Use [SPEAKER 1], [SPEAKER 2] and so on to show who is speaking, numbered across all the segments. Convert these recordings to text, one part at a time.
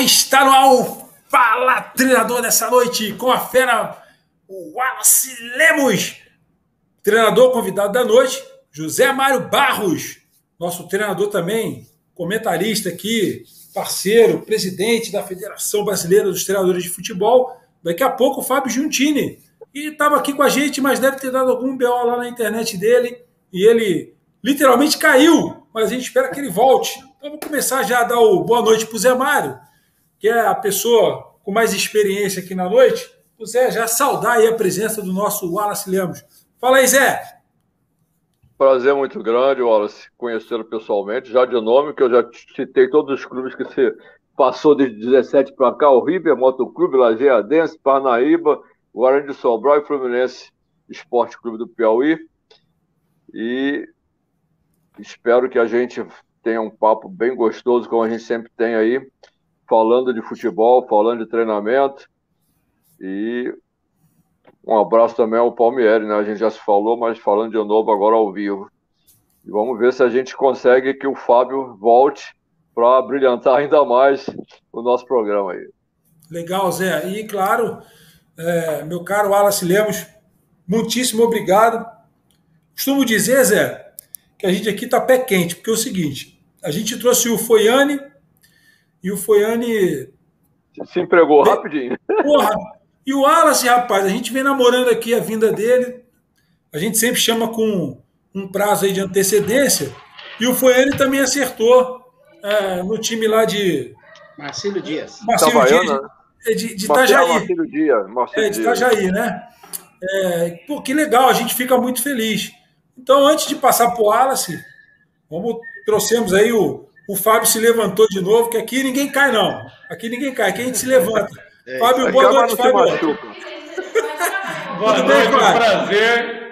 [SPEAKER 1] Está no ar Fala Treinador dessa noite com a fera Wallace Lemos. Treinador convidado da noite, José Mário Barros, nosso treinador também, comentarista aqui, parceiro, presidente da Federação Brasileira dos Treinadores de Futebol. Daqui a pouco o Fábio Giuntini. E estava aqui com a gente, mas deve ter dado algum BO lá na internet dele. E ele literalmente caiu, mas a gente espera que ele volte. Então começar já a dar o boa noite para o Zé Mário, que é a pessoa com mais experiência aqui na noite. O Zé já saudar aí a presença do nosso Wallace Lemos. Fala aí, Zé.
[SPEAKER 2] Prazer muito grande, Wallace, conhecê-lo pessoalmente, já de nome, que eu já citei todos os clubes que você passou de 17 para cá, o River, Motoclube, Lajeadense, Parnaíba, Guarani de Sobral e Fluminense Esporte Clube do Piauí. E espero que a gente tenha um papo bem gostoso, como a gente sempre tem aí, falando de futebol, falando de treinamento. E um abraço também ao Palmieri, né? A gente já se falou, mas falando de novo agora ao vivo. E vamos ver se a gente consegue que o Fábio volte para brilhantar ainda mais o nosso programa aí.
[SPEAKER 1] Legal, Zé. E claro, é, meu caro Wallace Lemos, muitíssimo obrigado. Costumo dizer, Zé, que a gente aqui está pé quente, porque é o seguinte: a gente trouxe o Foiane e o Foiane.
[SPEAKER 2] Se empregou rapidinho.
[SPEAKER 1] Porra! E o Wallace, rapaz, a gente vem namorando aqui a vinda dele. A gente sempre chama com um prazo aí de antecedência. E o Foiane também acertou é, no time lá de.
[SPEAKER 3] Marcelo Dias.
[SPEAKER 1] Marcelo Dias. De, é, de, de Itajaí.
[SPEAKER 2] Marcelo Dias.
[SPEAKER 1] Marcelo é, de Itajaí, né? É, pô, que legal, a gente fica muito feliz. Então, antes de passar para o Wallace, vamos trouxemos aí o, o Fábio se levantou de novo, que aqui ninguém cai, não. Aqui ninguém cai, aqui a gente se levanta. É, Fábio, boa noite, Fábio.
[SPEAKER 4] boa Tudo noite, bem, um prazer.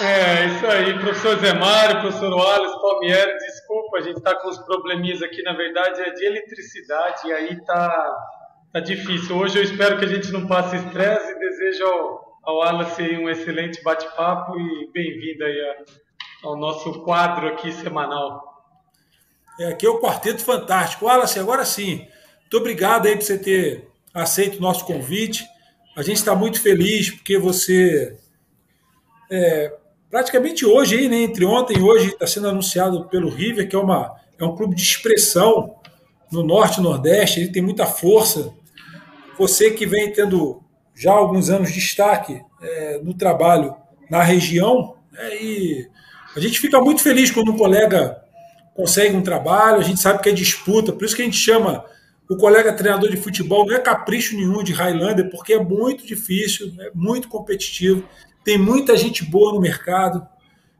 [SPEAKER 4] É, isso aí, professor Zé Mário, professor Wallace, Palmieri, desculpa, a gente está com uns probleminhas aqui, na verdade é de eletricidade, e aí tá, tá difícil. Hoje eu espero que a gente não passe estresse e desejo ao, ao Wallace um excelente bate-papo e bem-vindo aí a, ao nosso quadro aqui semanal.
[SPEAKER 1] É, aqui é o Quarteto Fantástico. Wallace, agora sim, muito obrigado aí por você ter aceito o nosso convite. A gente está muito feliz porque você, é, praticamente hoje, aí, né, entre ontem e hoje, está sendo anunciado pelo River, que é, uma, é um clube de expressão no Norte e Nordeste, ele tem muita força. Você que vem tendo já alguns anos de destaque é, no trabalho na região, né, e a gente fica muito feliz quando um colega consegue um trabalho, a gente sabe que é disputa, por isso que a gente chama o colega treinador de futebol, não é capricho nenhum de Highlander, porque é muito difícil, é muito competitivo, tem muita gente boa no mercado,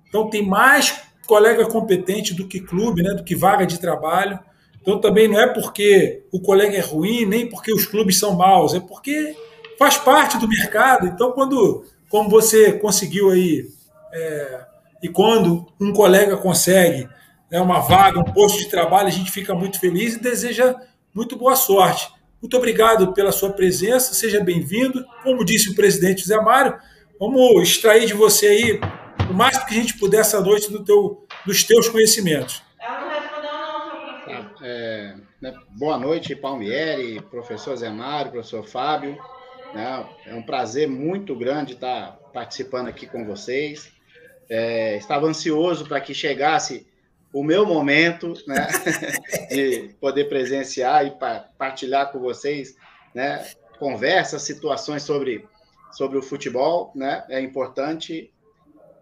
[SPEAKER 1] então tem mais colega competente do que clube, né, do que vaga de trabalho. Então também não é porque o colega é ruim, nem porque os clubes são maus, é porque faz parte do mercado. Então quando, como você conseguiu aí é, e quando um colega consegue né, uma vaga, um posto de trabalho, a gente fica muito feliz e deseja muito boa sorte. Muito obrigado pela sua presença, seja bem-vindo. Como disse o presidente Zé Mário, vamos extrair de você aí o máximo que a gente puder essa noite do teu, dos teus conhecimentos.
[SPEAKER 3] Tá, é, né, boa noite, Palmieri, professor Zé Mário, professor Fábio. Né, é um prazer muito grande estar participando aqui com vocês. É, estava ansioso para que chegasse o meu momento, né, de poder presenciar e partilhar com vocês, né, conversas, situações sobre, sobre o futebol, né, é importante.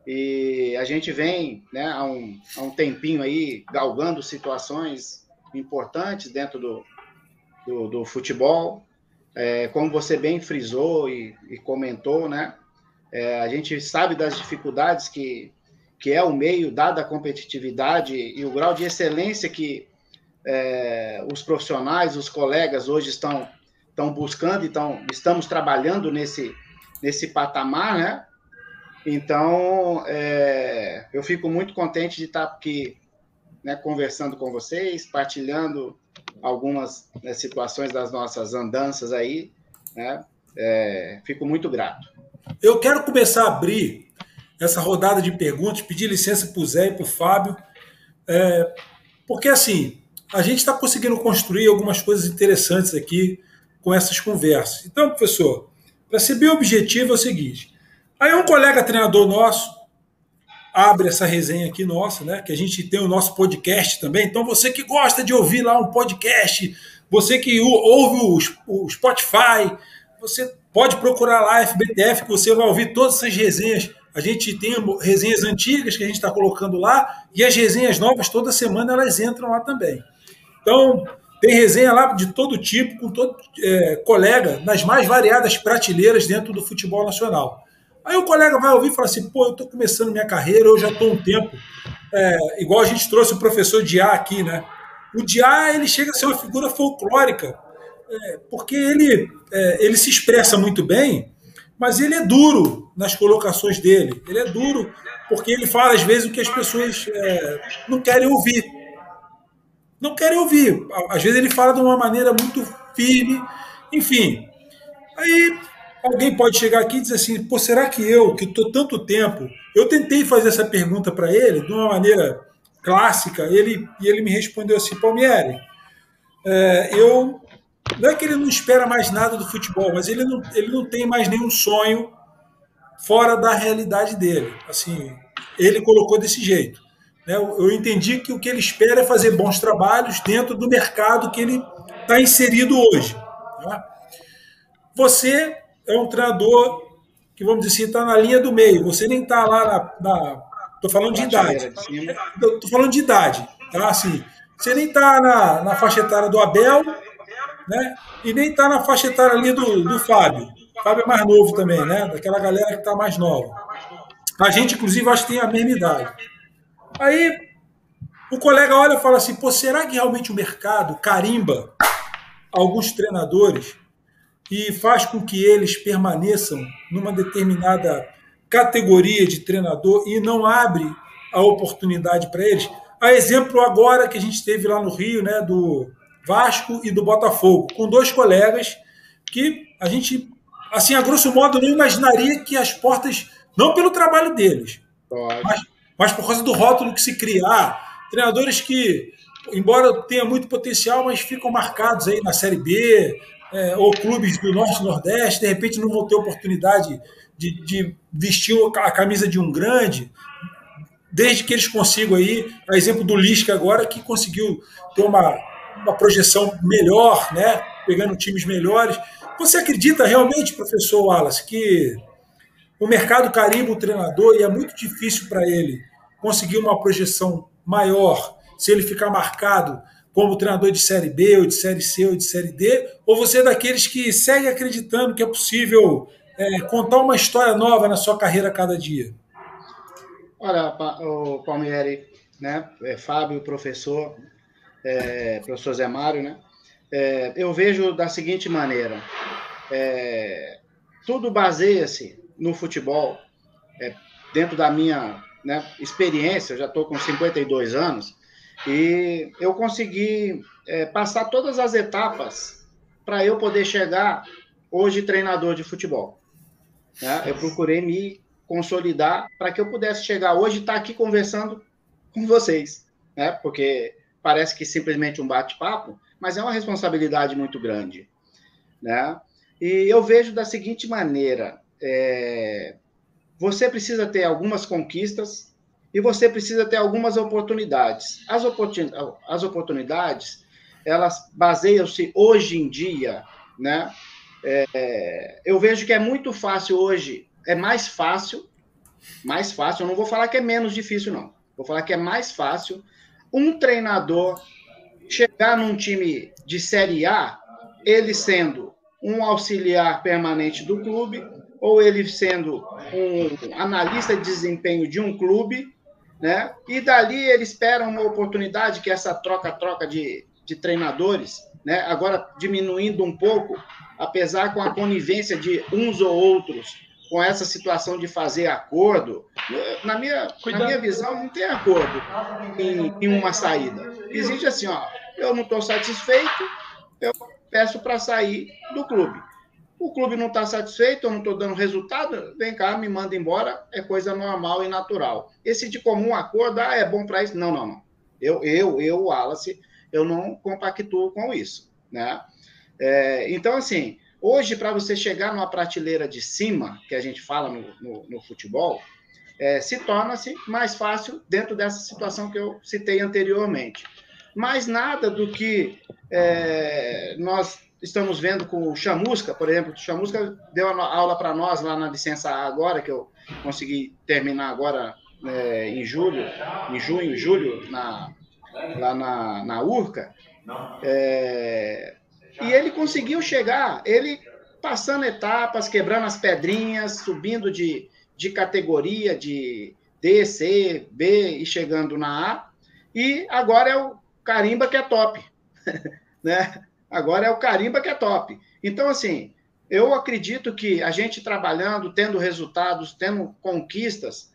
[SPEAKER 3] E a gente vem, né, há um, há um tempinho aí galgando situações importantes dentro do, do, do futebol, é, como você bem frisou e, e comentou, né, é, a gente sabe das dificuldades que, que é o meio, dada a competitividade e o grau de excelência que é, os profissionais, os colegas hoje estão, estão buscando, então estamos trabalhando nesse, nesse patamar, né? Então, é, eu fico muito contente de estar aqui né, conversando com vocês, partilhando algumas né, situações das nossas andanças aí, né? É, fico muito grato.
[SPEAKER 1] Eu quero começar a abrir essa rodada de perguntas, pedir licença para o Zé e para o Fábio, é, porque assim, a gente está conseguindo construir algumas coisas interessantes aqui com essas conversas. Então, professor, para ser bem objetivo é o seguinte: aí um colega treinador nosso abre essa resenha aqui nossa, né? Que a gente tem o nosso podcast também. Então, você que gosta de ouvir lá um podcast, você que ouve o Spotify, você pode procurar lá FBTF, que você vai ouvir todas essas resenhas. A gente tem resenhas antigas que a gente está colocando lá, e as resenhas novas, toda semana, elas entram lá também. Então, tem resenha lá de todo tipo, com todo é, colega, nas mais variadas prateleiras dentro do futebol nacional. Aí o colega vai ouvir e fala assim: pô, eu estou começando minha carreira, eu já estou um tempo. É, igual a gente trouxe o professor Diá aqui, né? O Diá ele chega a ser uma figura folclórica, é, porque ele, é, ele se expressa muito bem, mas ele é duro nas colocações dele. Ele é duro porque ele fala às vezes o que as pessoas é, não querem ouvir. Não querem ouvir. Às vezes ele fala de uma maneira muito firme, enfim. Aí Alguém pode chegar aqui e dizer assim: pô, será que eu, que estou tanto tempo, eu tentei fazer essa pergunta para ele de uma maneira clássica, ele, e ele me respondeu assim: Palmieri, é, eu. Não é que ele não espera mais nada do futebol, mas ele não, ele não tem mais nenhum sonho fora da realidade dele. Assim, ele colocou desse jeito. Né? Eu entendi que o que ele espera é fazer bons trabalhos dentro do mercado que ele está inserido hoje. Né? Você é um treinador que, vamos dizer assim, está na linha do meio. Você nem está lá na. Estou falando de idade. Estou falando de idade. Tá? Assim, você nem está na, na faixa etária do Abel, né? E nem está na faixa etária ali do, do Fábio. O Fábio é mais novo também, né? Daquela galera que está mais nova. A gente, inclusive, acho que tem a mesma idade. Aí o colega olha e fala assim: pô, será que realmente o mercado carimba alguns treinadores e faz com que eles permaneçam numa determinada categoria de treinador e não abre a oportunidade para eles. A exemplo agora que a gente teve lá no Rio, né, do Vasco e do Botafogo, com dois colegas que a gente, assim, a grosso modo, não imaginaria que as portas, não pelo trabalho deles, mas, mas por causa do rótulo que se criar, treinadores que, embora tenha muito potencial, mas ficam marcados aí na Série B, é, ou clubes do Norte e Nordeste, de repente não vão ter oportunidade de, de, vestir a camisa de um grande, desde que eles consigam aí, a exemplo do Lisca agora, que conseguiu ter uma, uma projeção melhor, né, pegando times melhores. Você acredita realmente, professor Wallace, que o mercado carimba o treinador e é muito difícil para ele conseguir uma projeção maior se ele ficar marcado como treinador de Série B, ou de Série C, ou de Série D? Ou você é daqueles que segue acreditando que é possível é, contar uma história nova na sua carreira a cada dia?
[SPEAKER 3] Olha, o Palmieri, né, é, Fábio, professor, é, professor Zé Mário, né, é, eu vejo da seguinte maneira, é, tudo baseia-se no futebol, é, dentro da minha né, experiência, eu já estou com 52 anos, e eu consegui é, passar todas as etapas para eu poder chegar hoje treinador de futebol. Né? Eu procurei me consolidar para que eu pudesse chegar hoje e estar tá aqui conversando com vocês, né? Porque parece que simplesmente um bate-papo, mas é uma responsabilidade muito grande, né? E eu vejo da seguinte maneira: é, você precisa ter algumas conquistas e você precisa ter algumas oportunidades. As, oportun as oportunidades, elas baseiam-se hoje em dia, né? É, eu vejo que é muito fácil hoje, é mais fácil, mais fácil, eu não vou falar que é menos difícil, não. Vou falar que é mais fácil um treinador chegar num time de Série A, ele sendo um auxiliar permanente do clube, ou ele sendo um analista de desempenho de um clube, né? E dali ele espera uma oportunidade que essa troca-troca de, de treinadores, né? Agora diminuindo um pouco, apesar com a conivência de uns ou outros com essa situação de fazer acordo, na minha, na minha visão, não tem acordo em, em uma saída. Existe assim, ó, eu não estou satisfeito, eu peço para sair do clube. O clube não está satisfeito, eu não estou dando resultado, vem cá, me manda embora, é coisa normal e natural. Esse de comum acordo, ah, é bom para isso. Não, não, não. Eu, eu, eu, Wallace, eu não compactuo com isso, né? É, então, assim, hoje, para você chegar numa prateleira de cima, que a gente fala no, no, no futebol, é, se torna-se mais fácil dentro dessa situação que eu citei anteriormente. Mais nada do que é, nós estamos vendo com o Chamusca, por exemplo. O Chamusca deu aula para nós lá na licença A agora, que eu consegui terminar agora é, em julho, em junho, julho, na, lá na, na Urca. É, e ele conseguiu chegar, ele passando etapas, quebrando as pedrinhas, subindo de, de categoria, de D, C, B e chegando na A. E agora é o carimba que é top. né? Agora é o carimba que é top. Então, assim, eu acredito que a gente trabalhando, tendo resultados, tendo conquistas,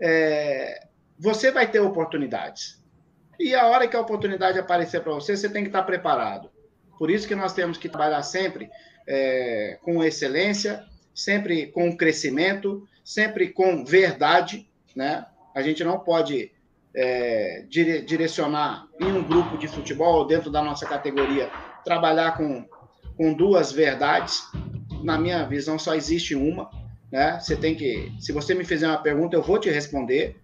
[SPEAKER 3] é, você vai ter oportunidades. E a hora que a oportunidade aparecer para você, você tem que estar preparado. Por isso que nós temos que trabalhar sempre é, com excelência, sempre com crescimento, sempre com verdade, né? A gente não pode é, dire, direcionar em um grupo de futebol dentro da nossa categoria trabalhar com, com duas verdades. Na minha visão, só existe uma. Né? Você tem que. Se você me fizer uma pergunta, eu vou te responder.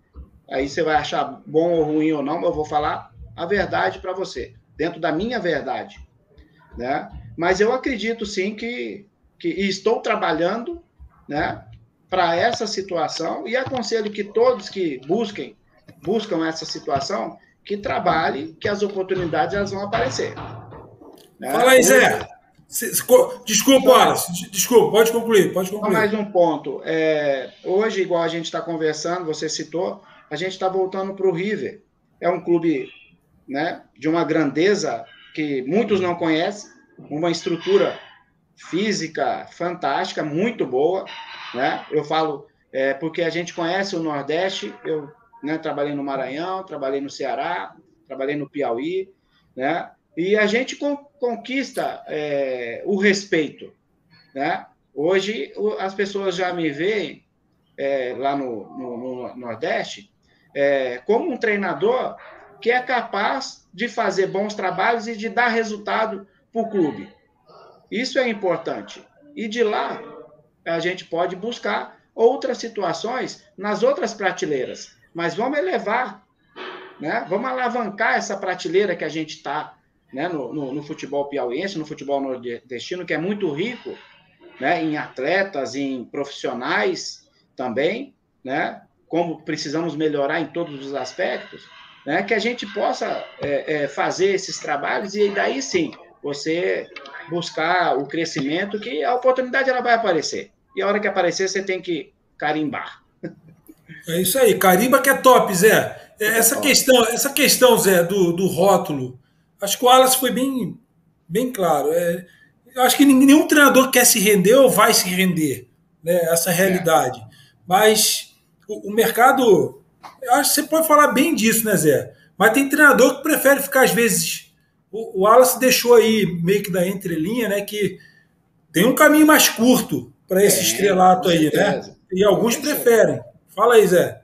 [SPEAKER 3] Aí você vai achar bom ou ruim ou não, mas eu vou falar a verdade para você, dentro da minha verdade. Né? Mas eu acredito sim que, que estou trabalhando né, para essa situação e aconselho que todos que busquem buscam essa situação que trabalhem, que as oportunidades elas vão aparecer.
[SPEAKER 1] Né? Fala aí, Zé. Desculpa, Wallace. Desculpa, pode concluir, pode concluir.
[SPEAKER 3] Só mais um ponto. É, hoje, igual a gente está conversando, você citou, a gente está voltando para o River. É um clube né, de uma grandeza que muitos não conhecem, uma estrutura física fantástica, muito boa. Né? Eu falo é, porque a gente conhece o Nordeste, eu né, trabalhei no Maranhão, trabalhei no Ceará, trabalhei no Piauí, né? E a gente conquista é, o respeito. Né? Hoje, as pessoas já me veem é, lá no, no, no Nordeste é, como um treinador que é capaz de fazer bons trabalhos e de dar resultado para o clube. Isso é importante. E de lá, a gente pode buscar outras situações nas outras prateleiras. Mas vamos elevar, né? vamos alavancar essa prateleira que a gente está né, no, no, no, futebol piauiense, no futebol nordestino, que é muito rico né, em atletas, em profissionais também, né, como precisamos melhorar em todos os aspectos, né, que a gente possa é, é, fazer esses trabalhos e daí sim você buscar o crescimento, que a oportunidade ela vai aparecer. E a hora que aparecer, você tem que carimbar.
[SPEAKER 1] É isso aí, carimba que é top, Zé. É, essa questão, essa questão, Zé, do, do rótulo, Acho que o Wallace foi bem, bem claro. É, eu acho que nenhum treinador quer se render ou vai se render, né? Essa realidade. É. Mas o, o, mercado, eu acho que você pode falar bem disso, né, Zé? Mas tem treinador que prefere ficar, às vezes. O, o Wallace deixou aí, meio que da entrelinha, né? Que tem um caminho mais curto para esse é, estrelato aí, né? E alguns preferem. Fala aí, Zé.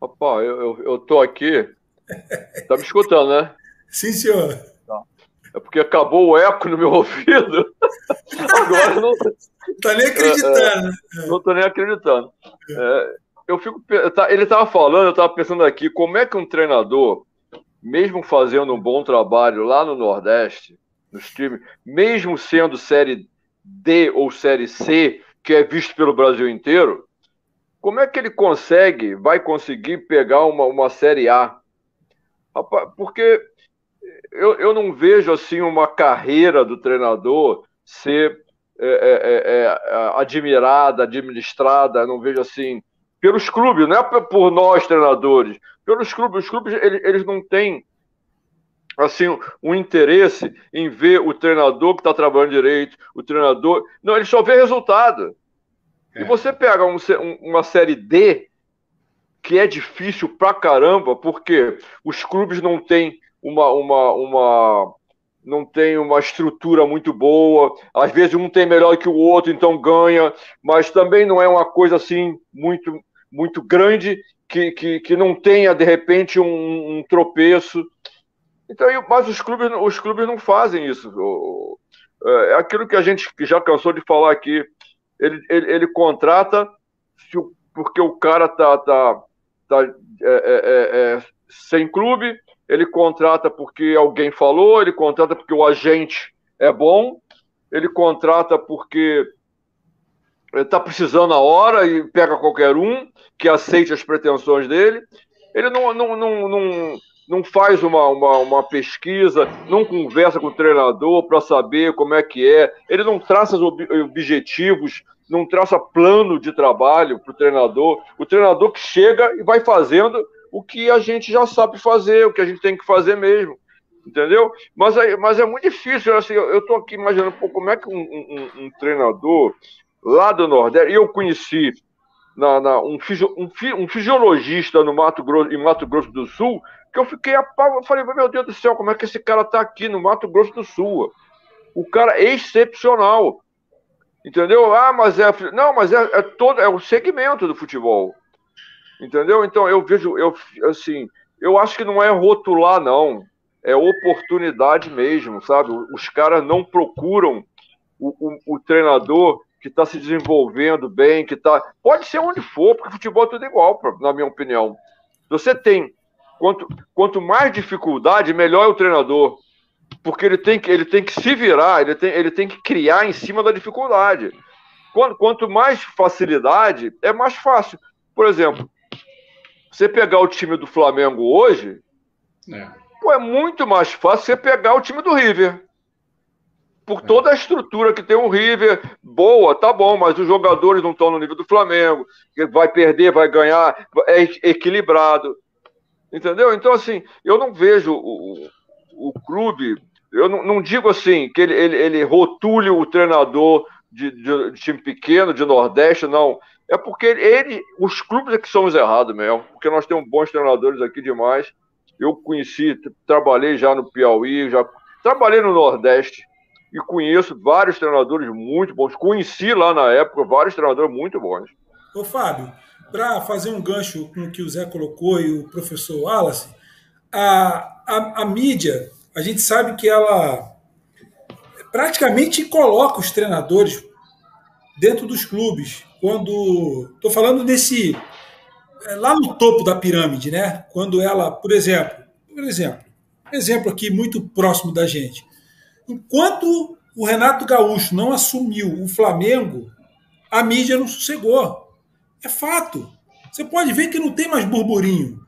[SPEAKER 2] Opa, eu, eu, eu tô aqui. Tá me escutando, né?
[SPEAKER 1] Sim, senhor.
[SPEAKER 2] É porque acabou o eco no meu ouvido. Agora não.
[SPEAKER 1] Tá nem acreditando.
[SPEAKER 2] É, é, não tô nem acreditando. É, eu fico, ele estava falando, eu estava pensando aqui, como é que um treinador, mesmo fazendo um bom trabalho lá no Nordeste, nos times, mesmo sendo série D ou série C, que é visto pelo Brasil inteiro, como é que ele consegue, vai conseguir pegar uma, uma série A? Porque eu, eu não vejo assim uma carreira do treinador ser é, é, é, é admirada, administrada, não vejo assim pelos clubes, não é por nós treinadores, pelos clubes. Os clubes eles, eles não têm assim um interesse em ver o treinador que está trabalhando direito, o treinador, não, ele só vê resultado. E é. você pega um, uma série D que é difícil pra caramba, porque os clubes não têm uma, uma, uma não tem uma estrutura muito boa, às vezes um tem melhor que o outro, então ganha, mas também não é uma coisa assim muito muito grande que, que, que não tenha de repente um, um tropeço. Então, mas os clubes, os clubes não fazem isso. É, é aquilo que a gente já cansou de falar aqui. Ele, ele, ele contrata porque o cara tá, tá, tá é, é, é, sem clube, ele contrata porque alguém falou, ele contrata porque o agente é bom, ele contrata porque está precisando na hora e pega qualquer um que aceite as pretensões dele. Ele não, não, não, não, não faz uma, uma, uma pesquisa, não conversa com o treinador para saber como é que é, ele não traça os objetivos, não traça plano de trabalho para o treinador. O treinador que chega e vai fazendo o que a gente já sabe fazer, o que a gente tem que fazer mesmo. Entendeu? Mas é, mas é muito difícil. Assim, eu estou aqui imaginando pô, como é que um, um, um, treinador lá do Nordeste, eu conheci na, na, um, um, um, fisiologista no Mato Grosso, em Mato Grosso do Sul, que eu fiquei. Eu falei, meu Deus do céu, como é que esse cara está aqui no Mato Grosso do Sul? O cara é excepcional. Entendeu? Ah, mas é. Não, mas é, é todo. É o segmento do futebol. Entendeu? Então eu vejo, eu assim, eu acho que não é rotular, não. É oportunidade mesmo, sabe? Os caras não procuram o, o, o treinador que está se desenvolvendo bem, que está. Pode ser onde for, porque futebol é tudo igual, na minha opinião. Você tem. Quanto, quanto mais dificuldade, melhor é o treinador. Porque ele tem que, ele tem que se virar, ele tem, ele tem que criar em cima da dificuldade. Quanto, quanto mais facilidade, é mais fácil. Por exemplo, você pegar o time do Flamengo hoje, é, pô, é muito mais fácil você pegar o time do River. Por toda a estrutura que tem o River, boa, tá bom, mas os jogadores não estão no nível do Flamengo, vai perder, vai ganhar, é equilibrado. Entendeu? Então, assim, eu não vejo o, o, clube, eu não, não, digo assim que ele, ele, ele rotule o treinador de, de, de time pequeno, de Nordeste, não. É porque ele, os clubes é que somos errados mesmo, porque nós temos bons treinadores aqui demais. Eu conheci, trabalhei já no Piauí, já trabalhei no Nordeste e conheço vários treinadores muito bons. Conheci lá na época vários treinadores muito bons.
[SPEAKER 1] Ô Fábio, para fazer um gancho com o que o Zé colocou e o professor Wallace, a, a, a mídia, a gente sabe que ela praticamente coloca os treinadores dentro dos clubes quando estou falando nesse é, lá no topo da pirâmide, né? Quando ela, por exemplo, por exemplo, exemplo aqui muito próximo da gente. Enquanto o Renato Gaúcho não assumiu o Flamengo, a mídia não sossegou. É fato. Você pode ver que não tem mais burburinho.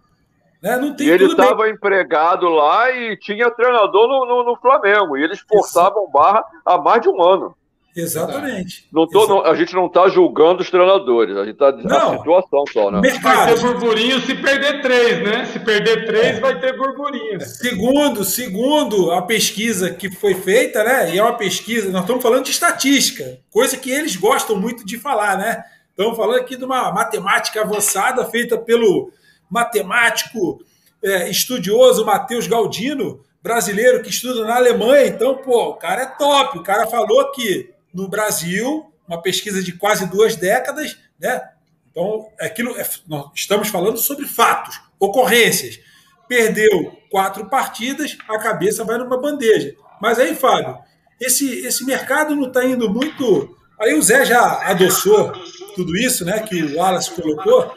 [SPEAKER 1] Né? Não tem,
[SPEAKER 2] e ele estava empregado lá e tinha treinador no, no, no Flamengo. E eles forçavam barra há mais de um ano.
[SPEAKER 1] Exatamente.
[SPEAKER 2] Não tô, Exatamente. Não, a gente não está julgando os treinadores, a gente está na situação só, né?
[SPEAKER 4] Mercado. Vai ter burburinho se perder três, né? Se perder três, é. vai ter burburinho.
[SPEAKER 1] Segundo, segundo a pesquisa que foi feita, né? E é uma pesquisa, nós estamos falando de estatística, coisa que eles gostam muito de falar, né? Estamos falando aqui de uma matemática avançada feita pelo matemático é, estudioso Matheus Galdino, brasileiro que estuda na Alemanha. Então, pô, o cara é top. O cara falou que no Brasil, uma pesquisa de quase duas décadas, né? Então, aquilo, é, nós estamos falando sobre fatos, ocorrências. Perdeu quatro partidas, a cabeça vai numa bandeja. Mas aí, Fábio, esse, esse mercado não está indo muito. Aí o Zé já adoçou tudo isso, né? Que o Wallace colocou.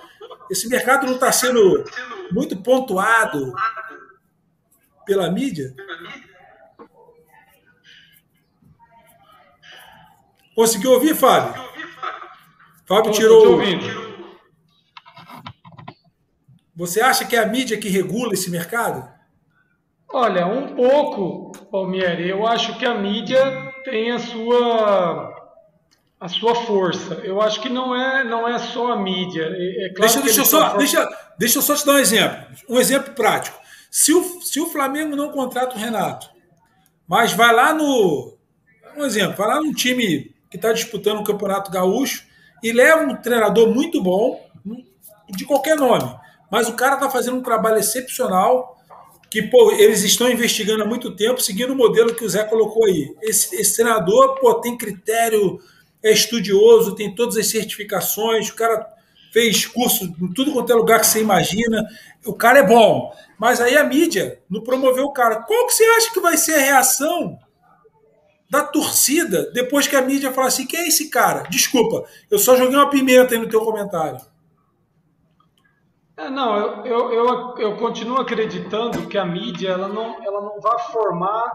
[SPEAKER 1] Esse mercado não está sendo muito pontuado pela mídia? Conseguiu ouvir, Fábio? Fábio tirou. Você acha que é a mídia que regula esse mercado?
[SPEAKER 4] Olha, um pouco, Palmieri. Eu acho que a mídia tem a sua a sua força. Eu acho que não é não é só a mídia. É,
[SPEAKER 1] é claro deixa, deixa, eu só, deixa, deixa eu só te dar um exemplo. Um exemplo prático. Se o, se o Flamengo não contrata o Renato, mas vai lá no. Um exemplo, vai lá num time que está disputando o Campeonato Gaúcho e leva um treinador muito bom, de qualquer nome. Mas o cara está fazendo um trabalho excepcional, que pô, eles estão investigando há muito tempo, seguindo o modelo que o Zé colocou aí. Esse, esse treinador pô, tem critério, é estudioso, tem todas as certificações, o cara fez curso em tudo quanto é lugar que você imagina. o cara é bom, mas aí a mídia não promoveu o cara. Qual que você acha que vai ser a reação da torcida depois que a mídia falar assim: quem é esse cara? Desculpa, eu só joguei uma pimenta aí no teu comentário.
[SPEAKER 4] É, não, eu, eu, eu, eu, continuo acreditando que a mídia ela não, ela não vai formar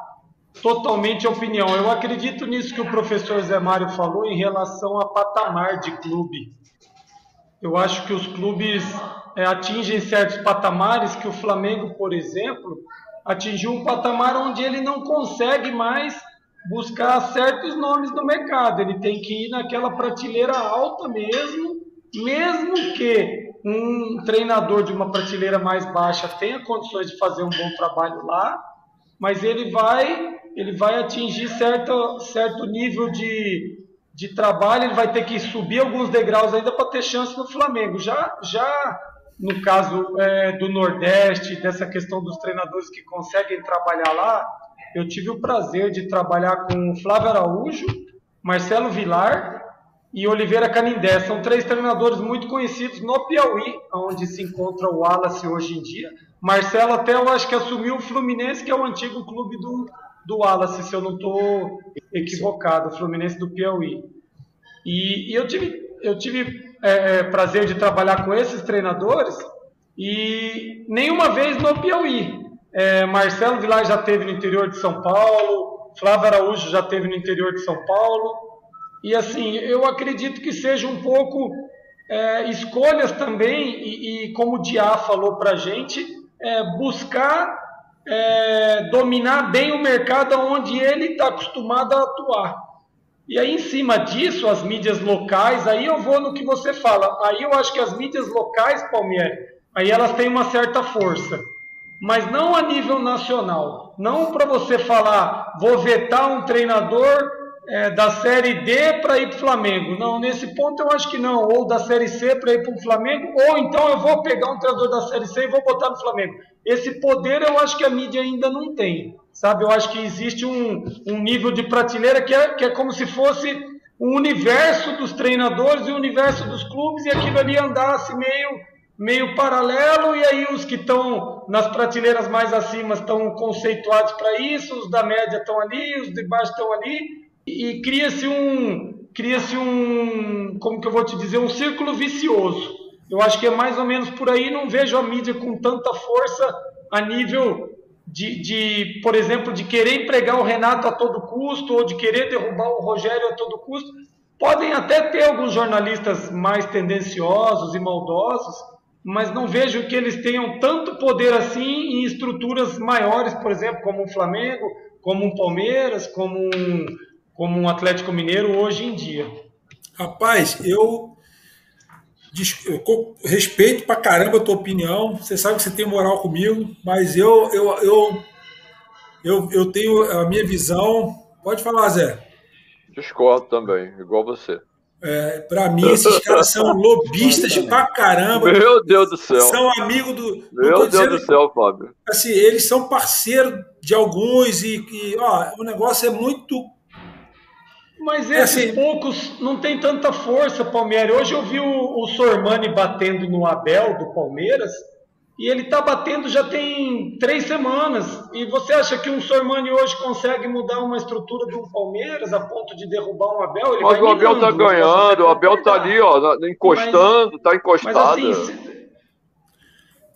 [SPEAKER 4] totalmente a opinião. Eu acredito nisso que o professor Zé Mário falou em relação a patamar de clube. Eu acho que os clubes é, atingem certos patamares que o Flamengo, por exemplo, atingiu um patamar onde ele não consegue mais buscar certos nomes no mercado. Ele tem que ir naquela prateleira alta mesmo, mesmo que um treinador de uma prateleira mais baixa tenha condições de fazer um bom trabalho lá, mas ele vai ele vai atingir certo, certo nível de, de trabalho, ele vai ter que subir alguns degraus ainda para ter chance no Flamengo. Já, já no caso é, do Nordeste, dessa questão dos treinadores que conseguem trabalhar lá, eu tive o prazer de trabalhar com Flávio Araújo, Marcelo Vilar e Oliveira Canindé. São três treinadores muito conhecidos no Piauí, onde se encontra o Wallace hoje em dia. Marcelo até eu acho que assumiu o Fluminense, que é o antigo clube do, do Wallace, se eu não estou equivocado, o Fluminense do Piauí. E, e eu tive, eu tive é, é, prazer de trabalhar com esses treinadores e nenhuma vez no Piauí. É, Marcelo Vilar já teve no interior de São Paulo, Flávio Araújo já teve no interior de São Paulo, e assim, eu acredito que seja um pouco é, escolhas também, e, e, como o Diá falou para a gente, é, buscar é, dominar bem o mercado onde ele está acostumado a atuar. E aí, em cima disso, as mídias locais, aí eu vou no que você fala. Aí eu acho que as mídias locais, Palmeiras, aí elas têm uma certa força. Mas não a nível nacional. Não para você falar, vou vetar um treinador é, da Série D para ir para o Flamengo. Não, nesse ponto eu acho que não. Ou da Série C para ir para o Flamengo, ou então eu vou pegar um treinador da Série C e vou botar no Flamengo. Esse poder eu acho que a mídia ainda não tem. Sabe, eu acho que existe um, um nível de prateleira que é, que é como se fosse o universo dos treinadores e o universo dos clubes e aquilo ali andasse meio, meio paralelo e aí os que estão nas prateleiras mais acima estão conceituados para isso, os da média estão ali, os de baixo estão ali e cria-se um cria-se um como que eu vou te dizer um círculo vicioso. Eu acho que é mais ou menos por aí não vejo a mídia com tanta força a nível de, de por exemplo de querer empregar o Renato a todo custo ou de querer derrubar o Rogério a todo custo. Podem até ter alguns jornalistas mais tendenciosos e maldosos mas não vejo que eles tenham tanto poder assim em estruturas maiores por exemplo como o Flamengo como um Palmeiras como um como um Atlético Mineiro hoje em dia?
[SPEAKER 1] Rapaz, eu, eu respeito pra caramba a tua opinião. Você sabe que você tem moral comigo, mas eu, eu, eu, eu, eu tenho a minha visão. Pode falar, Zé.
[SPEAKER 2] Discordo também, igual você.
[SPEAKER 1] É, para mim, esses caras são lobistas pra caramba.
[SPEAKER 2] Meu Deus do céu.
[SPEAKER 1] São amigos do.
[SPEAKER 2] Meu Deus do céu, Fábio.
[SPEAKER 1] Assim, eles são parceiros de alguns e, e ó, o negócio é muito
[SPEAKER 4] mas é esses assim, poucos não tem tanta força, Palmeiras. Hoje eu vi o, o Sormani batendo no Abel do Palmeiras e ele está batendo já tem três semanas. E você acha que um Sormani hoje consegue mudar uma estrutura do Palmeiras a ponto de derrubar um Abel?
[SPEAKER 2] Ele mas o Abel está ganhando, o Abel está ali, ó, encostando, está encostado. Mas assim,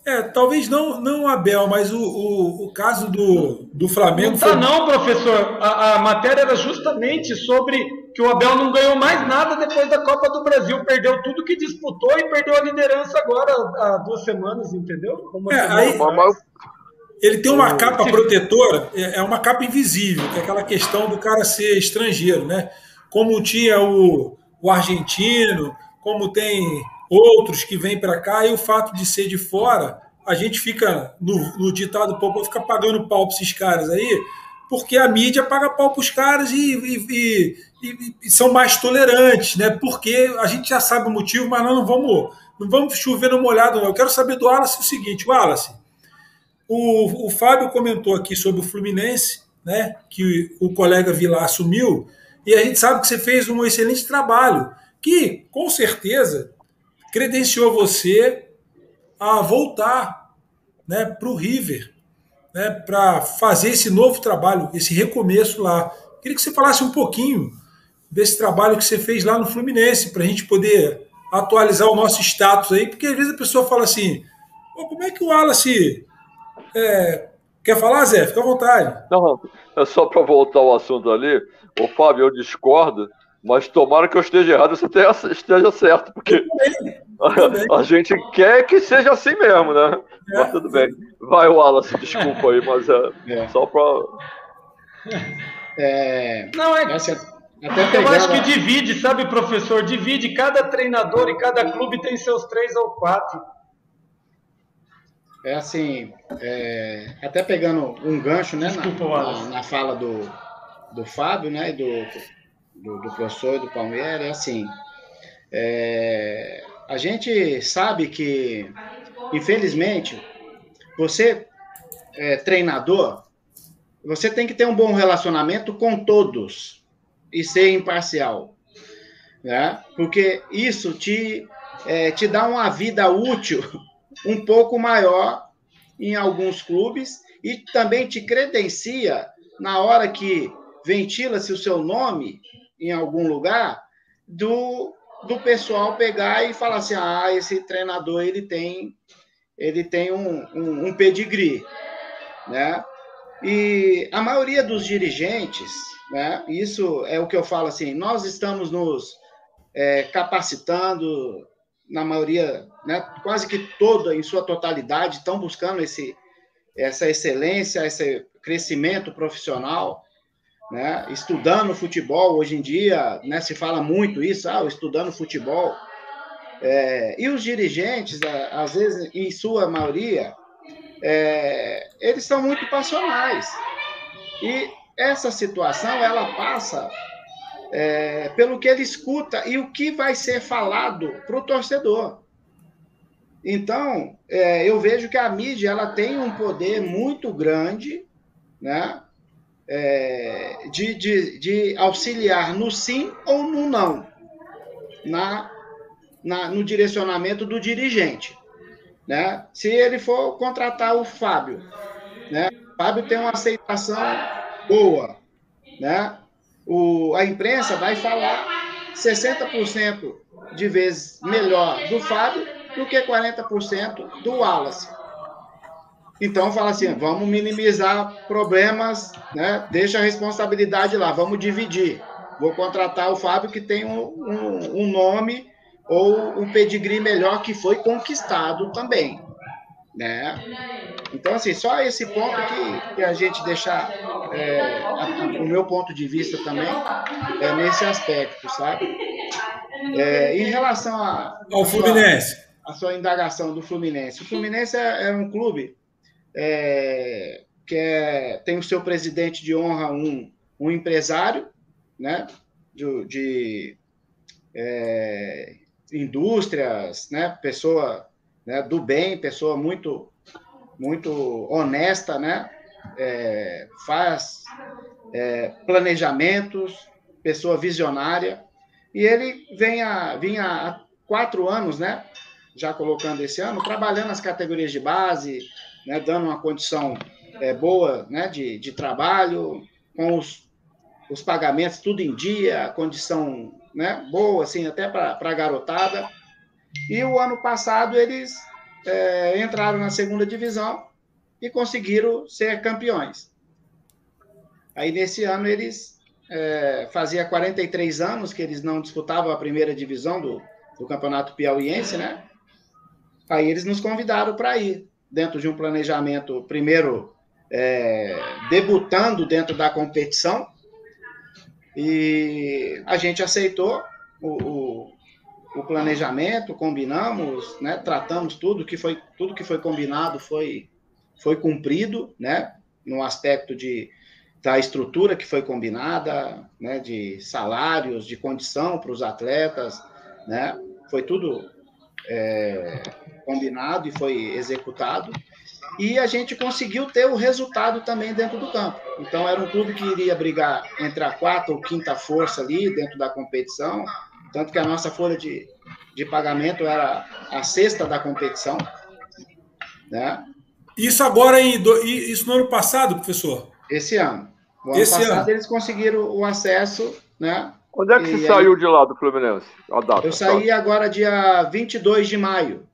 [SPEAKER 1] é, talvez não, não o Abel, mas o, o, o caso do, do Flamengo.
[SPEAKER 4] Não tá, foi... não, professor. A, a, matéria era justamente sobre que o Abel não ganhou mais nada depois da Copa do Brasil. Perdeu tudo que disputou e perdeu a liderança agora há duas semanas, entendeu?
[SPEAKER 1] É, aí, ele tem uma capa protetora, é, é uma capa invisível, que é aquela questão do cara ser estrangeiro, né? Como tinha o, o argentino, como tem outros que vêm para cá, e o fato de ser de fora, a gente fica, no, no ditado popular, fica pagando pau para esses caras aí, porque a mídia paga pau para os caras e, e, e, e, são mais tolerantes, né? Porque a gente já sabe o motivo, mas nós não vamos, não vamos chover no molhado, não. Eu quero saber do Wallace o seguinte, Wallace, o, o Fábio comentou aqui sobre o Fluminense, né? Que o colega Vilar assumiu, e a gente sabe que você fez um excelente trabalho, que com certeza credenciou você a voltar né, para o River, né, para fazer esse novo trabalho, esse recomeço lá. Queria que você falasse um pouquinho desse trabalho que você fez lá no Fluminense, para a gente poder atualizar o nosso status aí, porque às vezes a pessoa fala assim: como é que o Wallace. É... Quer falar, Zé? Fica à vontade.
[SPEAKER 2] Não, é só para voltar ao assunto ali. Ô, Fábio, eu discordo, mas tomara que eu esteja errado e você esteja certo, porque a, a, gente quer que seja assim mesmo, né? É. Mas tudo bem. Vai, Wallace, desculpa aí, mas é, é. só para.
[SPEAKER 4] É... Não, é. Essa... Até eu acho que divide, sabe, professor? Divide. Cada treinador e cada clube tem seus três ou quatro.
[SPEAKER 3] É assim, é, até pegando um gancho né, Desculpa, na, na, na, fala do, do Fábio, né, do, do, do professor e do Palmeiras, é assim, é, a gente sabe que, infelizmente, você, é, treinador, você tem que ter um bom relacionamento com todos e ser imparcial, né? Porque isso te, é, te dá uma vida útil um pouco maior em alguns clubes e também te credencia na hora que ventila-se o seu nome em algum lugar do, do pessoal pegar e falar assim ah esse treinador ele tem ele tem um, um, um pedigree né e a maioria dos dirigentes né isso é o que eu falo assim nós estamos nos é, capacitando na maioria, né, quase que toda, em sua totalidade, estão buscando esse, essa excelência, esse crescimento profissional, né, estudando futebol. Hoje em dia, né, se fala muito isso, ah, estudando futebol. É, e os dirigentes, às vezes, em sua maioria, é, eles são muito passionais. E essa situação, ela passa é, pelo que ele escuta e o que vai ser falado para o torcedor. Então, é, eu vejo que a mídia ela tem um poder muito grande né, é, de, de, de, auxiliar no sim ou no não, na, na, no direcionamento do dirigente. Né? Se ele for contratar o Fábio, né? Fábio tem uma aceitação boa, né? o, a imprensa vai falar 60% de vezes melhor do Fábio do que 40% do Wallace. Então fala assim, vamos minimizar problemas, né? Deixa a responsabilidade lá, vamos dividir. Vou contratar o Fábio que tem um, um, um nome ou um pedigree melhor que foi conquistado também, né? Então assim, só esse ponto que, que a gente deixar é, o meu ponto de vista também é nesse aspecto, sabe? É, em relação a,
[SPEAKER 1] ao Fluminense,
[SPEAKER 3] a sua indagação do Fluminense, o Fluminense é, é um clube é, que é, tem o seu presidente de honra um, um empresário, né? De, de é, indústrias, né? Pessoa né, do bem, pessoa muito muito honesta, né? é, faz é, planejamentos, pessoa visionária, e ele vem a, vinha há quatro anos, né? Já colocando esse ano, trabalhando nas categorias de base, né, dando uma condição é, boa né, de, de trabalho, com os, os pagamentos tudo em dia, condição né, boa, assim, até para a garotada. E o ano passado eles é, entraram na segunda divisão e conseguiram ser campeões. Aí nesse ano eles é, fazia 43 anos que eles não disputavam a primeira divisão do, do campeonato piauiense, né? Aí eles nos convidaram para ir dentro de um planejamento, primeiro é, debutando dentro da competição e a gente aceitou o, o planejamento, combinamos, né? Tratamos tudo que foi tudo que foi combinado foi foi cumprido, né, no aspecto de, da estrutura que foi combinada, né, de salários, de condição para os atletas, né, foi tudo é, combinado e foi executado. E a gente conseguiu ter o resultado também dentro do campo. Então, era um clube que iria brigar entre a quarta ou quinta força ali dentro da competição, tanto que a nossa folha de, de pagamento era a sexta da competição, né?
[SPEAKER 1] Isso agora em isso no ano passado, professor?
[SPEAKER 3] Esse ano. No ano Esse passado ano. eles conseguiram o acesso, né?
[SPEAKER 2] Quando é que você saiu de lá do Fluminense?
[SPEAKER 3] A data, eu saí agora dia 22 de maio.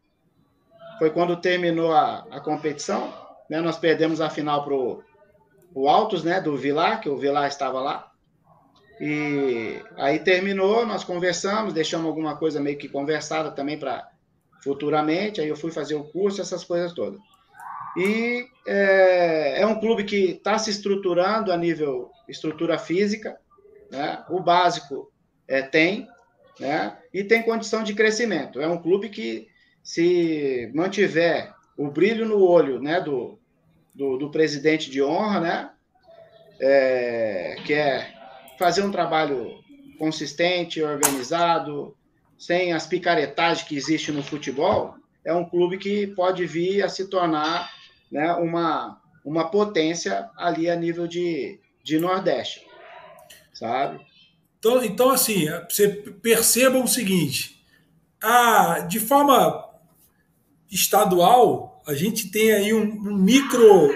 [SPEAKER 3] Foi quando terminou a, a competição. Né? Nós perdemos a final para o Altos, né? Do Vilar, que o Vilar estava lá. E aí terminou, nós conversamos, deixamos alguma coisa meio que conversada também para futuramente. Aí eu fui fazer o curso, essas coisas todas. E é, é um clube que está se estruturando a nível estrutura física, né? o básico é, tem, né? e tem condição de crescimento. É um clube que, se mantiver o brilho no olho né, do, do, do presidente de honra, né, é, que é fazer um trabalho consistente, organizado, sem as picaretagens que existem no futebol, é um clube que pode vir a se tornar né, uma, uma potência ali a nível de, de Nordeste, sabe?
[SPEAKER 1] Então, então, assim, você perceba o seguinte, a, de forma estadual, a gente tem aí um, um micro,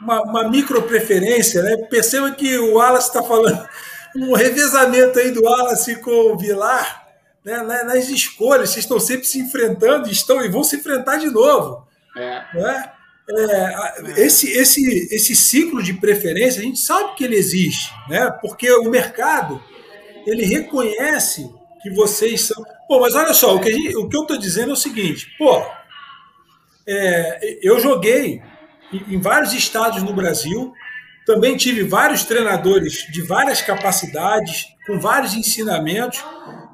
[SPEAKER 1] uma, uma, micro preferência, né? Perceba que o Wallace está falando um revezamento aí do Wallace com o Vilar, né? nas escolhas, vocês estão sempre se enfrentando estão, e vão se enfrentar de novo. É. Né? É, esse, esse, esse ciclo de preferência, a gente sabe que ele existe, né? porque o mercado ele reconhece que vocês são. Pô, mas olha só, o que, gente, o que eu estou dizendo é o seguinte: pô, é, eu joguei em, vários estados no Brasil, também tive vários treinadores de várias capacidades, com vários ensinamentos,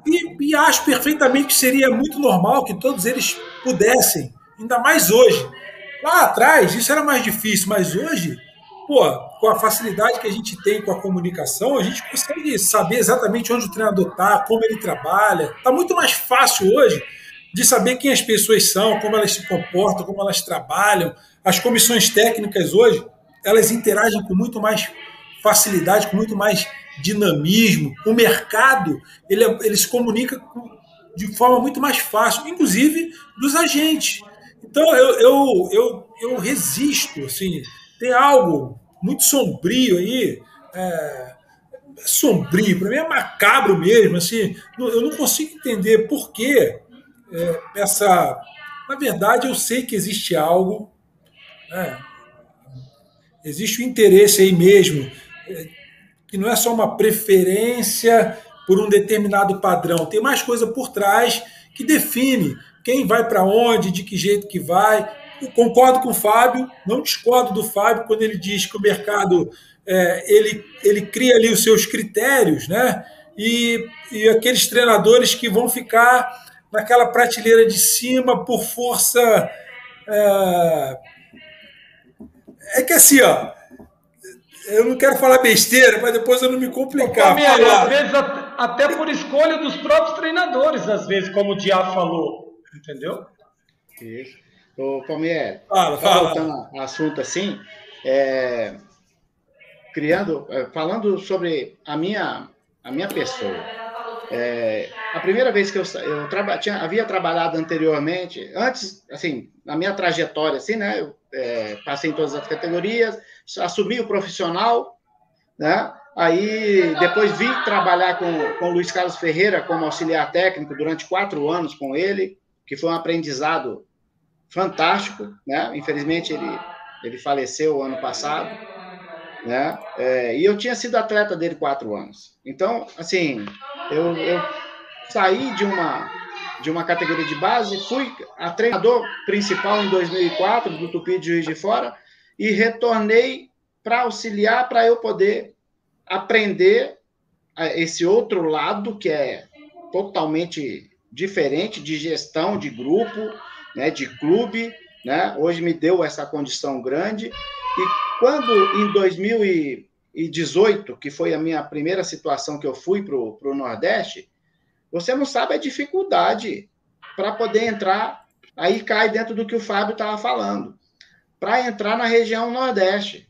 [SPEAKER 1] e, e acho perfeitamente que seria muito normal que todos eles pudessem, ainda mais hoje Lá atrás, isso era mais difícil, mas hoje, pô, com a facilidade que a gente tem com a comunicação, a gente consegue saber exatamente onde o treinador está, como ele trabalha. Está muito mais fácil hoje de saber quem as pessoas são, como elas se comportam, como elas trabalham. As comissões técnicas hoje, elas interagem com muito mais facilidade, com muito mais dinamismo. O mercado, ele, ele se comunica de forma muito mais fácil, inclusive dos agentes. Então eu, eu, eu, eu resisto, assim, tem algo muito sombrio aí, é, sombrio, para mim é macabro mesmo, assim, eu não consigo entender por que é, essa. Na verdade, eu sei que existe algo, é, existe o um interesse aí mesmo, é, que não é só uma preferência por um determinado padrão, tem mais coisa por trás que define quem vai para onde, de que jeito que vai. Eu concordo com o Fábio, não discordo do Fábio quando ele diz que o mercado é, ele, ele cria ali os seus critérios, né? E, e aqueles treinadores que vão ficar naquela prateleira de cima por força. É, é que assim, ó, eu não quero falar besteira, mas depois eu não me complicar.
[SPEAKER 4] às vezes até por escolha dos próprios treinadores, às vezes, como o Diá falou. Entendeu?
[SPEAKER 3] Isso. Ô, Palmieri, fala, fala. voltando ao assunto assim, é, criando, é, falando sobre a minha, a minha pessoa. É, a primeira vez que eu, eu traba, tinha, havia trabalhado anteriormente, antes, assim, na minha trajetória, assim, né? Eu, é, passei em todas as categorias, assumi o profissional, né? Aí depois vim trabalhar com, com o Luiz Carlos Ferreira como auxiliar técnico durante quatro anos com ele que foi um aprendizado fantástico, né? Infelizmente ele ele faleceu ano passado, né? É, e eu tinha sido atleta dele quatro anos. Então, assim, eu, eu saí de uma de uma categoria de base, fui a treinador principal em 2004 do Tupi de Juiz de Fora e retornei para auxiliar para eu poder aprender esse outro lado que é totalmente diferente de gestão de grupo, né, de clube, né? Hoje me deu essa condição grande. E quando em 2018, que foi a minha primeira situação que eu fui para o Nordeste, você não sabe a dificuldade para poder entrar, aí cai dentro do que o Fábio estava falando, para entrar na região Nordeste.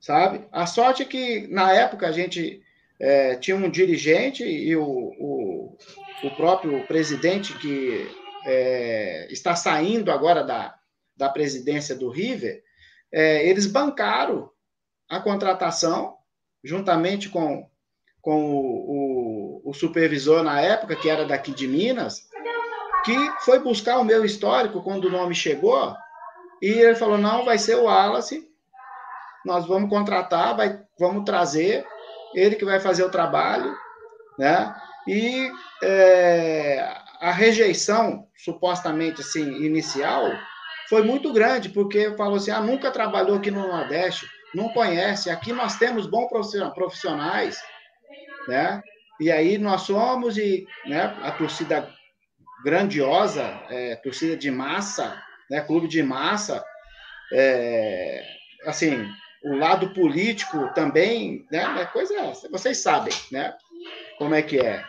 [SPEAKER 3] Sabe? A sorte é que, na época, a gente é, tinha um dirigente e o, o, o próprio presidente que é, está saindo agora da, da presidência do River, é, eles bancaram a contratação, juntamente com, com o, o, o supervisor na época, que era daqui de Minas, que foi buscar o meu histórico quando o nome chegou, e ele falou: não, vai ser o Wallace, nós vamos contratar, vai, vamos trazer, ele que vai fazer o trabalho, né? E é, a rejeição, supostamente assim, inicial, foi muito grande, porque falou assim: ah, nunca trabalhou aqui no Nordeste, não conhece, aqui nós temos bons profissionais, né? E aí nós somos, e né, a torcida grandiosa, é, torcida de massa, né, clube de massa, é, assim, o lado político também, né, é coisa, vocês sabem, né, como é que é.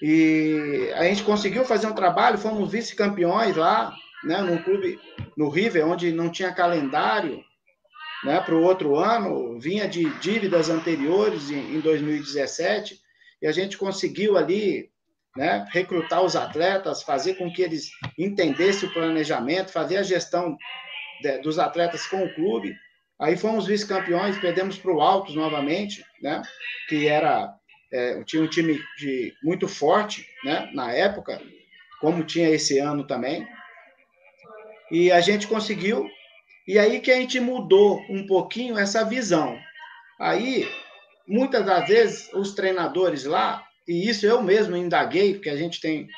[SPEAKER 3] E a gente conseguiu fazer um trabalho, fomos vice-campeões lá, né, num clube no River, onde não tinha calendário, né, para o outro ano, vinha de dívidas anteriores em, em 2017, e a gente conseguiu ali né, recrutar os atletas, fazer com que eles entendessem o planejamento, fazer a gestão de, dos atletas com o clube. Aí fomos vice-campeões, perdemos para o Altos novamente, né, que era é, tinha um time de, muito forte né, na época, como tinha esse ano também. E a gente conseguiu, e aí que a gente mudou um pouquinho essa visão. Aí, muitas das vezes, os treinadores lá e isso eu mesmo indaguei, porque a gente tem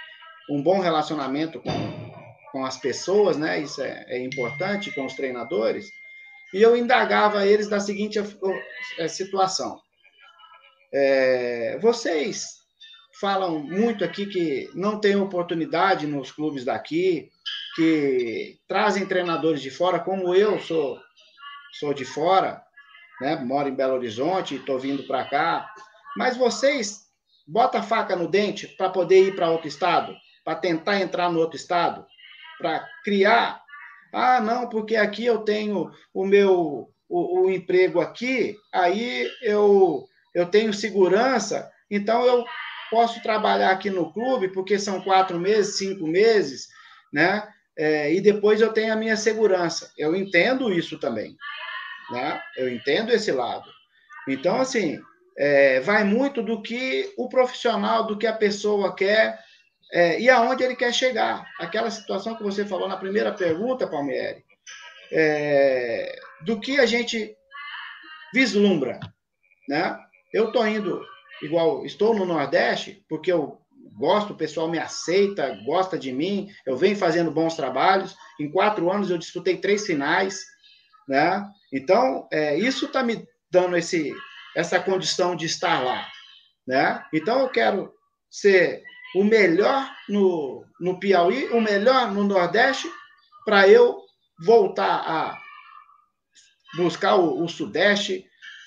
[SPEAKER 3] um bom relacionamento com, com as pessoas, né? Isso é, é importante com os treinadores. E eu indagava eles da seguinte é, situação: é, vocês falam muito aqui que não tem oportunidade nos clubes daqui, que trazem treinadores de fora, como eu sou sou de fora, né? Moro em Belo Horizonte, estou vindo para cá. Mas vocês bota a faca no dente para poder ir para outro estado, para tentar entrar no outro estado, para criar. Ah, não, porque aqui eu tenho o meu o, o, emprego aqui, aí eu eu tenho segurança, então eu posso trabalhar aqui no clube porque são quatro meses, cinco meses, né? É, e depois eu tenho a minha segurança. Eu entendo isso também, né? Eu entendo esse lado. Então, assim, é, vai muito do que o profissional, do que a pessoa quer é, e aonde ele quer chegar. Aquela situação que você falou na primeira pergunta, Palmieri, é, do que a gente vislumbra, né? Eu estou indo, igual, estou no Nordeste, porque eu gosto, o pessoal me aceita, gosta de mim, eu venho fazendo bons trabalhos. Em quatro anos eu disputei três finais, né? Então, é, isso está me dando esse, essa condição de estar lá. Né? Então, eu quero ser o melhor no, no Piauí, o melhor no Nordeste, para eu voltar a buscar o, o Sudeste,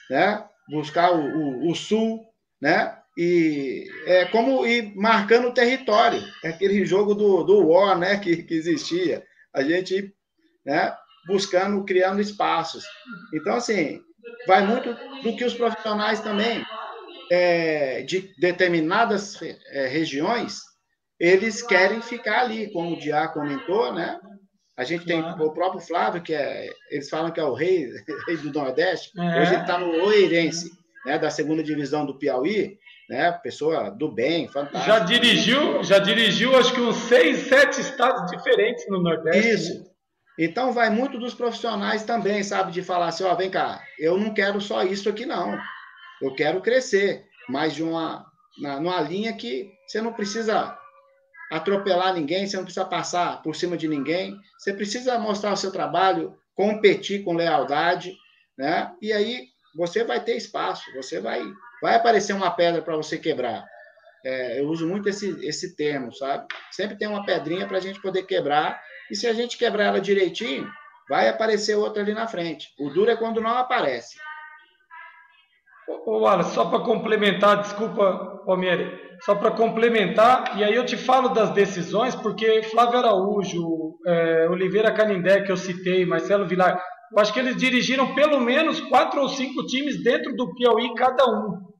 [SPEAKER 3] né? buscar o, o, o, Sul, né? E é como ir marcando o território, é aquele jogo do, do War né? que, que existia, a gente né? buscando, criando espaços. Então, assim, vai muito do que os profissionais também é, de determinadas é, regiões eles querem ficar ali, como o Diá comentou, né? A gente tem o próprio Flávio, que é, eles falam que é o rei, rei do Nordeste, é. hoje ele está no Oeirense, né, da segunda divisão do Piauí, né, pessoa do bem, fantástica.
[SPEAKER 4] Já dirigiu, já dirigiu acho que uns seis, sete estados diferentes no Nordeste.
[SPEAKER 3] Isso, né? Então vai muito dos profissionais também, sabe, de falar assim, ó, vem cá, eu não quero só isso aqui não. Eu quero crescer, mas de uma na, numa linha que você não precisa atropelar ninguém, você não precisa passar por cima de ninguém, você precisa mostrar o seu trabalho, competir com lealdade, né? E aí você vai ter espaço, você vai vai aparecer uma pedra para você quebrar. É, eu uso muito esse, esse termo, sabe? Sempre tem uma pedrinha para a gente poder quebrar e se a gente quebrar ela direitinho, vai aparecer outra ali na frente. O duro é quando não aparece.
[SPEAKER 4] Ô, Wallace, só para complementar, desculpa, Palmieri, só para complementar, e aí eu te falo das decisões, porque Flávio Araújo, é, Oliveira Canindé, que eu citei, Marcelo Vilar, eu acho que eles dirigiram pelo menos quatro ou cinco times dentro do Piauí, cada um.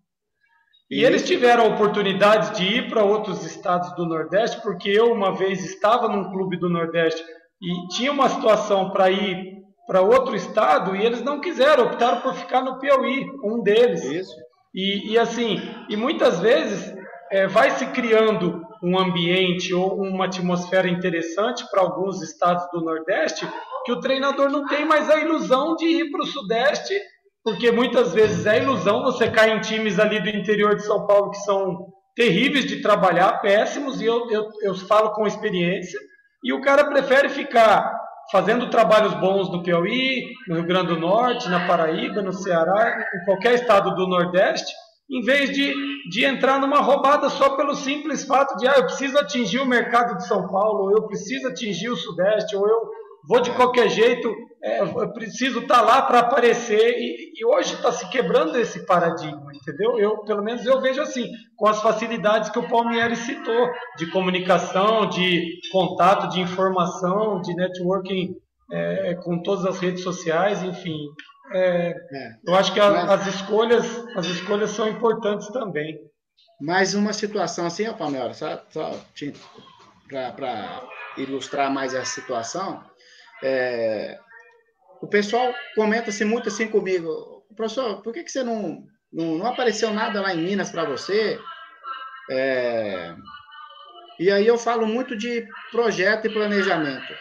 [SPEAKER 4] E eles tiveram a oportunidade de ir para outros estados do Nordeste, porque eu uma vez estava num clube do Nordeste e tinha uma situação para ir para outro estado e eles não quiseram, optaram por ficar no Piauí, um deles.
[SPEAKER 3] Isso.
[SPEAKER 4] E, e assim, e muitas vezes é, vai se criando um ambiente ou uma atmosfera interessante para alguns estados do Nordeste, que o treinador não tem mais a ilusão de ir para o Sudeste, porque muitas vezes é ilusão você cair em times ali do interior de São Paulo que são terríveis de trabalhar, péssimos, e eu, eu, eu falo com experiência, e o cara prefere ficar fazendo trabalhos bons no Piauí, no Rio Grande do Norte, na Paraíba, no Ceará, em qualquer estado do Nordeste, em vez de, de entrar numa roubada só pelo simples fato de ah, eu preciso atingir o mercado de São Paulo, ou eu preciso atingir o Sudeste, ou eu vou de qualquer jeito, é, eu preciso estar tá lá para aparecer. E, e hoje está se quebrando esse paradigma, entendeu? Eu, pelo menos eu vejo assim, com as facilidades que o Palmieri citou, de comunicação, de contato, de informação, de networking é, com todas as redes sociais, enfim. É, é. Eu acho que a, as escolhas, as escolhas são importantes também.
[SPEAKER 3] Mais uma situação assim, ó, Palmeiras, só, só para ilustrar mais essa situação, é, o pessoal comenta-se muito assim comigo, professor, por que, que você não, não, não apareceu nada lá em Minas para você? É, e aí eu falo muito de projeto e planejamento.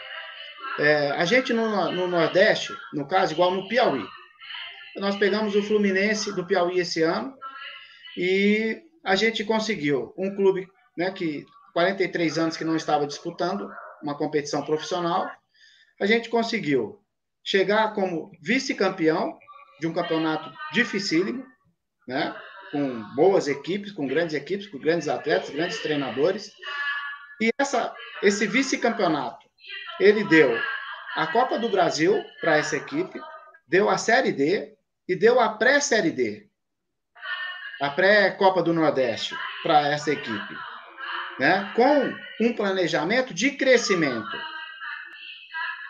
[SPEAKER 3] É, a gente no, no Nordeste, no caso, igual no Piauí, nós pegamos o Fluminense do Piauí esse ano e a gente conseguiu um clube né, que 43 anos que não estava disputando uma competição profissional, a gente conseguiu chegar como vice-campeão de um campeonato dificílimo, né, com boas equipes, com grandes equipes, com grandes atletas, grandes treinadores. E essa, esse vice-campeonato, ele deu a Copa do Brasil para essa equipe, deu a Série D, e deu a pré-Série D, a pré-Copa do Nordeste para essa equipe, né? com um planejamento de crescimento.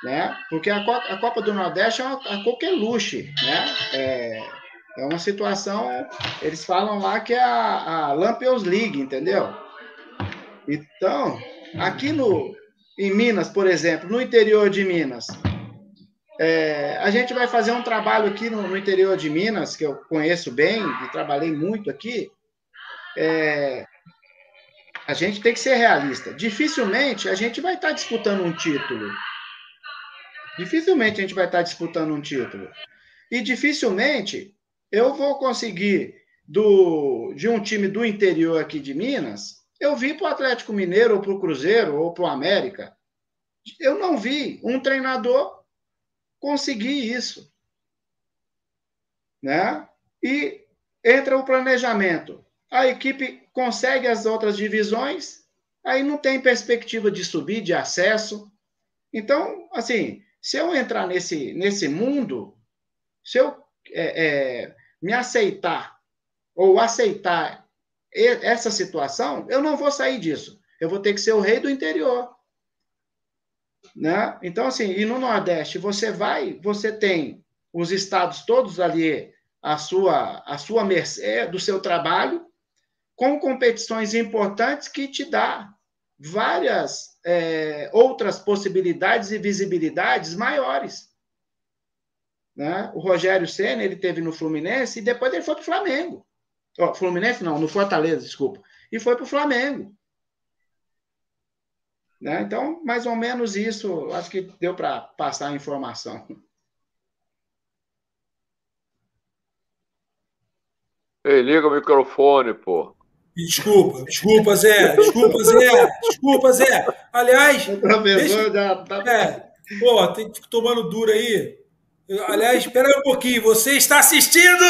[SPEAKER 3] Né? Porque a, a Copa do Nordeste é uma, a luxo. Né? É, é uma situação, eles falam lá que é a, a Lampions League, entendeu? Então, aqui no, em Minas, por exemplo, no interior de Minas, é, a gente vai fazer um trabalho aqui no, no, interior de Minas, que eu conheço bem e trabalhei muito aqui. É, a gente tem que ser realista. Dificilmente a gente vai estar disputando um título. Dificilmente a gente vai estar disputando um título. E dificilmente eu vou conseguir do, de um time do interior aqui de Minas, eu vi para o Atlético Mineiro, ou para o Cruzeiro, ou para o América. Eu não vi um treinador conseguir isso. Né? E entra o planejamento. A equipe consegue as outras divisões, aí não tem perspectiva de subir, de acesso. Então, assim, se eu entrar nesse, nesse mundo, se eu é, é, me aceitar ou aceitar essa situação, eu não vou sair disso. Eu vou ter que ser o rei do interior. Né? Então, assim, e no Nordeste, você vai, você tem os estados todos ali à sua, à sua mercê do seu trabalho, com competições importantes que te dá várias é, outras possibilidades e visibilidades maiores. Né? O Rogério Senna, ele teve no Fluminense e depois ele foi para o Flamengo. Oh, Fluminense não, no Fortaleza, desculpa. E foi para o Flamengo. Né? Então, mais ou menos isso, acho que deu para passar a informação.
[SPEAKER 2] Ei, liga o microfone, pô.
[SPEAKER 1] Desculpa, desculpa, Zé. Desculpa, Zé. Desculpa, Zé. Aliás.
[SPEAKER 3] O deixa... já tá.
[SPEAKER 1] É, pô, tem que tomando duro aí. Aliás, espera um pouquinho. Você está assistindo!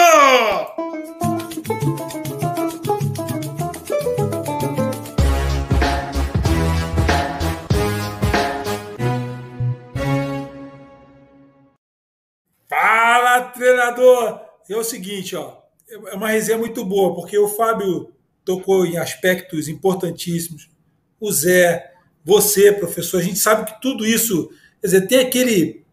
[SPEAKER 1] treinador, é o seguinte, ó, é uma resenha muito boa, porque o Fábio tocou em aspectos importantíssimos, o Zé, você, professor, a gente sabe que tudo isso, quer dizer, tem aquele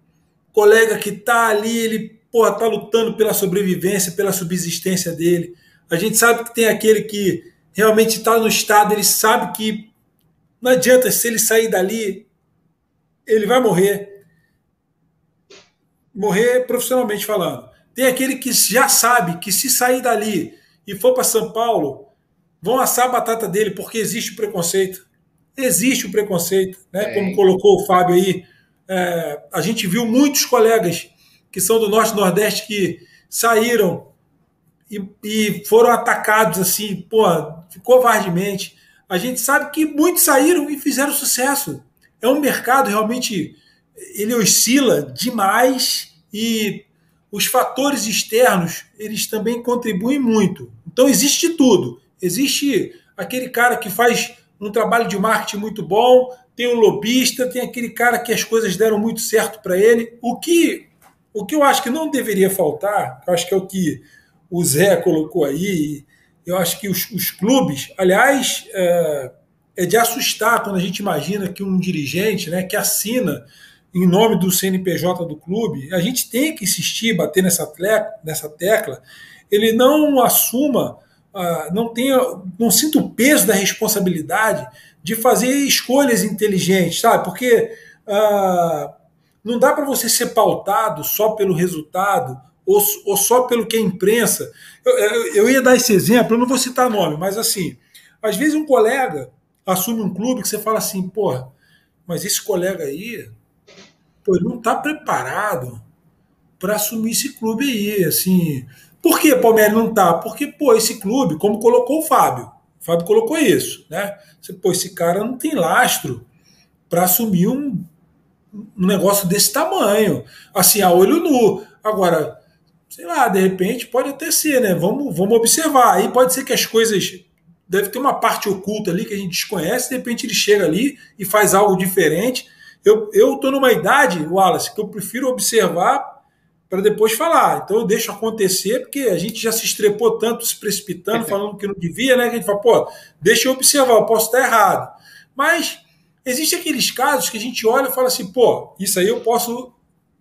[SPEAKER 1] colega que está ali, ele porra, tá lutando pela sobrevivência, pela subsistência dele. A gente sabe que tem aquele que realmente está no estado, ele sabe que não adianta se ele sair dali, ele vai morrer. Morrer profissionalmente falando. Tem aquele que já sabe que se sair dali e for para São Paulo, vão assar a batata dele, porque existe o preconceito. Existe o preconceito, né? É. Como colocou o Fábio aí. É, a gente viu muitos colegas que são do Norte e Nordeste que saíram e, e foram atacados assim, pô, covardemente. A gente sabe que muitos saíram e fizeram sucesso. É um mercado realmente ele oscila demais e os fatores externos eles também contribuem muito. Então existe tudo. Existe aquele cara que faz um trabalho de marketing muito bom, tem um lobista, tem aquele cara que as coisas deram muito certo para ele. O que, o que eu acho que não deveria faltar, eu acho que é o que o Zé colocou aí, eu acho que os, os clubes, aliás, é, é, de assustar quando a gente imagina que um dirigente né, que assina em nome do CNPJ do clube, a gente tem que insistir, bater nessa, tecla, nessa tecla, ele não assuma ah, não tenha, não sinta o peso da responsabilidade de fazer escolhas inteligentes, sabe? Porque uh, não dá para você ser pautado só pelo resultado ou, ou só pelo que a imprensa. Eu, eu, eu, ia dar esse exemplo, eu não vou citar nome, mas assim, às vezes um colega assume um clube que você fala assim, porra, mas esse colega aí, pô, ele não está preparado para assumir esse clube aí, assim. Por que Palmeiras não tá? Porque, pô, esse clube, como colocou o Fábio, o Fábio colocou isso, né? Você, pô, esse cara não tem lastro para assumir um, um negócio desse tamanho, assim, a olho nu. Agora, sei lá, de repente pode até ser, né? Vamos, vamos observar. Aí pode ser que as coisas. Deve ter uma parte oculta ali que a gente desconhece, de repente ele chega ali e faz algo diferente. Eu, tô numa idade, Wallace, que eu prefiro observar para depois falar. Então eu deixo acontecer, porque a gente já se estrepou tanto, se precipitando, falando que não devia, né? Que a gente fala, pô, deixa eu observar, eu posso estar errado. Mas existem aqueles casos que a gente olha e fala assim, pô, isso aí eu posso.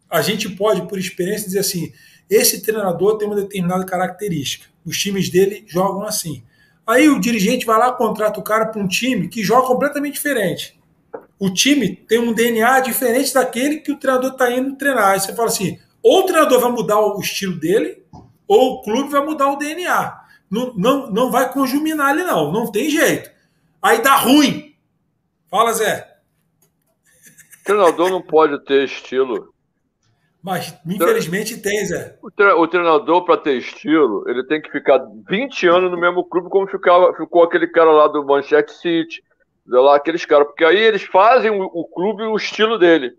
[SPEAKER 1] A gente pode, por experiência, dizer assim: esse treinador tem uma determinada característica. Os times dele jogam assim. Aí o dirigente vai lá, contrata o cara para um time que joga completamente diferente. O time tem um DNA diferente daquele que o treinador está indo treinar. Aí você fala assim: ou o treinador vai mudar o estilo dele, ou o clube vai mudar o DNA. Não, não, não vai conjuminar ali, não. Não tem jeito. Aí dá ruim. Fala, Zé.
[SPEAKER 2] O treinador não pode ter estilo.
[SPEAKER 1] Mas, infelizmente, tem, Zé.
[SPEAKER 2] O treinador, para ter estilo, ele tem que ficar 20 anos no mesmo clube, como ficava, ficou aquele cara lá do Manchester City, lá, aqueles caras. Porque aí eles fazem o, o clube o estilo dele.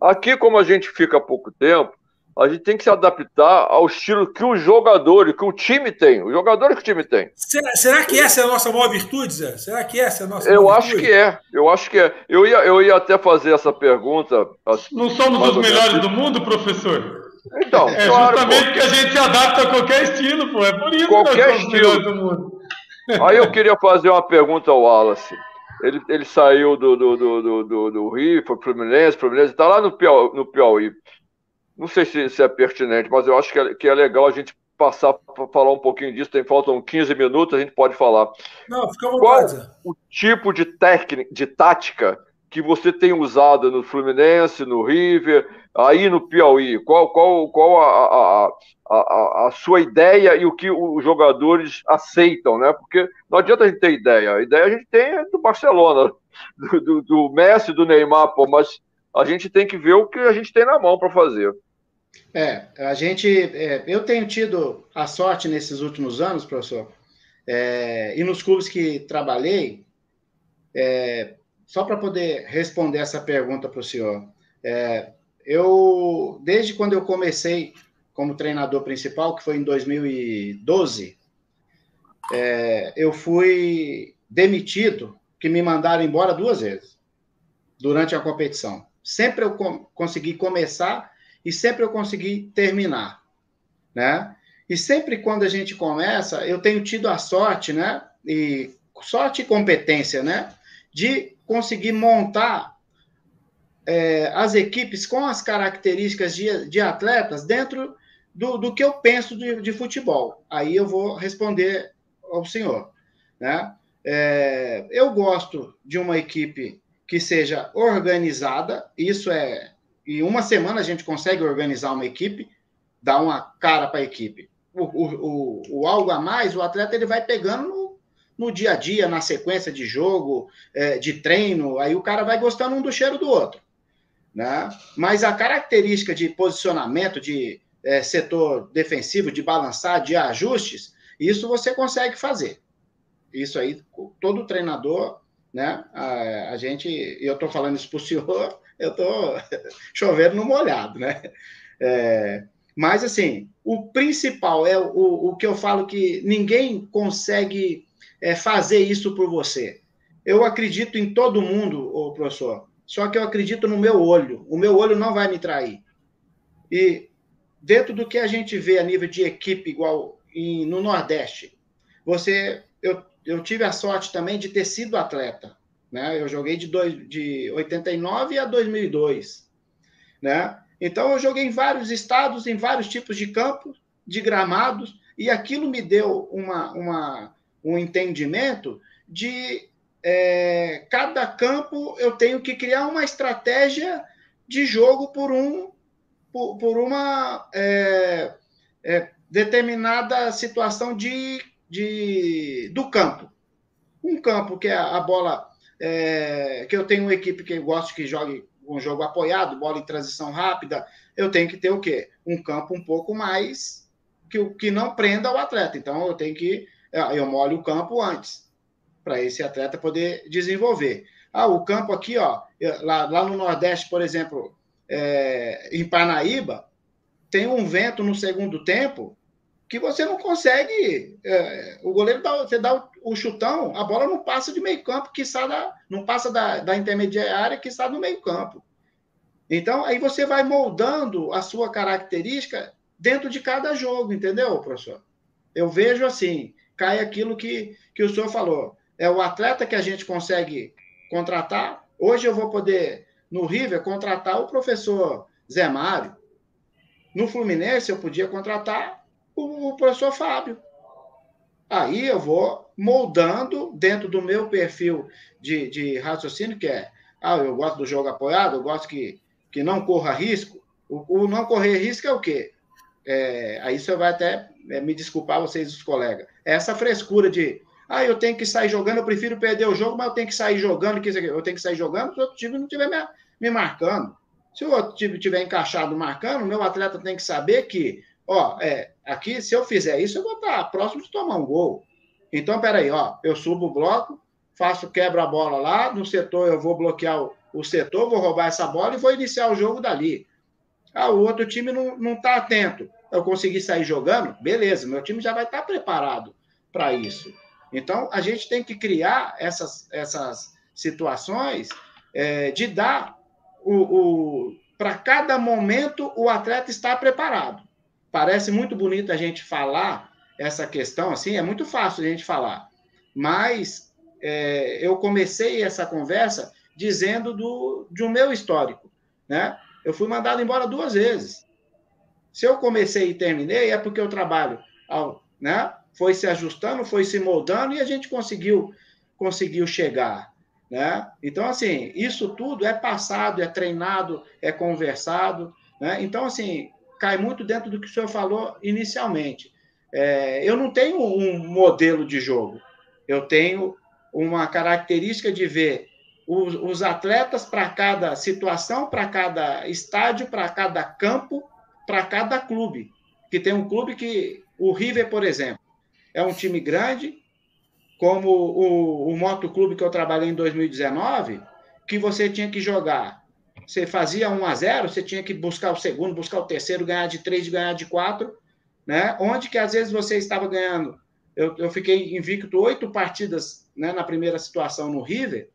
[SPEAKER 2] Aqui, como a gente fica há pouco tempo, a gente tem que se adaptar ao estilo que o jogador, que o time tem, os jogadores que o time tem.
[SPEAKER 1] Será, será que essa é a nossa maior virtude, Zé? Será que essa é a nossa
[SPEAKER 2] Eu acho virtude? que é, eu acho que é. Eu ia, eu ia até fazer essa pergunta.
[SPEAKER 4] Assim, Não somos os melhores do mundo, professor?
[SPEAKER 2] Então,
[SPEAKER 4] é claro, justamente porque a gente se adapta a qualquer estilo, pô. É por isso
[SPEAKER 2] qualquer que nós somos estilo. os melhores do mundo. Aí eu queria fazer uma pergunta ao Wallace. Ele, ele saiu do, do, do, do, do, do Rio, foi pro Fluminense, Fluminense está lá no Piauí, no Piauí. Não sei se, se é pertinente, mas eu acho que é, que é legal a gente passar para falar um pouquinho disso. Tem faltam 15 minutos, a gente pode falar.
[SPEAKER 1] Não, fica à vontade.
[SPEAKER 2] Qual o tipo de técnica, de tática que você tem usado no Fluminense, no River, aí no Piauí? Qual, qual, qual a, a, a, a, sua ideia e o que os jogadores aceitam, né? Porque não adianta a gente ter ideia. A ideia a gente tem é do Barcelona, do, do, do Messi, do Neymar, pô, mas a gente tem que ver o que a gente tem na mão para fazer.
[SPEAKER 3] É, a gente. É, eu tenho tido a sorte nesses últimos anos, professor, é, e nos clubes que trabalhei, é, só para poder responder essa pergunta para o senhor, é, eu, desde quando eu comecei como treinador principal, que foi em 2012, é, eu fui demitido, que me mandaram embora duas vezes durante a competição. Sempre eu consegui começar e sempre eu consegui terminar, né? E sempre quando a gente começa, eu tenho tido a sorte, né? E sorte e competência, né? De conseguir montar é, as equipes com as características de, de atletas dentro do, do que eu penso de, de futebol. Aí eu vou responder ao senhor, né? É, eu gosto de uma equipe que seja organizada. Isso é. Em uma semana a gente consegue organizar uma equipe, dar uma cara para a equipe. O, o, o, o, algo a mais, o atleta ele vai pegando no, no dia a dia, na sequência de jogo, é, de treino, aí o cara vai gostando um do cheiro do outro. Né? Mas a característica de posicionamento, de é, setor defensivo, de balançar, de ajustes, isso você consegue fazer. Isso aí, todo treinador né? A, a gente, eu estou falando isso para o senhor, eu estou chovendo no molhado, né? É, mas, assim, o principal é o, o que eu falo que ninguém consegue é, fazer isso por você. Eu acredito em todo mundo, professor, só que eu acredito no meu olho. O meu olho não vai me trair. E dentro do que a gente vê a nível de equipe, igual em, no Nordeste, você, eu eu tive a sorte também de ter sido atleta. Né? Eu joguei de, dois, de 89 a 2002. Né? Então, eu joguei em vários estados, em vários tipos de campos, de gramados, e aquilo me deu uma, uma, um entendimento de é, cada campo eu tenho que criar uma estratégia de jogo por, um, por, por uma é, é, determinada situação de de, do campo. Um campo que é a bola, é, que eu tenho uma equipe que eu gosto que jogue um jogo apoiado, bola em transição rápida, eu tenho que ter o quê? Um campo um pouco mais que, que não prenda o atleta. Então eu tenho que. Eu molho o campo antes, para esse atleta poder desenvolver. Ah, o campo aqui, ó, lá, lá no Nordeste, por exemplo, é, em Parnaíba, tem um vento no segundo tempo que você não consegue. É, o goleiro dá, você dá o, o, chutão, a bola não passa de meio campo, que está da, não passa da, da intermediária, que está no meio campo. Então, aí você vai moldando a sua característica dentro de cada jogo, entendeu, professor? Eu vejo assim, cai aquilo que, que o senhor falou. É o atleta que a gente consegue contratar. Hoje eu vou poder, no River, contratar o professor Zé Mário. No Fluminense, eu podia contratar o, o professor Fábio. Aí eu vou moldando dentro do meu perfil de, de raciocínio, que é, ah, eu gosto do jogo apoiado, eu gosto que, que não corra risco. O, o não correr risco é o quê? É, aí você vai até é, me desculpar, vocês, os colegas. É essa frescura de, ah, eu tenho que sair jogando, eu prefiro perder o jogo, mas eu tenho que sair jogando, que eu tenho que sair jogando se o outro time não estiver me, me marcando. Se o outro time estiver encaixado marcando, o meu atleta tem que saber que Ó, é, aqui, se eu fizer isso, eu vou estar próximo de tomar um gol. Então, peraí, ó, eu subo o bloco, faço, quebro a bola lá, no setor eu vou bloquear o, o setor, vou roubar essa bola e vou iniciar o jogo dali. Ah, o outro time não está atento. Eu consegui sair jogando, beleza, meu time já vai estar preparado para isso. Então, a gente tem que criar essas, essas situações é, de dar o, o para cada momento o atleta estar preparado parece muito bonito a gente falar essa questão, assim, é muito fácil a gente falar. Mas é, eu comecei essa conversa dizendo do, de um meu histórico, né? Eu fui mandado embora duas vezes. Se eu comecei e terminei, é porque o trabalho ao, né, foi se ajustando, foi se moldando e a gente conseguiu, conseguiu chegar. Né? Então, assim, isso tudo é passado, é treinado, é conversado. Né? Então, assim, cai muito dentro do que o senhor falou inicialmente. É, eu não tenho um modelo de jogo, eu tenho uma característica de ver os, os atletas para cada situação, para cada estádio, para cada campo, para cada clube. Que tem um clube que, o River, por exemplo, é um time grande, como o, o Moto Clube que eu trabalhei em 2019, que você tinha que jogar você fazia 1 a 0 você tinha que buscar o segundo, buscar o terceiro, ganhar de três, ganhar de quatro, né? Onde que às vezes você estava ganhando. Eu, eu fiquei invicto oito partidas né, na primeira situação no River,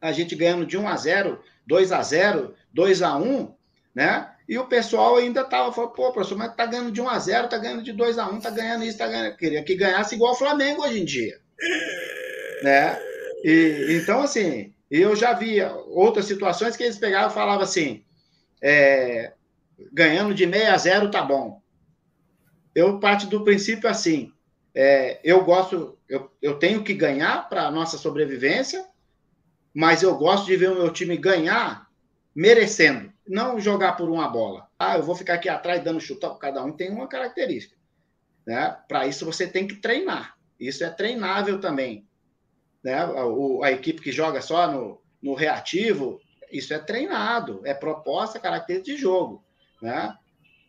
[SPEAKER 3] a gente ganhando de 1 a 0 2 a 0 2 a 1 né? E o pessoal ainda estava falando, pô, professor, mas tá ganhando de 1 a 0 tá ganhando de 2 a 1 tá ganhando isso, tá ganhando. Queria que ganhasse igual o Flamengo hoje em dia. Né? E, então, assim, eu já vi outras situações que eles pegavam e falavam assim: é, ganhando de meia a zero tá bom. Eu parto do princípio assim: é, eu gosto, eu, eu tenho que ganhar para a nossa sobrevivência, mas eu gosto de ver o meu time ganhar merecendo, não jogar por uma bola. Ah, eu vou ficar aqui atrás dando chutão, cada um tem uma característica. Né? Para isso você tem que treinar. Isso é treinável também. Né? O, a equipe que joga só no, no reativo, isso é treinado, é proposta, característica de jogo. Né?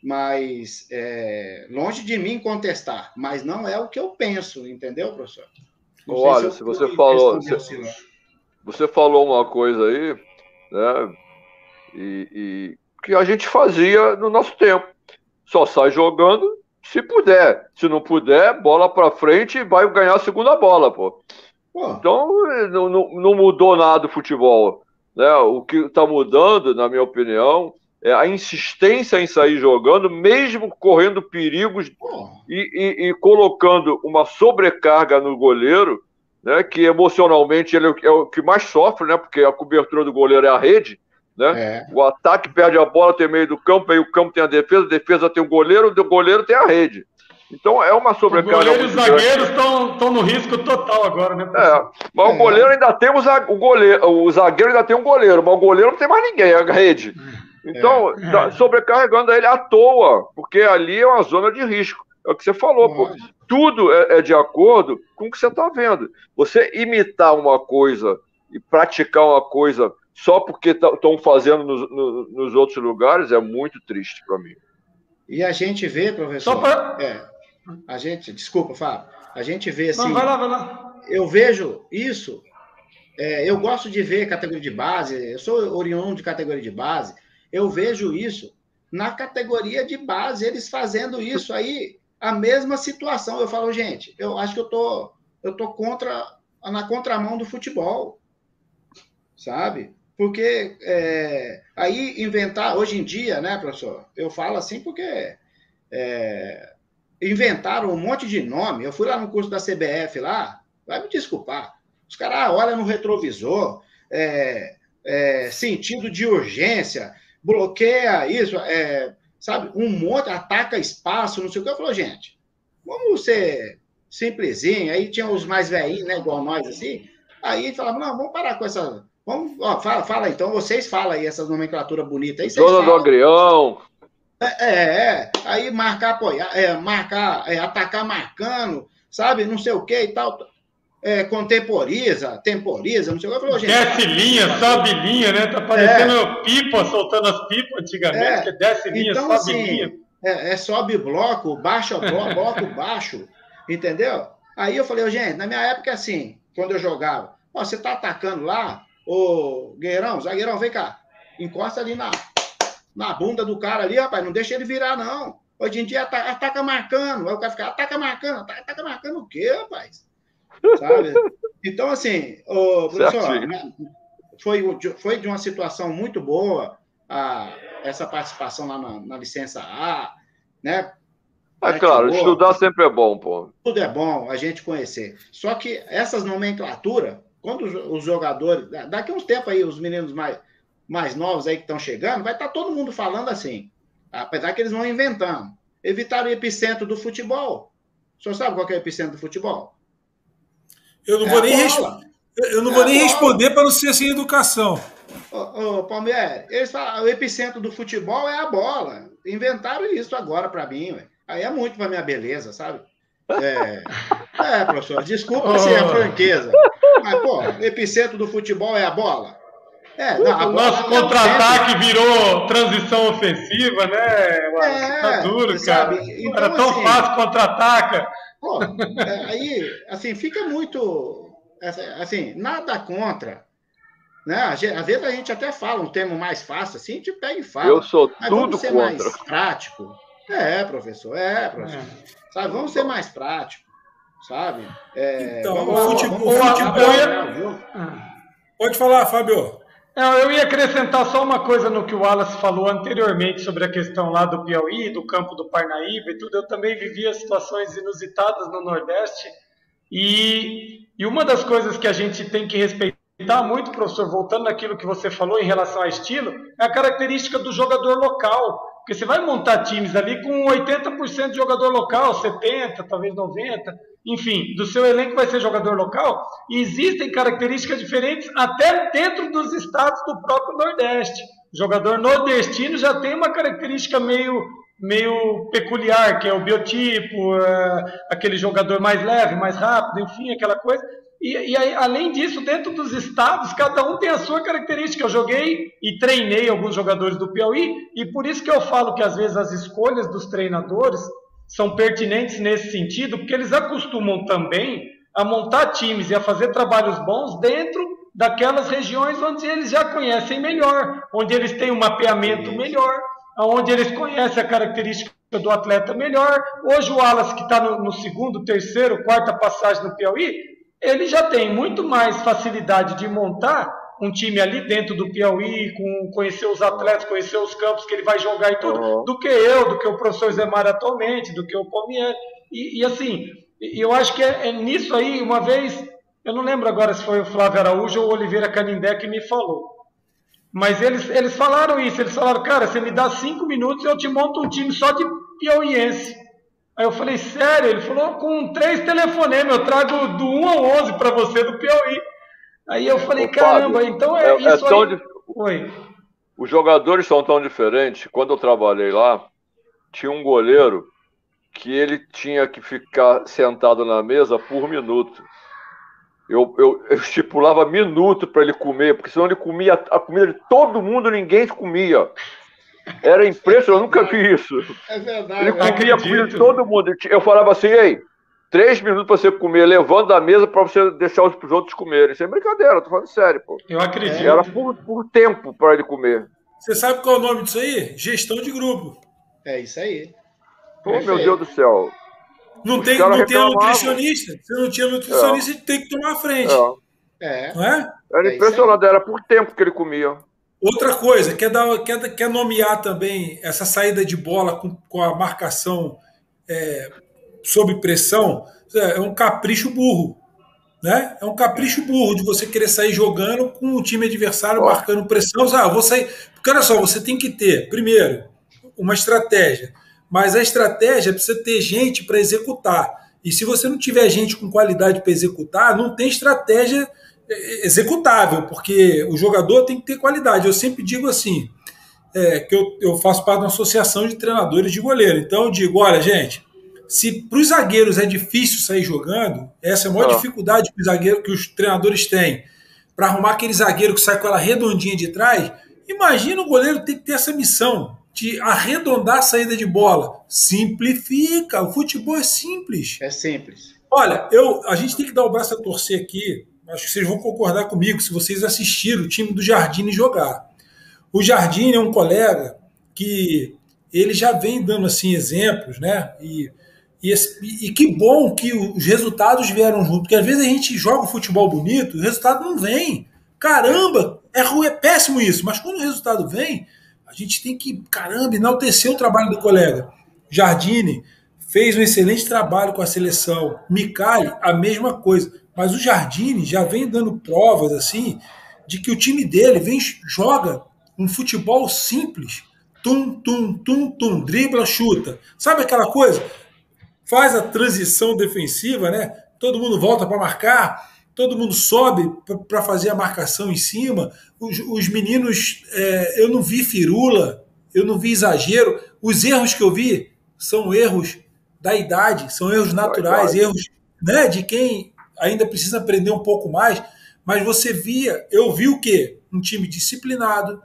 [SPEAKER 3] Mas é, longe de mim contestar, mas não é o que eu penso, entendeu, professor?
[SPEAKER 2] Olha, se, se você falou, você, você, falou uma coisa aí, né? E, e, que a gente fazia no nosso tempo. Só sai jogando se puder. Se não puder, bola para frente e vai ganhar a segunda bola, pô. Pô. Então não, não, não mudou nada o futebol. Né? O que está mudando, na minha opinião, é, a insistência em sair jogando, mesmo correndo perigos e, e, e, colocando uma sobrecarga no goleiro, né, que emocionalmente ele é o que mais sofre, né, porque a cobertura do goleiro é a rede. Né? É. O ataque perde a bola, tem meio do campo, aí o campo tem a defesa, a defesa tem o goleiro, o goleiro tem a rede. Então é uma sobrecarga. Os
[SPEAKER 4] goleiros e zagueiros estão no risco total agora, né?
[SPEAKER 2] É, mas é. o goleiro ainda tem o, goleiro, o zagueiro ainda tem um goleiro, mas o goleiro não tem mais ninguém, é a rede. Então, é. Tá sobrecarregando ele à toa, porque ali é uma zona de risco. É o que você falou, pô. Tudo é, é, de acordo com o que você está vendo. Você imitar uma coisa e praticar uma coisa só porque estão fazendo nos, no, nos outros lugares é muito triste para mim.
[SPEAKER 3] E a gente vê, professor. Só pra... é, a gente, desculpa, Fábio. A gente vê assim. Não,
[SPEAKER 4] vai lá, vai lá.
[SPEAKER 3] Eu vejo isso. É, eu gosto de ver categoria de base. Eu sou oriundo de categoria de base. Eu vejo isso na categoria de base, eles fazendo isso aí, a mesma situação. Eu falo, gente, eu acho que eu tô, eu tô contra, na contramão do futebol, sabe? Porque é, aí inventar, hoje em dia, né, professor? Eu falo assim porque é, inventaram um monte de nome. Eu fui lá no curso da CBF lá, vai me desculpar. Os caras ah, olham no retrovisor, é, é, sentido de urgência, bloqueia isso, é, sabe? Um monte, ataca espaço, não sei o que. Eu falo, gente, vamos ser simplesinho. Aí tinha os mais velhinhos, né, igual nós, assim. Aí falava, não, vamos parar com essa. Vamos, ó, fala, fala então, vocês falam aí essas nomenclaturas bonitas aí.
[SPEAKER 2] Dona do Agrião.
[SPEAKER 3] É, é, é, aí marcar, apoiar, é, marcar, é, atacar marcando, sabe? Não sei o que e tal é, contemporiza, temporiza, não sei o que. Falou,
[SPEAKER 4] gente, desce linha, sobe linha, né? Tá parecendo é. pipa, soltando as pipas antigamente, é. que desce linha, então, sobe assim, linha.
[SPEAKER 3] É, é, sobe bloco, baixa bloco, bloco baixo, entendeu? Aí eu falei, gente, na minha época, assim, quando eu jogava, ó, você tá atacando lá, ô Guerreirão, zagueirão, vem cá, encosta ali na, na bunda do cara ali, rapaz, não deixa ele virar, não. Hoje em dia ataca, ataca marcando, aí o cara fica, ataca marcando, ataca, ataca marcando o quê, rapaz? sabe? Então, assim, professor, né, foi, foi de uma situação muito boa a, essa participação lá na, na licença A, né?
[SPEAKER 2] É claro, boa, estudar sempre é bom, pô.
[SPEAKER 3] Tudo é bom a gente conhecer. Só que essas nomenclaturas, quando os, os jogadores, daqui a uns tempos aí, os meninos mais, mais novos aí que estão chegando, vai estar tá todo mundo falando assim. Apesar que eles vão inventando. Evitar o epicentro do futebol. O senhor sabe qual é o epicentro do futebol?
[SPEAKER 1] Eu não é vou nem, eu não é vou nem responder para não ser sem educação.
[SPEAKER 3] Ô, ô Palmeiras, eles falam, o epicentro do futebol é a bola. Inventaram isso agora para mim, ué. Aí é muito para minha beleza, sabe? É, é professor, desculpa oh. se é franqueza. Mas, pô, o epicentro do futebol é a bola.
[SPEAKER 4] É, não, o nosso contra-ataque virou transição ofensiva, né? É, tá duro, sabe? cara. Então, Era tão assim, fácil contra-ataca.
[SPEAKER 3] Pô, é, aí, assim, fica muito. Assim, nada contra. Né? Às vezes a gente até fala um termo mais fácil, assim, a gente pega e fala.
[SPEAKER 2] Eu sou tudo vamos
[SPEAKER 3] ser
[SPEAKER 2] contra.
[SPEAKER 3] mais prático. É, professor, é, professor. É. Sabe, vamos ser mais prático, sabe? É,
[SPEAKER 1] então, vamos, o futebol. Vamos, futebol, Pode falar, Fábio.
[SPEAKER 4] Eu ia acrescentar só uma coisa no que o Wallace falou anteriormente sobre a questão lá do Piauí, do campo do Parnaíba e tudo. Eu também vivia situações inusitadas no Nordeste e, e uma das coisas que a gente tem que respeitar muito, professor, voltando naquilo que você falou em relação a estilo, é a característica do jogador local. Porque você vai montar times ali com 80% de jogador local, 70%, talvez 90%, enfim, do seu elenco vai ser jogador local. E existem características diferentes até dentro dos estados do próprio Nordeste. O jogador nordestino já tem uma característica meio, meio peculiar, que é o biotipo, é, aquele jogador mais leve, mais rápido, enfim, aquela coisa. E, e aí, além disso, dentro dos estados, cada um tem a sua característica. Eu joguei e treinei alguns jogadores do Piauí, e por isso que eu falo que às vezes as escolhas dos treinadores são pertinentes nesse sentido, porque eles acostumam também a montar times e a fazer trabalhos bons dentro daquelas regiões onde eles já conhecem melhor, onde eles têm um mapeamento melhor, onde eles conhecem a característica do atleta melhor. Hoje o Wallace, que está no, no, segundo, terceiro, quarta passagem no Piauí, ele já tem muito mais facilidade de montar um time ali dentro do Piauí, com conhecer os atletas, conhecer os campos que ele vai jogar e tudo, uhum. do que eu, do que o professor Zé atualmente, do que o Palmieri. E, e assim, eu acho que é, é, nisso aí, uma vez, eu não lembro agora se foi o Flávio Araújo ou o Oliveira Canindé que me falou. Mas eles, eles falaram isso, eles falaram, cara, você me dá cinco minutos eu te monto um time só de piauiense. Aí eu falei, sério? Ele falou, com três telefonemas, eu trago do 1 ao 11 para você do Piauí. Aí eu falei, Ô, caramba, Fábio, então é, é, é isso é aí. Oi.
[SPEAKER 2] Os jogadores são tão diferentes. Quando eu trabalhei lá, tinha um goleiro que ele tinha que ficar sentado na mesa por minuto. Eu, eu, eu estipulava minuto para ele comer, porque senão ele comia a comida de todo mundo, ninguém comia. Era impressionante, eu nunca vi isso.
[SPEAKER 3] É verdade.
[SPEAKER 2] Ele comia a comida de todo mundo. Eu falava assim, ei, três minutos para você comer, levando da mesa para você deixar os, os outros comerem. Isso é brincadeira, eu tô falando sério, pô.
[SPEAKER 4] Eu acredito.
[SPEAKER 2] Era por, por tempo para ele comer.
[SPEAKER 1] Você sabe qual é o nome disso aí? Gestão de grupo.
[SPEAKER 3] É isso aí.
[SPEAKER 2] Pô, meu Deus do céu.
[SPEAKER 1] Não tem, não tem nutricionista. Se não tinha nutricionista, é. tem que tomar a frente.
[SPEAKER 3] É.
[SPEAKER 1] é. Não é?
[SPEAKER 2] Era é impressionante, era por tempo que ele comia.
[SPEAKER 1] Outra coisa, quer, dar, quer, quer nomear também essa saída de bola com, com a marcação é, sob pressão, é, é um capricho burro. Né? É um capricho burro de você querer sair jogando com o time adversário oh. marcando pressão. Ah, vou sair. Porque olha só, você tem que ter, primeiro, uma estratégia. Mas a estratégia precisa ter gente para executar. E se você não tiver gente com qualidade para executar, não tem estratégia executável, porque o jogador tem que ter qualidade. Eu sempre digo assim, é, que eu, eu faço parte de uma associação de treinadores de goleiro. Então eu digo, olha, gente, se para os zagueiros é difícil sair jogando, essa é a maior ah. dificuldade que, zagueiro, que os treinadores têm para arrumar aquele zagueiro que sai com ela redondinha de trás. Imagina o goleiro ter que ter essa missão de arredondar a saída de bola. Simplifica. O futebol é simples.
[SPEAKER 3] É simples.
[SPEAKER 1] Olha, eu, a gente tem que dar o braço a torcer aqui. Acho que vocês vão concordar comigo se vocês assistiram o time do Jardine jogar. O Jardine é um colega que ele já vem dando assim exemplos, né? E e, e, que bom que os resultados vieram junto, porque às vezes a gente joga o futebol bonito e o resultado não vem. Caramba, é, é péssimo isso, mas quando o resultado vem, a gente tem que, caramba, enaltecer o trabalho do colega. Jardine fez um excelente trabalho com a seleção. Micali, a mesma coisa. Mas o Jardine já vem dando provas assim de que o time dele vem joga um futebol simples. Tum, tum, tum, tum, dribla, chuta. Sabe aquela coisa? faz a transição defensiva, né? Todo mundo volta para marcar, todo mundo sobe para fazer a marcação em cima. Os, os meninos, é, eu não vi firula, eu não vi exagero. Os erros que eu vi são erros da idade, são erros naturais, erros né, de quem ainda precisa aprender um pouco mais. Mas você via, eu vi o quê? Um time disciplinado,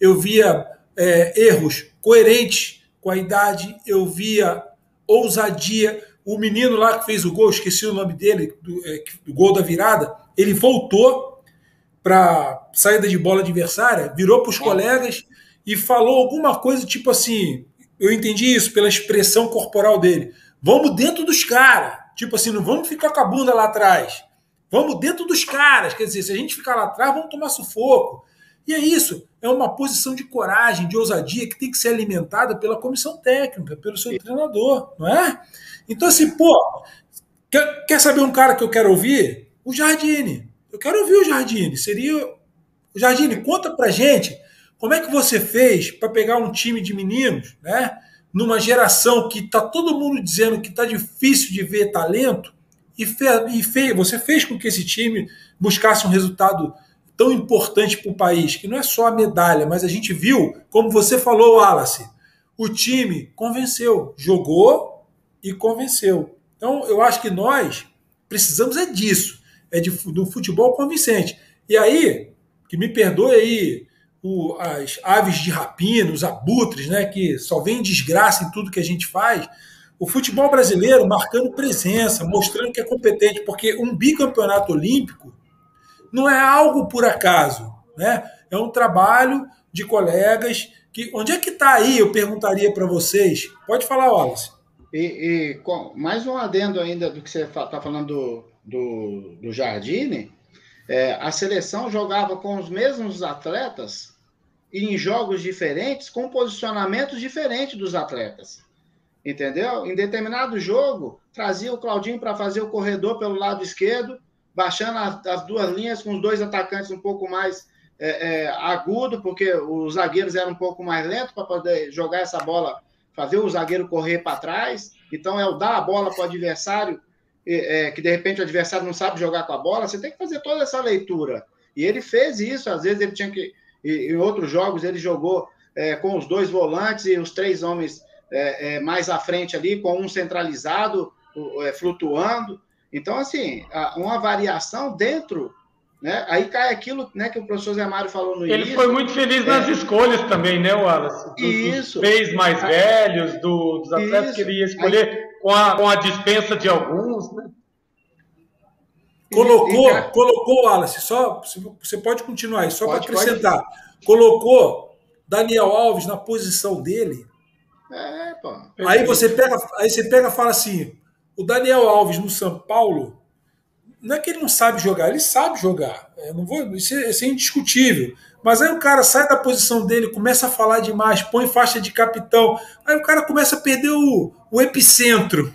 [SPEAKER 1] eu via é, erros coerentes com a idade, eu via ousadia. O menino lá que fez o gol, esqueci o nome dele, do, é, do gol da virada, ele voltou para saída de bola adversária, virou para os colegas e falou alguma coisa tipo assim: eu entendi isso pela expressão corporal dele. Vamos dentro dos caras. Tipo assim, não vamos ficar com a bunda lá atrás. Vamos dentro dos caras. Quer dizer, se a gente ficar lá atrás, vamos tomar sufoco. E é isso, é uma posição de coragem, de ousadia que tem que ser alimentada pela comissão técnica, pelo seu treinador, não é? Então, assim, pô, quer, quer saber um cara que eu quero ouvir? O Jardine. Eu quero ouvir o Jardine. Seria. O Jardine, conta pra gente Como é que você fez para pegar um time de meninos, né? Numa geração que está todo mundo dizendo que está difícil de ver talento, e, fe, e fe, você fez com que esse time buscasse um resultado tão importante para o país, que não é só a medalha, mas a gente viu, como você falou, Wallace, o time convenceu, jogou e convenceu. Então, eu acho que nós precisamos é disso, é de, do futebol convincente. E aí, que me perdoe aí o, as aves de rapina, os abutres, né, que só vem desgraça em tudo que a gente faz. O futebol brasileiro marcando presença, mostrando que é competente, porque um bicampeonato olímpico não é algo por acaso, né? É um trabalho de colegas que onde é que está aí? Eu perguntaria para vocês. Pode falar, Wallace.
[SPEAKER 3] E, e com, mais um adendo ainda do que você está falando do, do, do Jardine, é, a seleção jogava com os mesmos atletas em jogos diferentes, com posicionamentos diferentes dos atletas. Entendeu? Em determinado jogo, trazia o Claudinho para fazer o corredor pelo lado esquerdo, baixando as, as, duas linhas com os dois atacantes um pouco mais é, é, agudo, porque os zagueiros eram um pouco mais lentos para poder jogar essa bola, fazer o zagueiro correr para trás. Então, é o dar a bola para o adversário, é, que de repente o adversário não sabe jogar com a bola. Você tem que fazer toda essa leitura. E ele fez isso, às vezes ele tinha que e em outros jogos ele jogou é, com os dois volantes e os três homens é, é, mais à frente ali, com um centralizado, é, flutuando. Então, assim, uma variação dentro né? Aí cai aquilo né, que o professor Zé Mário falou no
[SPEAKER 4] Ele início. Ele foi muito feliz é. nas escolhas também, né, Wallace? Do, Isso. Dos três mais velhos, do, dos atletas Isso. que ele ia escolher, Aí... com, a, com a dispensa de alguns, né?
[SPEAKER 1] Colocou, e, colocou, Wallace, só você pode continuar aí, só para acrescentar. Pode. Colocou Daniel Alves na posição dele. É, pô. Aí você pega, aí você pega e fala assim: o Daniel Alves no São Paulo, não é que ele não sabe jogar, ele sabe jogar. Eu não vou, isso é, isso é indiscutível. Mas aí o cara sai da posição dele, começa a falar demais, põe faixa de capitão. Aí o cara começa a perder o, o epicentro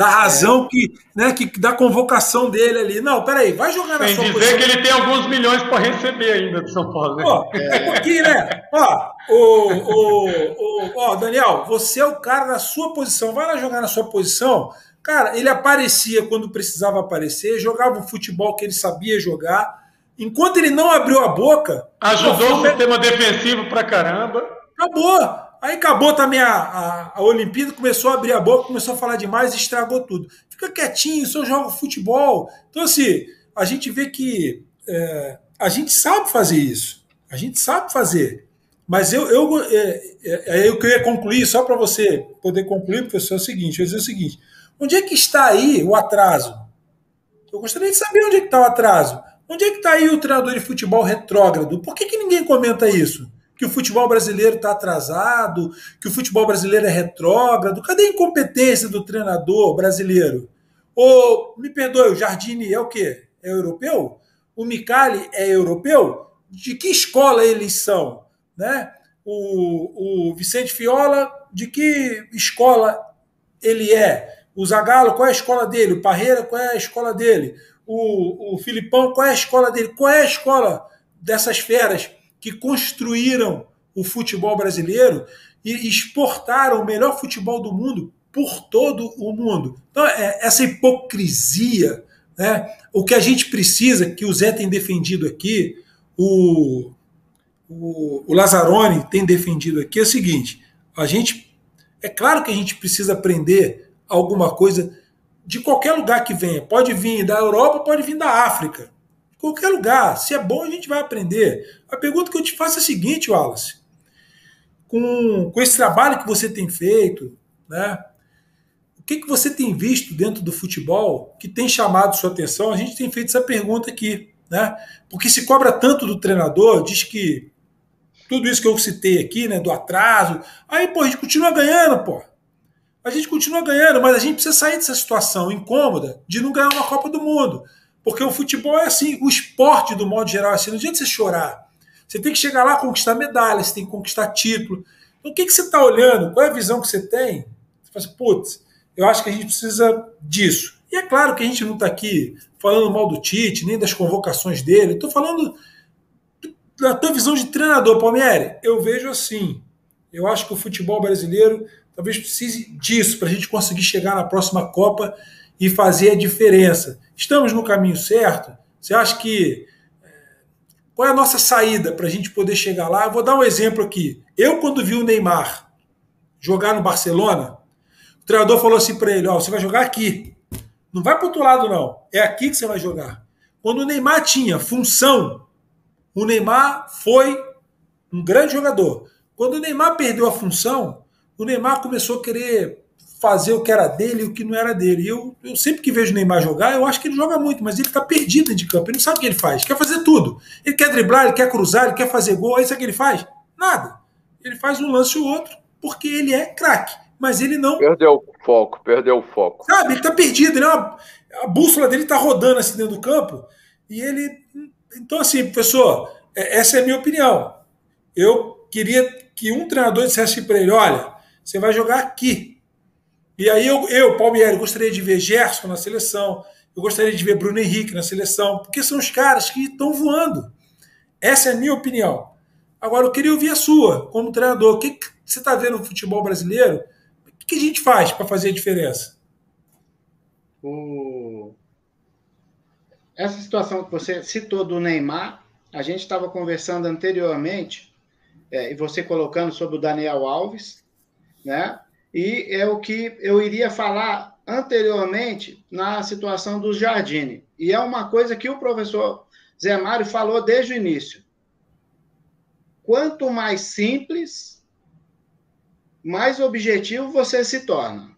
[SPEAKER 1] da razão é. que, né, que da convocação dele ali. Não, peraí, vai jogar na
[SPEAKER 4] Sem sua dizer posição. que ele tem alguns milhões para receber ainda de São Paulo. Né?
[SPEAKER 1] Ó, é. aqui, né? Ó, o, o, o, ó, Daniel, você é o cara da sua posição. Vai lá jogar na sua posição. Cara, ele aparecia quando precisava aparecer, jogava o futebol que ele sabia jogar. Enquanto ele não abriu a boca.
[SPEAKER 4] Ajudou o sistema defensivo pra caramba.
[SPEAKER 1] Acabou. Aí acabou também a, a, a Olimpíada, começou a abrir a boca, começou a falar demais estragou tudo. Fica quietinho, só joga futebol. Então, assim, a gente vê que é, a gente sabe fazer isso. A gente sabe fazer. Mas eu, eu, é, é, eu queria concluir, só para você poder concluir, professor, é o seguinte: eu dizer o seguinte: onde é que está aí o atraso? Eu gostaria de saber onde é que está o atraso. Onde é que está aí o treinador de futebol retrógrado? Por que, que ninguém comenta isso? Que o futebol brasileiro está atrasado, que o futebol brasileiro é retrógrado. Cadê a incompetência do treinador brasileiro? Ou, me perdoe, o Jardine é o quê? É europeu? O Micali é europeu? De que escola eles são? Né? O, o Vicente Fiola, de que escola ele é? O Zagallo, qual é a escola dele? O Parreira, qual é a escola dele? O, o Filipão, qual é a escola dele? Qual é a escola dessas feras? Que construíram o futebol brasileiro e exportaram o melhor futebol do mundo por todo o mundo. Então, é, essa hipocrisia, né? o que a gente precisa, que o Zé tem defendido aqui, o, o, o Lazzaroni tem defendido aqui, é o seguinte: a gente. É claro que a gente precisa aprender alguma coisa de qualquer lugar que venha. Pode vir da Europa, pode vir da África. Qualquer lugar. Se é bom, a gente vai aprender. A pergunta que eu te faço é a seguinte, Wallace. Com, com esse trabalho que você tem feito, né? O que, que você tem visto dentro do futebol que tem chamado sua atenção? A gente tem feito essa pergunta aqui, né? Porque se cobra tanto do treinador, diz que tudo isso que eu citei aqui, né, do atraso, aí, pô, a gente continua ganhando, pô. A gente continua ganhando, mas a gente precisa sair dessa situação incômoda de não ganhar uma Copa do Mundo. Porque o futebol é assim, o esporte, do modo geral, é assim, não adianta você chorar. Você tem que chegar lá conquistar medalha, você tem que conquistar título. Então, o que, que você está olhando? Qual é a visão que você tem? Você fala assim, putz, eu acho que a gente precisa disso. E é claro que a gente não está aqui falando mal do Tite, nem das convocações dele. Estou falando na tua visão de treinador, Palmieri, eu vejo assim. Eu acho que o futebol brasileiro talvez precise disso para a gente conseguir chegar na próxima Copa e fazer a diferença. Estamos no caminho certo? Você acha que. É, qual é a nossa saída para a gente poder chegar lá? Eu vou dar um exemplo aqui. Eu, quando vi o Neymar jogar no Barcelona, o treinador falou assim para ele: Ó, você vai jogar aqui. Não vai para outro lado, não. É aqui que você vai jogar. Quando o Neymar tinha função, o Neymar foi um grande jogador. Quando o Neymar perdeu a função, o Neymar começou a querer fazer o que era dele e o que não era dele. Eu, eu sempre que vejo o Neymar jogar, eu acho que ele joga muito, mas ele está perdido de campo. Ele não sabe o que ele faz. Quer fazer tudo. Ele quer driblar, ele quer cruzar, ele quer fazer gol. Aí sabe o que ele faz? Nada. Ele faz um lance ou outro porque ele é craque. Mas ele não.
[SPEAKER 2] Perdeu o foco, perdeu o foco.
[SPEAKER 1] Sabe, ele está perdido. Ele é uma... A bússola dele está rodando assim dentro do campo. E ele. Então, assim, professor, é, essa é a minha opinião. Eu queria que um treinador dissesse para ele: olha, você vai jogar aqui. E aí eu, eu Palmieri, gostaria de ver Gerson na seleção, eu gostaria de ver Bruno Henrique na seleção, porque são os caras que estão voando. Essa é a minha opinião. Agora, eu queria ouvir a sua, como treinador. O que, que você está vendo no futebol brasileiro? O que, que a gente faz para fazer a diferença?
[SPEAKER 3] O... Essa situação que você citou do Neymar, a gente estava conversando anteriormente, é, e você colocando sobre o Daniel Alves, né? E é o que eu iria falar anteriormente na situação do Jardine. E é uma coisa que o professor Zé Mário falou desde o início. Quanto mais simples, mais objetivo você se torna.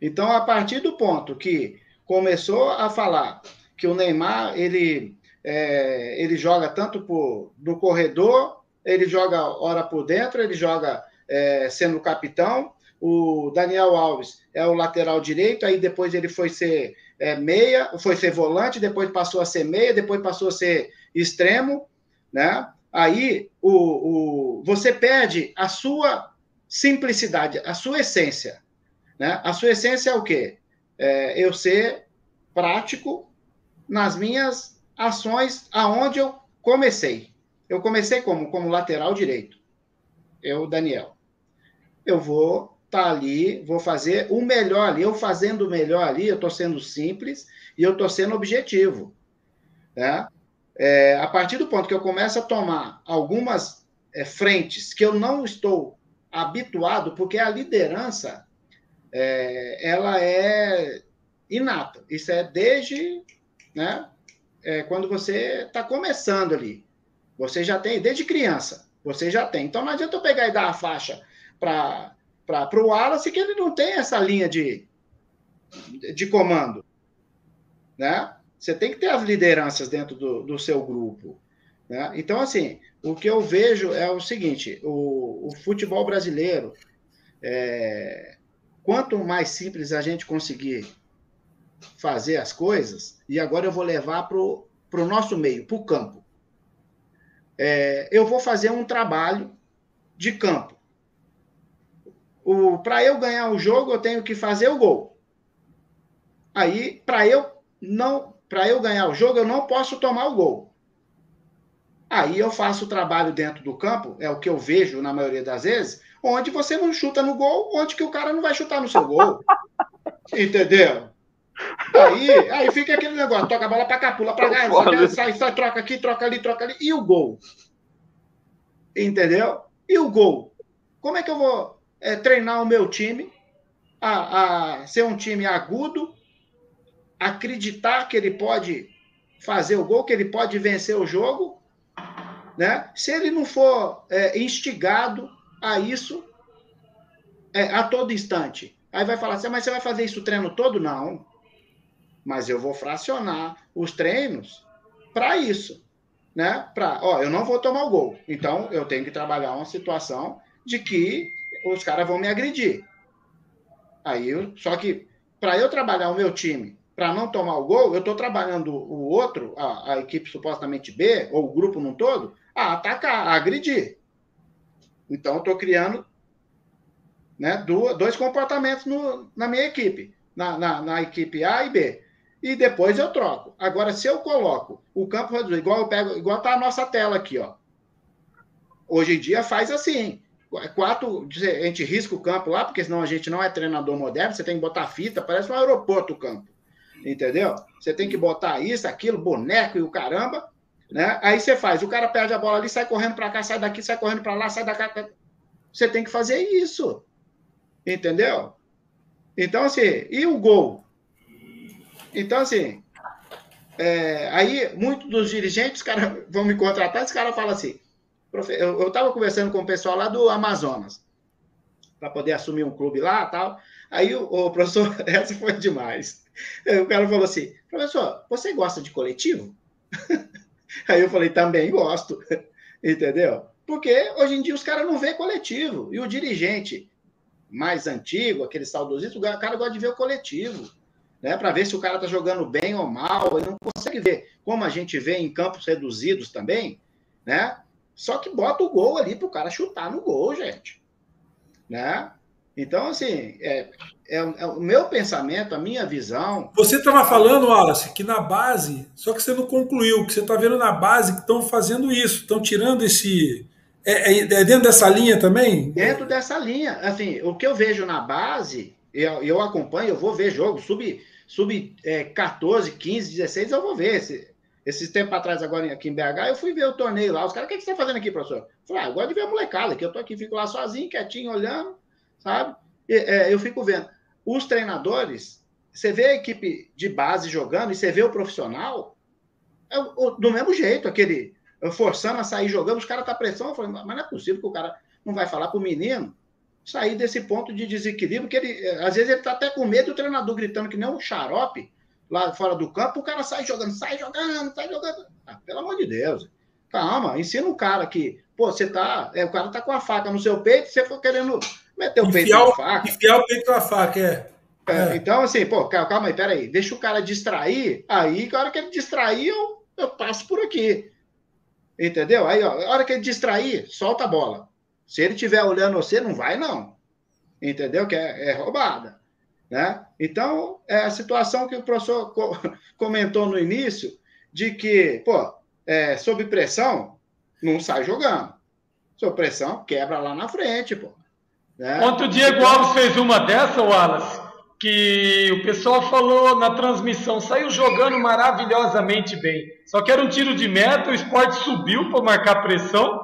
[SPEAKER 3] Então, a partir do ponto que começou a falar que o Neymar ele, é, ele joga tanto por, no corredor, ele joga hora por dentro, ele joga é, sendo capitão, o Daniel Alves é o lateral direito, aí depois ele foi ser é, meia, foi ser volante, depois passou a ser meia, depois passou a ser extremo, né? Aí o, o, você perde a sua simplicidade, a sua essência. Né? A sua essência é o quê? É eu ser prático nas minhas ações aonde eu comecei. Eu comecei como? Como lateral direito. Eu, Daniel. Eu vou tá ali, vou fazer o melhor ali. Eu fazendo o melhor ali, eu estou sendo simples e eu estou sendo objetivo. Né? É, a partir do ponto que eu começo a tomar algumas é, frentes que eu não estou habituado, porque a liderança é, ela é inata. Isso é desde né, é, quando você está começando ali. Você já tem, desde criança, você já tem. Então não adianta eu pegar e dar a faixa para para o Wallace que ele não tem essa linha de, de comando. Né? Você tem que ter as lideranças dentro do, do seu grupo. Né? Então, assim, o que eu vejo é o seguinte: o, o futebol brasileiro, é, quanto mais simples a gente conseguir fazer as coisas, e agora eu vou levar para o nosso meio, para o campo. É, eu vou fazer um trabalho de campo para eu ganhar o jogo, eu tenho que fazer o gol. Aí, para eu não, para eu ganhar o jogo, eu não posso tomar o gol. Aí eu faço o trabalho dentro do campo, é o que eu vejo na maioria das vezes, onde você não chuta no gol, onde que o cara não vai chutar no seu gol. Entendeu? Aí, aí fica aquele negócio, toca a bola para cá, pula para cá, sai, sai, troca aqui, troca ali, troca ali, e o gol? Entendeu? E o gol? Como é que eu vou é, treinar o meu time a, a ser um time agudo, acreditar que ele pode fazer o gol, que ele pode vencer o jogo, né? Se ele não for é, instigado a isso é, a todo instante, aí vai falar assim, mas você vai fazer isso o treino todo? Não. Mas eu vou fracionar os treinos para isso, né? Para, ó, eu não vou tomar o gol, então eu tenho que trabalhar uma situação de que os caras vão me agredir. Aí, eu, só que para eu trabalhar o meu time para não tomar o gol, eu estou trabalhando o outro, a, a, equipe supostamente B, ou o grupo num todo, a atacar, a agredir. Então, eu estou criando né, dois comportamentos no, na minha equipe, na, na, na, equipe A e B. E depois eu troco. Agora, se eu coloco o campo igual eu pego, igual tá a nossa tela aqui, ó. hoje em dia faz assim. Quatro, a gente risca o campo lá, porque senão a gente não é treinador moderno, você tem que botar fita, parece um aeroporto o campo. Entendeu? Você tem que botar isso, aquilo, boneco e o caramba, né? Aí você faz, o cara perde a bola ali, sai correndo para cá, sai daqui, sai correndo para lá, sai da cá. Você tem que fazer isso. Entendeu? Então, assim, e o gol? Então, assim, é, aí muitos dos dirigentes, cara, vão me contratar, esse cara fala assim, eu estava conversando com o pessoal lá do Amazonas, para poder assumir um clube lá tal. Aí o, o, professor, essa foi demais. O cara falou assim: professor, você gosta de coletivo? Aí eu falei: também gosto. Entendeu? Porque hoje em dia os caras não vê coletivo. E o dirigente mais antigo, aquele saudosista, o cara gosta de ver o coletivo. Né, para ver se o cara está jogando bem ou mal, ele não consegue ver, como a gente vê em campos reduzidos também, né? Só que bota o gol ali para o cara chutar no gol, gente. Né? Então, assim, é, é, é, o meu pensamento, a minha visão.
[SPEAKER 1] Você estava falando, Wallace, que na base, só que você não concluiu, que você está vendo na base que estão fazendo isso, estão tirando esse. É, é, é, dentro dessa linha também?
[SPEAKER 3] Dentro dessa linha. Assim, o que eu vejo na base, eu, eu acompanho, eu vou ver jogo, sub, sub é, 14, 15, 16, eu vou ver. Esse, esses tempos atrás, agora aqui em BH, eu fui ver o torneio lá. Os caras, o que, que você está fazendo aqui, professor? Eu falei, ah, eu gosto de ver a molecada, que eu tô aqui, fico lá sozinho, quietinho, olhando, sabe? E, é, eu fico vendo. Os treinadores, você vê a equipe de base jogando e você vê o profissional, é, o, do mesmo jeito, aquele forçando a sair jogando, os caras tá pressão. Eu falei, mas não é possível que o cara não vai falar pro menino sair desse ponto de desequilíbrio, que ele, às vezes ele tá até com medo do treinador gritando que nem um xarope, lá fora do campo, o cara sai jogando, sai jogando, sai jogando. Ah, pelo amor de Deus. Calma, ensina o cara que, pô, você tá. É, o cara tá com a faca no seu peito, você for querendo meter o peito na faca.
[SPEAKER 1] Enfiar o peito na faca, é.
[SPEAKER 3] É, é. Então, assim, pô, calma aí, peraí, deixa o cara distrair, aí, a hora que ele distrair, eu, eu passo por aqui. Entendeu? Aí, ó, a hora que ele distrair, solta a bola. Se ele estiver olhando você, não vai, não. Entendeu? Que é, é roubada. Né? Então, é a situação que o professor comentou no início, de que, pô, é, sob pressão, não sai jogando. Sob pressão, quebra lá na frente, pô.
[SPEAKER 4] Né? Ontem o Diego Alves fez uma dessa, Wallace, que o pessoal falou na transmissão, saiu jogando maravilhosamente bem. Só que era um tiro de meta, o esporte subiu para marcar pressão.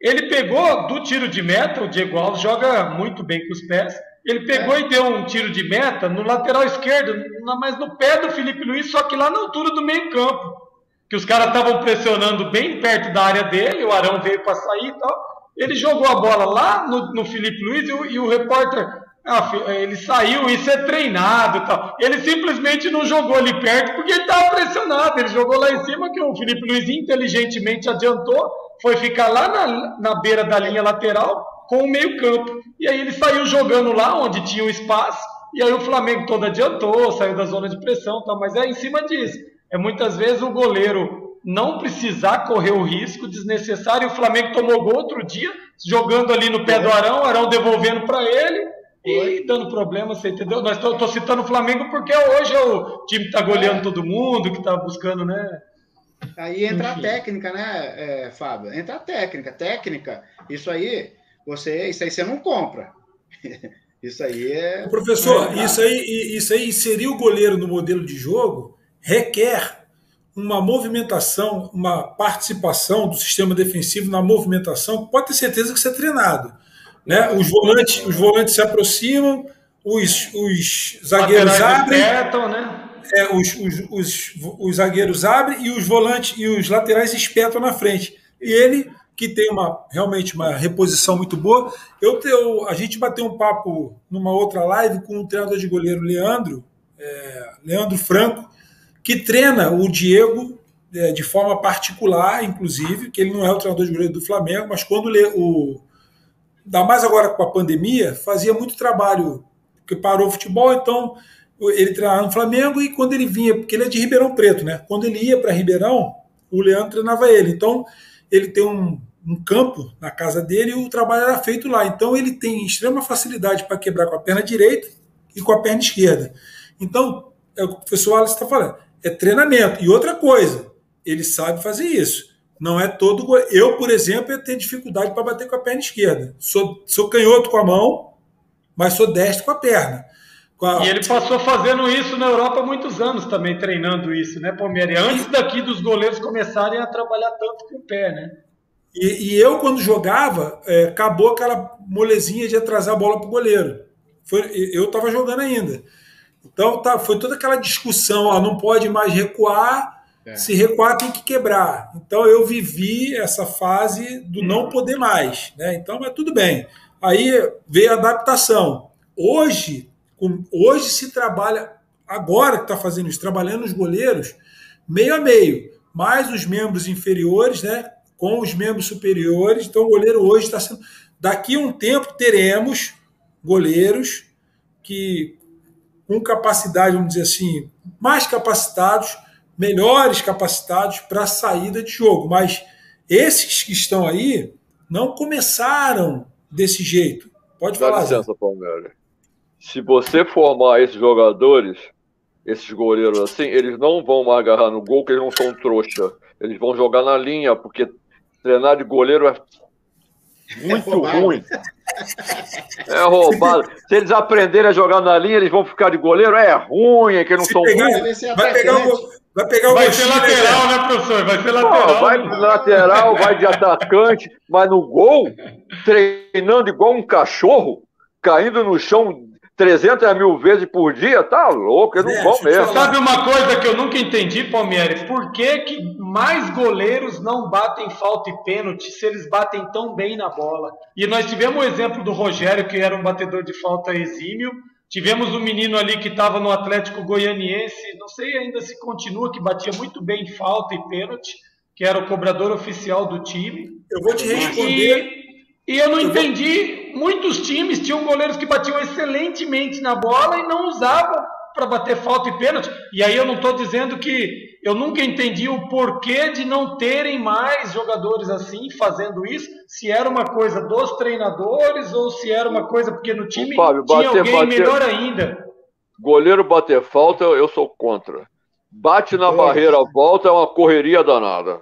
[SPEAKER 4] Ele pegou do tiro de meta, o Diego Alves joga muito bem com os pés. Ele pegou é. e deu um tiro de meta no lateral esquerdo, mas no pé do Felipe Luiz, só que lá na altura do meio-campo. Que os caras estavam pressionando bem perto da área dele, o Arão veio para sair e tal. Ele jogou a bola lá no, no Felipe Luiz e o, e o repórter ah, ele saiu, isso é treinado tal. Ele simplesmente não jogou ali perto porque ele estava pressionado. Ele jogou lá em cima, que o Felipe Luiz inteligentemente adiantou, foi ficar lá na, na beira da linha lateral com o meio-campo. E aí ele saiu jogando lá onde tinha o espaço, e aí o Flamengo todo adiantou, saiu da zona de pressão, tal, mas é em cima disso. É muitas vezes o goleiro não precisar correr o risco desnecessário. O Flamengo tomou gol outro dia, jogando ali no pé do Arão, Arão devolvendo para ele e dando problema, você entendeu? Nós tô, tô, citando o Flamengo porque hoje é o time que tá goleando é. todo mundo, que tá buscando, né?
[SPEAKER 3] Aí entra Enfim. a técnica, né, é, Fábio? Entra a técnica. Técnica, isso aí você, isso aí você não compra. Isso aí é.
[SPEAKER 1] Professor, é isso aí, isso aí inserir o goleiro no modelo de jogo requer uma movimentação, uma participação do sistema defensivo na movimentação. Pode ter certeza que isso é treinado. Né? Os, volantes, os volantes se aproximam, os, os zagueiros abrem. Espetam, né? É, os, os, os, os zagueiros abrem e os volantes e os laterais espetam na frente. E ele que tem uma realmente uma reposição muito boa. Eu, eu a gente bateu um papo numa outra live com o treinador de goleiro Leandro, é, Leandro Franco, que treina o Diego é, de forma particular, inclusive, que ele não é o treinador de goleiro do Flamengo, mas quando o, o ainda mais agora com a pandemia, fazia muito trabalho, porque parou o futebol, então ele treinava no Flamengo e quando ele vinha, porque ele é de Ribeirão Preto, né? Quando ele ia para Ribeirão, o Leandro treinava ele. Então, ele tem um, um campo na casa dele e o trabalho era feito lá. Então ele tem extrema facilidade para quebrar com a perna direita e com a perna esquerda. Então, é o que o professor Wallace está falando, é treinamento. E outra coisa, ele sabe fazer isso. Não é todo goleiro. Eu, por exemplo, ia ter dificuldade para bater com a perna esquerda. Sou, sou canhoto com a mão, mas sou destro com a perna. Com a...
[SPEAKER 4] E ele passou fazendo isso na Europa há muitos anos também, treinando isso, né, Palmeiras? Antes daqui dos goleiros começarem a trabalhar tanto com o pé, né?
[SPEAKER 1] E, e eu, quando jogava, é, acabou aquela molezinha de atrasar a bola para o goleiro. Foi, eu estava jogando ainda. Então tá, foi toda aquela discussão, ó, não pode mais recuar, é. se recuar tem que quebrar. Então eu vivi essa fase do não poder mais. Né? Então, mas tudo bem. Aí veio a adaptação. Hoje, com, hoje se trabalha, agora que está fazendo isso, trabalhando os goleiros, meio a meio, mais os membros inferiores, né? Com os membros superiores. Então o goleiro hoje está sendo. Daqui a um tempo teremos goleiros que com capacidade, vamos dizer assim, mais capacitados, melhores capacitados para a saída de jogo. Mas esses que estão aí não começaram desse jeito. Pode Dá falar.
[SPEAKER 2] licença, Palmeiras. Se você formar esses jogadores, esses goleiros assim, eles não vão mais agarrar no gol, porque eles não são trouxa. Eles vão jogar na linha, porque treinar de goleiro é muito é ruim. É roubado. Se eles aprenderem a jogar na linha, eles vão ficar de goleiro. É ruim, é que não são
[SPEAKER 1] pegar, Vai pegar o, vai pegar o
[SPEAKER 4] Vai ser lateral, né, professor? Vai ser lateral.
[SPEAKER 2] vai lateral, vai de atacante, mas no gol, treinando igual um cachorro, caindo no chão 300 mil vezes por dia, tá louco, eles não é, vão mesmo.
[SPEAKER 4] Sabe uma coisa que eu nunca entendi, Palmeiras? Por que, que mais goleiros não batem falta e pênalti se eles batem tão bem na bola? E nós tivemos o exemplo do Rogério, que era um batedor de falta exímio. Tivemos um menino ali que estava no Atlético Goianiense, não sei ainda se continua, que batia muito bem falta e pênalti, que era o cobrador oficial do time.
[SPEAKER 1] Eu vou te responder.
[SPEAKER 4] E, e eu não eu entendi. Vou muitos times tinham goleiros que batiam excelentemente na bola e não usavam para bater falta e pênalti. E aí eu não estou dizendo que eu nunca entendi o porquê de não terem mais jogadores assim fazendo isso, se era uma coisa dos treinadores ou se era uma coisa porque no time Fábio, tinha bater, alguém bater, melhor ainda.
[SPEAKER 2] Goleiro bater falta, eu sou contra. Bate na é. barreira, volta, é uma correria danada.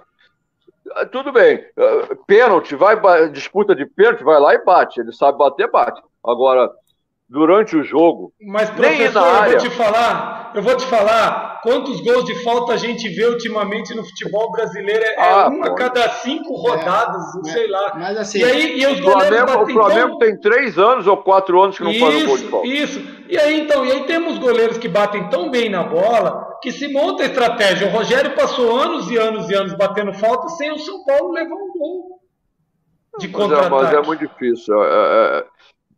[SPEAKER 2] Ah, tudo bem. Ah, pênalti, vai, disputa de pênalti, vai lá e bate. Ele sabe bater, bate. Agora, durante o jogo.
[SPEAKER 4] Mas, professor, eu área... vou te falar, eu vou te falar, quantos gols de falta a gente vê ultimamente no futebol brasileiro? É, é ah, uma a cada cinco rodadas, é, sei lá.
[SPEAKER 3] Mas assim,
[SPEAKER 4] e aí, e os o Flamengo,
[SPEAKER 2] o Flamengo tão... tem três anos ou quatro anos que não isso, faz um gol de falta.
[SPEAKER 4] Isso. E aí, então, e aí temos goleiros que batem tão bem na bola que se monta a estratégia. O Rogério passou anos e anos e anos batendo falta sem o São Paulo levar um gol de contra-ataque.
[SPEAKER 2] Mas, é, mas é muito difícil. É, é, é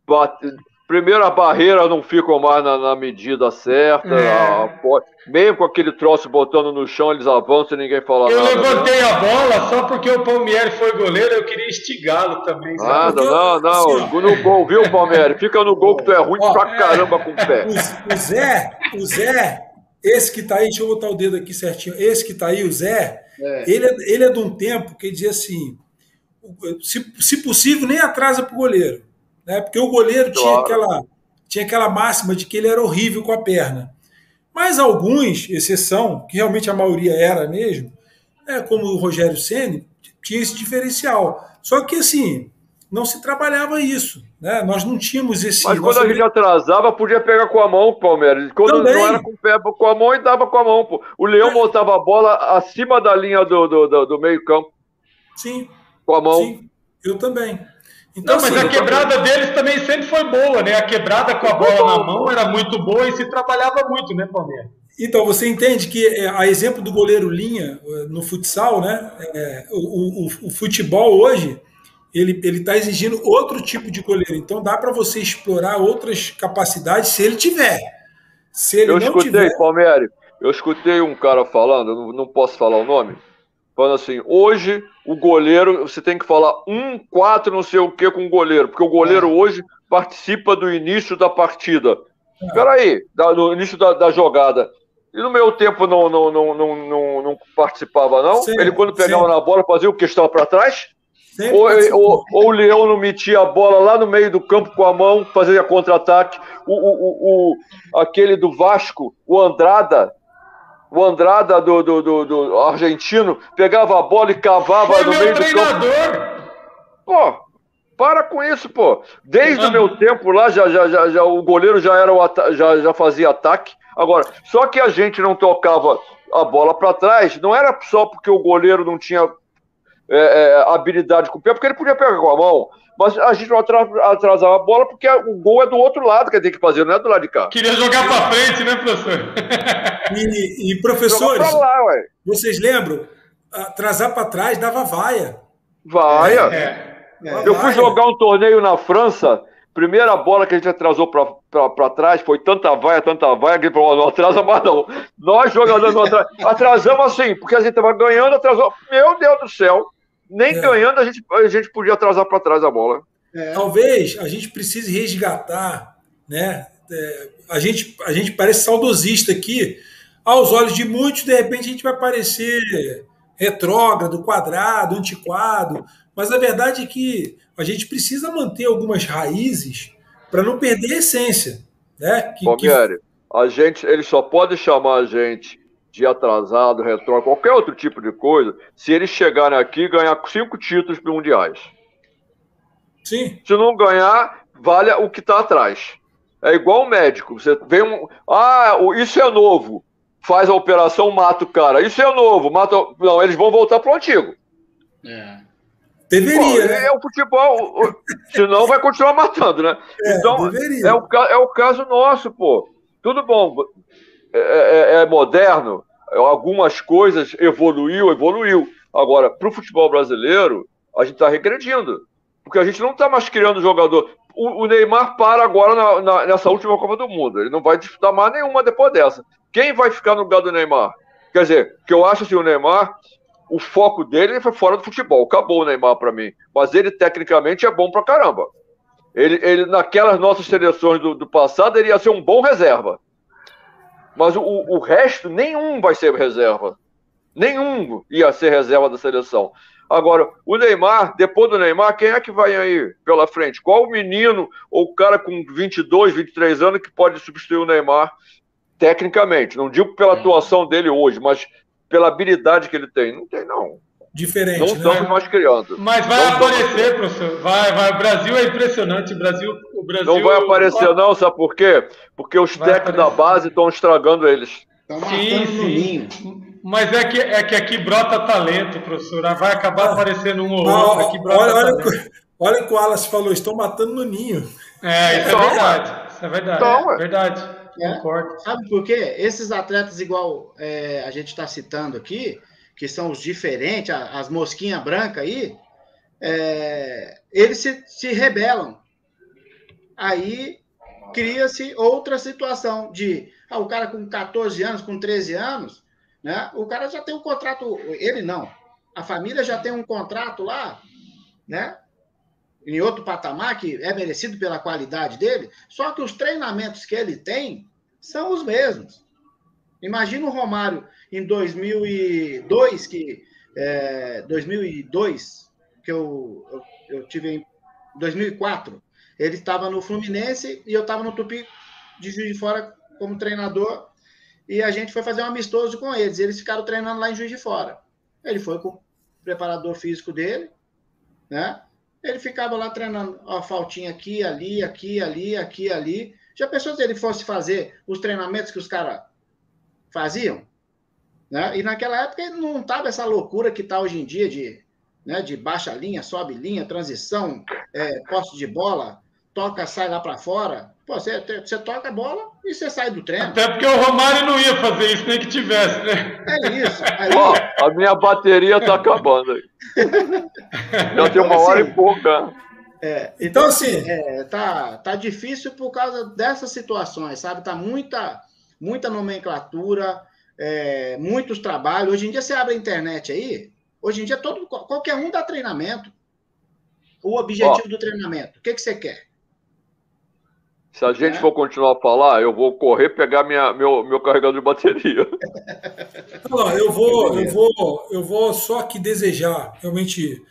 [SPEAKER 2] bate, Primeiro, a barreira não ficam mais na, na medida certa. É. A, mesmo com aquele troço botando no chão, eles avançam e ninguém fala
[SPEAKER 4] eu
[SPEAKER 2] nada.
[SPEAKER 4] Eu levantei a bola só porque o Palmieri foi goleiro, eu queria instigá-lo também.
[SPEAKER 2] Nada, não, não. Assim, no gol, viu, Palmieri? Fica no gol que tu é ruim ó, pra caramba com o pé.
[SPEAKER 1] O, o Zé, o Zé, esse que tá aí, deixa eu botar o dedo aqui certinho. Esse que tá aí, o Zé, é. Ele, é, ele é de um tempo que dizia assim: se, se possível, nem atrasa pro goleiro né? porque o goleiro tinha, aquela, tinha aquela máxima de que ele era horrível com a perna. Mas alguns, exceção, que realmente a maioria era mesmo, é, como o Rogério Ceni tinha esse diferencial. Só que assim, não se trabalhava isso. Né? Nós não tínhamos esse.
[SPEAKER 2] Mas quando a gente atrasava, podia pegar com a mão, Palmeiras. Quando Também. não era com o pé, com a mão e dava com a mão. Pô. O Leão é. botava a bola acima da linha do, do, do, do meio-campo.
[SPEAKER 1] Sim.
[SPEAKER 2] Com a mão. Sim,
[SPEAKER 1] eu também.
[SPEAKER 4] Então, não, mas assim, a quebrada deles também sempre foi boa, né? A quebrada com a bola na mão era muito boa e se trabalhava muito, né, Palmeiras?
[SPEAKER 1] Então, você entende que, é, a exemplo do goleiro linha é, no futsal, né? É, o, o, o, futebol hoje ele está exigindo outro tipo de goleiro. Então, dá para você explorar outras capacidades se ele tiver. Se ele
[SPEAKER 2] eu
[SPEAKER 1] não
[SPEAKER 2] escutei,
[SPEAKER 1] tiver...
[SPEAKER 2] Palmeiras, eu escutei um cara falando, não, não posso falar o nome, falando assim: hoje o goleiro, você tem que falar um, quatro, não sei o que com o goleiro, porque o goleiro é. hoje participa do início da partida. É. Espera aí, no início da, da, jogada. E no meu tempo não, não, não, não, não, não participava, não? Sim, Ele, quando pegava sim. na bola, fazia o que estava para trás? Ou, ou, ou, o Leão não metia a bola lá no meio do campo com a mão, fazia contra-ataque. O, o, o, aquele do Vasco, o Andrada, o Andrada do, do, do, do, argentino pegava a bola e cavava
[SPEAKER 4] Foi
[SPEAKER 2] no meio
[SPEAKER 4] treinador.
[SPEAKER 2] do campo. Pô, para com isso, pô. Desde o meu tempo lá, já, já, já, já, o goleiro já, era o já, já fazia ataque. Agora, só que a gente não tocava a bola para trás, não era só porque o goleiro não tinha é, é, habilidade com o pé, porque ele podia pegar com a mão. Mas a gente não atrasava a bola porque o gol é do outro lado que tem que fazer, não é do lado de cá.
[SPEAKER 4] Queria jogar para frente, né, professor?
[SPEAKER 1] E, e professores, lá, vocês lembram? Atrasar para trás dava vaia.
[SPEAKER 2] Vaia. É, é, Eu fui jogar um torneio na França. Primeira bola que a gente atrasou para trás, foi tanta vaia, tanta vaia, que falou, não atrasa mais não. Nós jogadores não atrasamos. Atrasamos assim, porque a gente estava ganhando, atrasou. Meu Deus do céu. Nem é. ganhando a gente, a gente podia atrasar para trás a bola.
[SPEAKER 1] É. Talvez a gente precise resgatar, né? É, a, gente, a gente parece saudosista aqui. Aos olhos de muitos, de repente, a gente vai parecer retrógrado, quadrado, antiquado. Mas a verdade é que a gente precisa manter algumas raízes para não perder a essência. Né?
[SPEAKER 2] Que, que... a gente, ele só pode chamar a gente de atrasado, retrógrado, qualquer outro tipo de coisa, se eles chegarem aqui e ganhar cinco títulos mundiais.
[SPEAKER 1] Sim.
[SPEAKER 2] Se não ganhar, vale o que está atrás. É igual o médico. Você vem um. Ah, isso é novo. Faz a operação, mata o cara. Isso é novo. Mata. Não, eles vão voltar pro antigo.
[SPEAKER 1] É. Deveria. Pô,
[SPEAKER 2] né? É o futebol. senão vai continuar matando, né? É, então, deveria. É, o, é o caso nosso, pô. Tudo bom. É, é, é, moderno, algumas coisas evoluiu, evoluiu. Agora, para o futebol brasileiro, a gente está regredindo, porque a gente não está mais criando jogador. O, o Neymar para agora na, na, nessa última Copa do Mundo, ele não vai disputar mais nenhuma depois dessa. Quem vai ficar no lugar do Neymar? Quer dizer, que eu acho assim, o Neymar, o foco dele foi fora do futebol, acabou o Neymar para mim. Mas ele tecnicamente é bom para caramba. Ele, ele, naquelas nossas seleções do, do passado, ele ia ser um bom reserva. Mas o, o resto, nenhum vai ser reserva. Nenhum ia ser reserva da seleção. Agora, o Neymar, depois do Neymar, quem é que vai aí pela frente? Qual o menino ou o cara com 22, 23 anos que pode substituir o Neymar tecnicamente? Não digo pela atuação dele hoje, mas pela habilidade que ele tem. Não tem, não
[SPEAKER 1] diferente.
[SPEAKER 2] Não estamos
[SPEAKER 1] né?
[SPEAKER 2] mais criando.
[SPEAKER 4] Mas vai não aparecer, professor. Vai, vai. O Brasil é impressionante. O Brasil, o Brasil.
[SPEAKER 2] Não vai aparecer, não, sabe por quê? Porque os técnicos da base estão estragando eles.
[SPEAKER 4] sim, sim. Mas é que, é que aqui brota talento, professor. Vai acabar ah, aparecendo um ou outro. Aqui brota
[SPEAKER 1] olha, olha, olha o que o Alas falou, estão matando no ninho.
[SPEAKER 4] É, isso é então, verdade. Isso é verdade. Então, é verdade.
[SPEAKER 3] É. Concordo. Sabe por quê? Esses atletas, igual é, a gente está citando aqui, que são os diferentes, as mosquinhas brancas aí, é, eles se, se rebelam. Aí cria-se outra situação de ah, o cara com 14 anos, com 13 anos, né? O cara já tem um contrato, ele não. A família já tem um contrato lá, né? Em outro patamar que é merecido pela qualidade dele, só que os treinamentos que ele tem são os mesmos. Imagina o Romário em 2002, que é, 2002, que eu, eu, eu tive em 2004, ele estava no Fluminense e eu estava no Tupi de Juiz de Fora como treinador e a gente foi fazer um amistoso com eles. Eles ficaram treinando lá em Juiz de Fora. Ele foi com o preparador físico dele, né? Ele ficava lá treinando, ó, faltinha aqui, ali, aqui, ali, aqui, ali. Já pensou se ele fosse fazer os treinamentos que os caras faziam? Né? E naquela época não estava essa loucura que está hoje em dia de, né, de baixa linha, sobe linha, transição, é, poste de bola, toca, sai lá para fora. Pô, você, você toca a bola e você sai do treino.
[SPEAKER 4] Até porque o Romário não ia fazer isso, nem que tivesse, né?
[SPEAKER 3] É isso. Aí...
[SPEAKER 2] Ó, a minha bateria está acabando aí. Já tem uma então, hora assim, e pouca.
[SPEAKER 3] É, então, então, assim, é, tá, tá difícil por causa dessas situações, sabe? Tá muita, muita nomenclatura, é, muitos trabalhos. Hoje em dia você abre a internet aí, hoje em dia todo, qualquer um dá treinamento. O objetivo Ó, do treinamento, o que, que você quer?
[SPEAKER 2] Se a gente é? for continuar a falar, eu vou correr pegar minha, meu, meu carregador de bateria.
[SPEAKER 1] Não, eu vou, eu vou, eu vou só que desejar, realmente,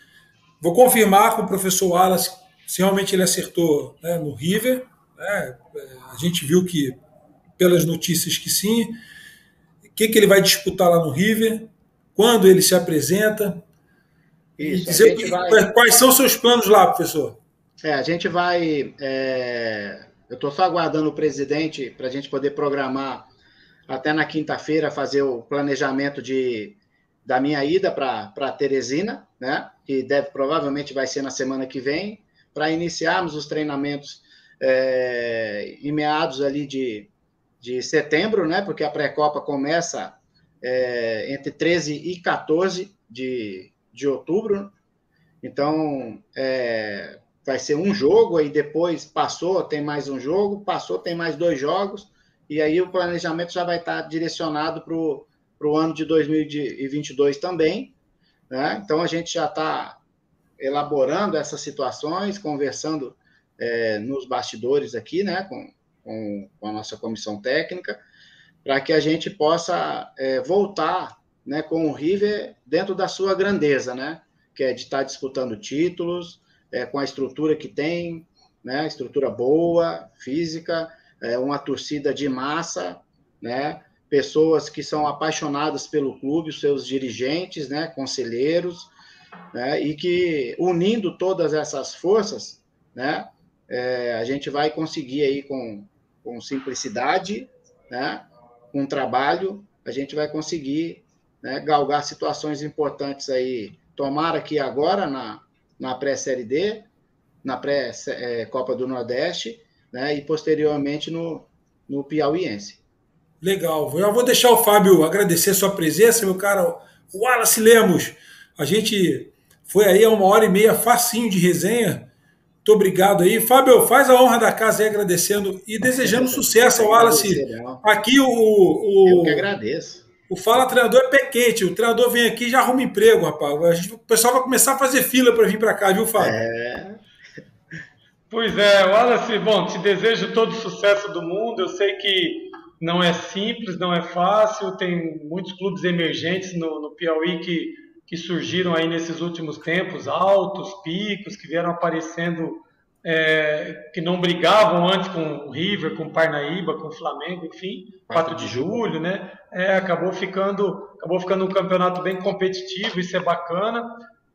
[SPEAKER 1] vou confirmar com o professor Wallace se realmente ele acertou né, no River. Né, a gente viu que, pelas notícias que sim, que, que ele vai disputar lá no River, quando ele se apresenta. Isso, dizer vai... quais são os seus planos lá, professor.
[SPEAKER 3] É, a gente vai. É... Eu estou só aguardando o presidente para a gente poder programar até na quinta-feira fazer o planejamento de, da minha ida para Teresina, né? Que deve provavelmente vai ser na semana que vem, para iniciarmos os treinamentos é, em meados ali de, de setembro, né? Porque a pré-copa começa é, entre 13 e 14 de, de outubro. Então, é, vai ser um jogo, aí depois passou, tem mais um jogo, passou, tem mais dois jogos, e aí o planejamento já vai estar direcionado para o ano de 2022 também. Né? Então, a gente já está elaborando essas situações, conversando é, nos bastidores aqui, né, com, com, com, a nossa comissão técnica, para que a gente possa é, voltar né, com o River dentro da sua grandeza, né, que é de estar disputando títulos, é, com a estrutura que tem, né, estrutura boa, física, é, uma torcida de massa, né, pessoas que são apaixonadas pelo clube, os seus dirigentes, né, conselheiros, né, e que unindo todas essas forças, né, é, a gente vai conseguir aí com, com simplicidade, né, com trabalho, a gente vai conseguir né, galgar situações importantes aí. Tomara que agora na, na pré-série D, na pré-Copa do Nordeste, né, e posteriormente no, no Piauiense.
[SPEAKER 1] Legal. Eu vou deixar o Fábio agradecer sua presença, meu cara. Wallace Lemos. A gente foi aí a uma hora e meia facinho de resenha. Muito obrigado aí. Fábio, faz a honra da casa aí agradecendo e desejando sucesso ao Wallace. Aqui o, o.
[SPEAKER 3] Eu que agradeço.
[SPEAKER 1] O Fala Treinador é pé quente. O treinador vem aqui e já arruma emprego, rapaz. Gente, o pessoal vai começar a fazer fila para vir para cá, viu, Fábio? É.
[SPEAKER 4] Pois é, Wallace, bom, te desejo todo o sucesso do mundo. Eu sei que não é simples, não é fácil. Tem muitos clubes emergentes no, no Piauí que que surgiram aí nesses últimos tempos, altos, picos, que vieram aparecendo, é, que não brigavam antes com o River, com o Parnaíba, com o Flamengo, enfim, 4 de julho, né? É, acabou ficando, acabou ficando um campeonato bem competitivo, isso é bacana.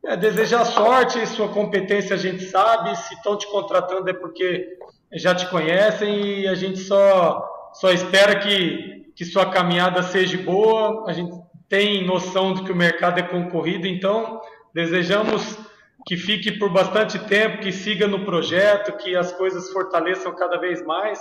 [SPEAKER 4] É, desejar sorte, sua competência a gente sabe, se estão te contratando é porque já te conhecem e a gente só, só espera que, que sua caminhada seja boa. A gente tem noção de que o mercado é concorrido, então desejamos que fique por bastante tempo, que siga no projeto, que as coisas fortaleçam cada vez mais.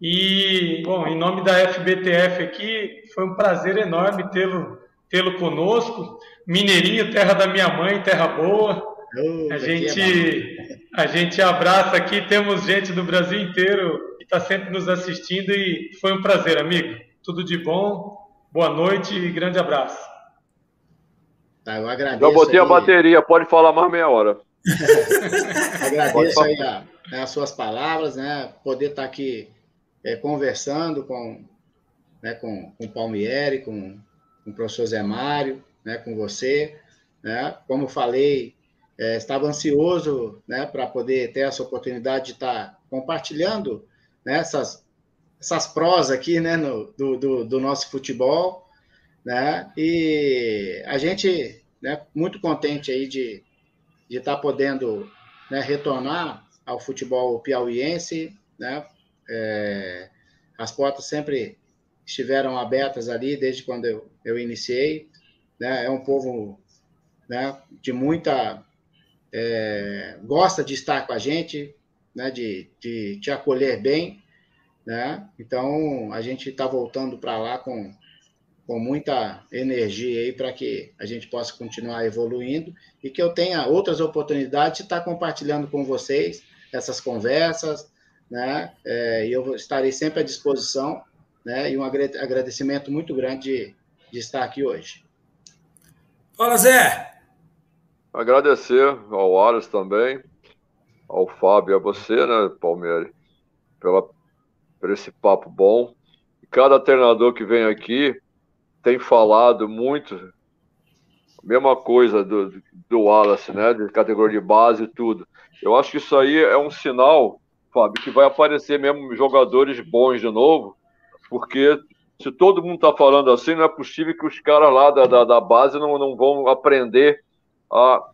[SPEAKER 4] E, bom, em nome da FBTF aqui, foi um prazer enorme tê-lo tê-lo conosco. Mineirinho, terra da minha mãe, terra boa. Oh, a gente é a gente abraça aqui, temos gente do Brasil inteiro que está sempre nos assistindo e foi um prazer, amigo. Tudo de bom. Boa noite e grande abraço.
[SPEAKER 3] Tá, eu agradeço.
[SPEAKER 2] Já botei aí... a bateria, pode falar mais meia hora.
[SPEAKER 3] agradeço aí a, né, as suas palavras, né? Poder estar tá aqui é, conversando com, né, com, com o Palmieri, com, com o professor Zé Mário, né, com você. Né? Como falei, é, estava ansioso né, para poder ter essa oportunidade de estar tá compartilhando né, essas essas prós aqui, né, no, do, do, do, nosso futebol, né, e a gente, né, muito contente aí de de estar tá podendo né, retornar ao futebol piauiense, né, é, as portas sempre estiveram abertas ali desde quando eu, eu iniciei, né, é um povo né, de muita é, gosta de estar com a gente, né, de, de te acolher bem, né? Então a gente está voltando para lá com, com muita energia aí para que a gente possa continuar evoluindo e que eu tenha outras oportunidades de estar compartilhando com vocês essas conversas, né? É, e eu estarei sempre à disposição, né? E um agradecimento muito grande de, de estar aqui hoje.
[SPEAKER 1] Fala, Zé!
[SPEAKER 2] Agradecer ao Aras também, ao Fábio e a você, né, Palmeiras, pela por esse papo bom. Cada treinador que vem aqui tem falado muito, mesma coisa do, do Wallace, né? De categoria de base e tudo. Eu acho que isso aí é um sinal, Fábio, que vai aparecer mesmo jogadores bons de novo, porque se todo mundo está falando assim, não é possível que os caras lá da, da, da, base não, não vão aprender a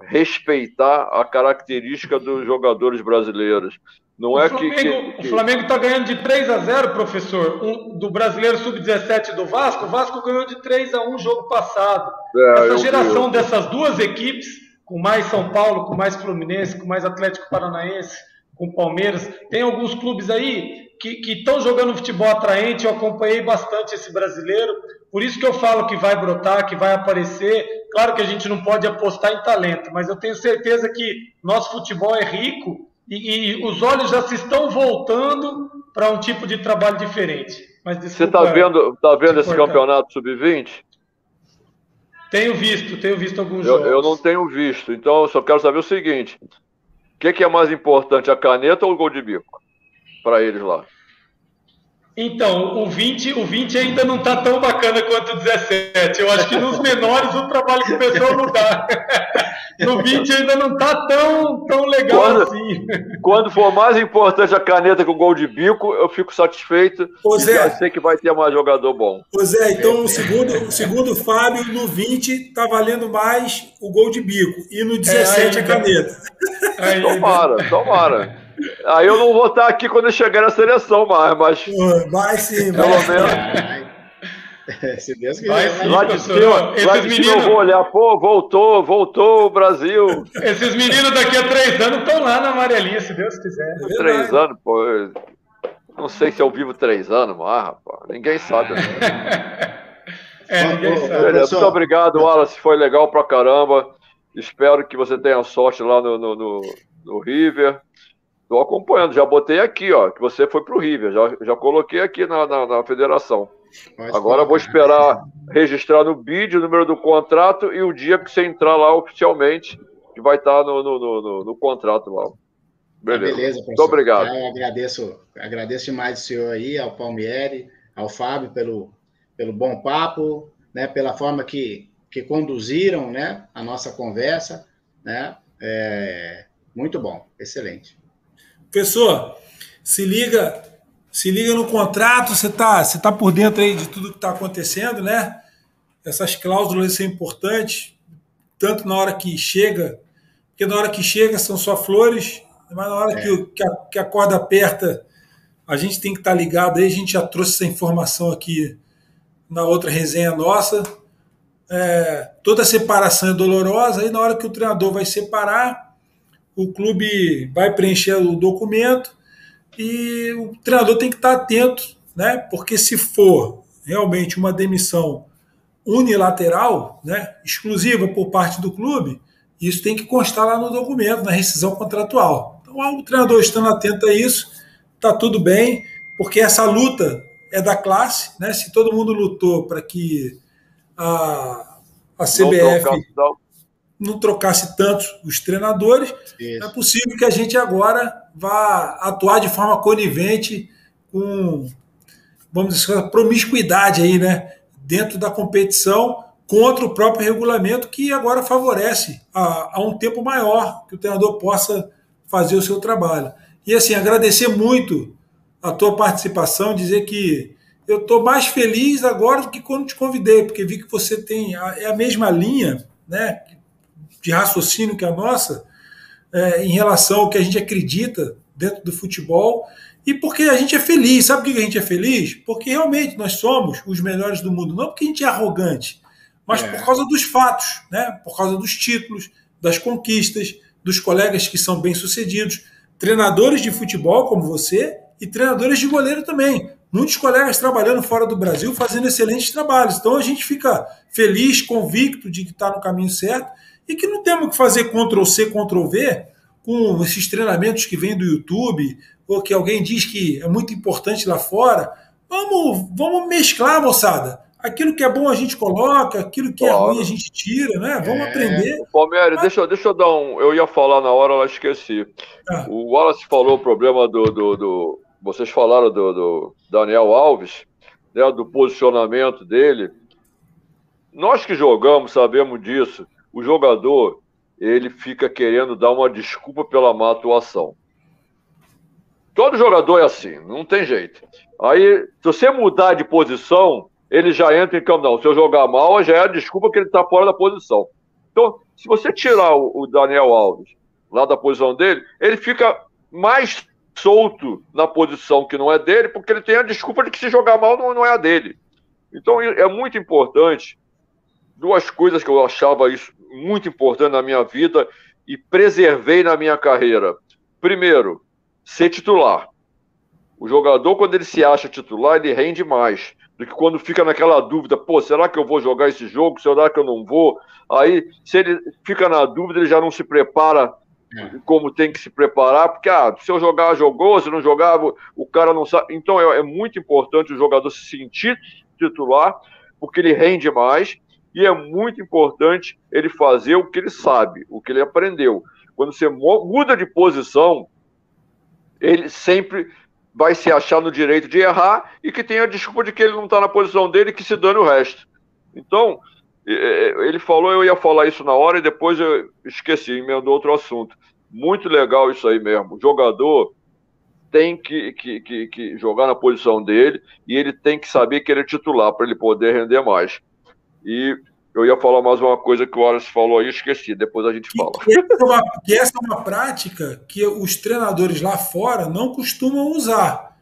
[SPEAKER 2] respeitar a característica dos jogadores brasileiros. Não é
[SPEAKER 4] o Flamengo, que, que, O Flamengo está ganhando de 3 a 0, professor, um, do brasileiro sub-17 do Vasco. O Vasco ganhou de 3 a 1 jogo passado. É, Essa geração vi, dessas duas equipes, com mais São Paulo, com mais Fluminense, com mais Atlético Paranaense, com Palmeiras, tem alguns clubes aí que estão jogando futebol atraente. Eu acompanhei bastante esse brasileiro. Por isso que eu falo que vai brotar, que vai aparecer. Claro que a gente não pode apostar em talento, mas eu tenho certeza que nosso futebol é rico e, e os olhos já se estão voltando para um tipo de trabalho diferente. Mas
[SPEAKER 2] desculpa, Você está vendo, tá vendo esse campeonato sub-20?
[SPEAKER 4] Tenho visto, tenho visto alguns
[SPEAKER 2] eu,
[SPEAKER 4] jogos.
[SPEAKER 2] Eu não tenho visto, então eu só quero saber o seguinte: o que, que é mais importante, a caneta ou o gol de bico? Para eles lá.
[SPEAKER 4] Então, o 20, o 20 ainda não está tão bacana quanto o 17. Eu acho que nos menores o trabalho começou a mudar. No 20 ainda não está tão, tão legal
[SPEAKER 2] quando,
[SPEAKER 4] assim.
[SPEAKER 2] Quando for mais importante a caneta que o gol de bico, eu fico satisfeito.
[SPEAKER 1] Ô, Zé,
[SPEAKER 2] já sei que vai ter mais jogador bom.
[SPEAKER 1] Ô Zé, então, segundo, segundo o Fábio, no 20 está valendo mais o gol de bico. E no 17 é, a caneta.
[SPEAKER 2] Tomara, tomara. Aí eu não vou estar aqui quando chegar na seleção mais, mas.
[SPEAKER 1] Vai sim, vai. Pelo
[SPEAKER 2] menos. Se Deus quiser. Vai sim, lá de cima, lá de cima eu vou olhar, pô, voltou, voltou o Brasil.
[SPEAKER 4] Esses meninos daqui a três anos estão lá na amarelinha, se Deus quiser.
[SPEAKER 2] É três anos, pô. Não sei se eu vivo três anos, mas, rapaz, ninguém sabe. Né?
[SPEAKER 4] é, ninguém sabe.
[SPEAKER 2] Muito obrigado, Wallace, foi legal pra caramba. Espero que você tenha sorte lá no, no, no, no River. Estou acompanhando, já botei aqui, ó, que você foi para o River, já, já coloquei aqui na, na, na federação. Pode Agora vou esperar registrar no BID o número do contrato e o dia que você entrar lá oficialmente, que vai estar no, no, no, no contrato lá.
[SPEAKER 3] Beleza. Beleza Muito obrigado. Eu agradeço, agradeço demais o senhor aí, ao Palmieri, ao Fábio, pelo, pelo bom papo, né, pela forma que, que conduziram né, a nossa conversa. Né, é, muito bom, excelente.
[SPEAKER 1] Professor, se liga, se liga no contrato, você está você tá por dentro aí de tudo que está acontecendo, né? Essas cláusulas são importantes, tanto na hora que chega, porque na hora que chega são só flores, mas na hora é. que, que, a, que a corda aperta, a gente tem que estar tá ligado aí, a gente já trouxe essa informação aqui na outra resenha nossa. É, toda separação é dolorosa, aí na hora que o treinador vai separar, o clube vai preencher o documento e o treinador tem que estar atento, né? Porque se for realmente uma demissão unilateral, né, exclusiva por parte do clube, isso tem que constar lá no documento, na rescisão contratual. Então, o treinador estando atento a isso, está tudo bem, porque essa luta é da classe, né? Se todo mundo lutou para que a, a CBF não, não trocasse tanto os treinadores, Isso. é possível que a gente agora vá atuar de forma conivente com, vamos dizer, promiscuidade aí, né? Dentro da competição contra o próprio regulamento que agora favorece a, a um tempo maior que o treinador possa fazer o seu trabalho. E assim, agradecer muito a tua participação, dizer que eu estou mais feliz agora do que quando te convidei, porque vi que você tem a, é a mesma linha, né? De raciocínio que a nossa é, em relação ao que a gente acredita dentro do futebol e porque a gente é feliz. Sabe por que a gente é feliz? Porque realmente nós somos os melhores do mundo, não porque a gente é arrogante, mas é. por causa dos fatos, né? por causa dos títulos, das conquistas, dos colegas que são bem-sucedidos, treinadores de futebol como você e treinadores de goleiro também. Muitos colegas trabalhando fora do Brasil fazendo excelentes trabalhos. Então a gente fica feliz, convicto de que está no caminho certo e que não temos que fazer Ctrl C, Ctrl V com esses treinamentos que vêm do YouTube ou que alguém diz que é muito importante lá fora. Vamos, vamos mesclar, moçada. Aquilo que é bom a gente coloca, aquilo que claro. é ruim a gente tira, né? Vamos é. aprender.
[SPEAKER 2] Palmeiras, deixa, deixa eu dar um. Eu ia falar na hora, eu esqueci. Ah. O Wallace falou o problema do. do, do vocês falaram do, do Daniel Alves, né, do posicionamento dele. Nós que jogamos sabemos disso o jogador ele fica querendo dar uma desculpa pela má atuação. Todo jogador é assim, não tem jeito. Aí, se você mudar de posição, ele já entra em campo. Não, se eu jogar mal, já é a desculpa que ele está fora da posição. Então, se você tirar o, Daniel Alves lá da posição dele, ele fica mais solto na posição que não é dele, porque ele tem a desculpa de que se jogar mal não é a dele. Então é muito importante, duas coisas que eu achava isso muito importante na minha vida e preservei na minha carreira. Primeiro, ser titular. O jogador, quando ele se acha titular, ele rende mais do que quando fica naquela dúvida, pô, será que eu vou jogar esse jogo? Será que eu não vou? Aí, se ele fica na dúvida, ele já não se prepara é. como tem que se preparar, porque ah, se eu jogar, jogou, se não jogar, o cara não sabe. Então é, é muito importante o jogador se sentir titular, porque ele rende mais, e é muito importante ele fazer o que ele sabe, o que ele aprendeu. Quando você muda de posição, ele sempre vai se achar no direito de errar e que tem a desculpa de que ele não está na posição dele e que se dane o resto. Então, ele falou, eu ia falar isso na hora e depois eu esqueci, emendou outro assunto. Muito legal isso aí mesmo. O jogador tem que, que, que, que jogar na posição dele e ele tem que saber que ele é titular para ele poder render mais. E eu ia falar mais uma coisa que o Wallace falou aí, esqueci, depois a gente fala.
[SPEAKER 1] Que, essa, é uma, que essa é uma prática que os treinadores lá fora não costumam usar.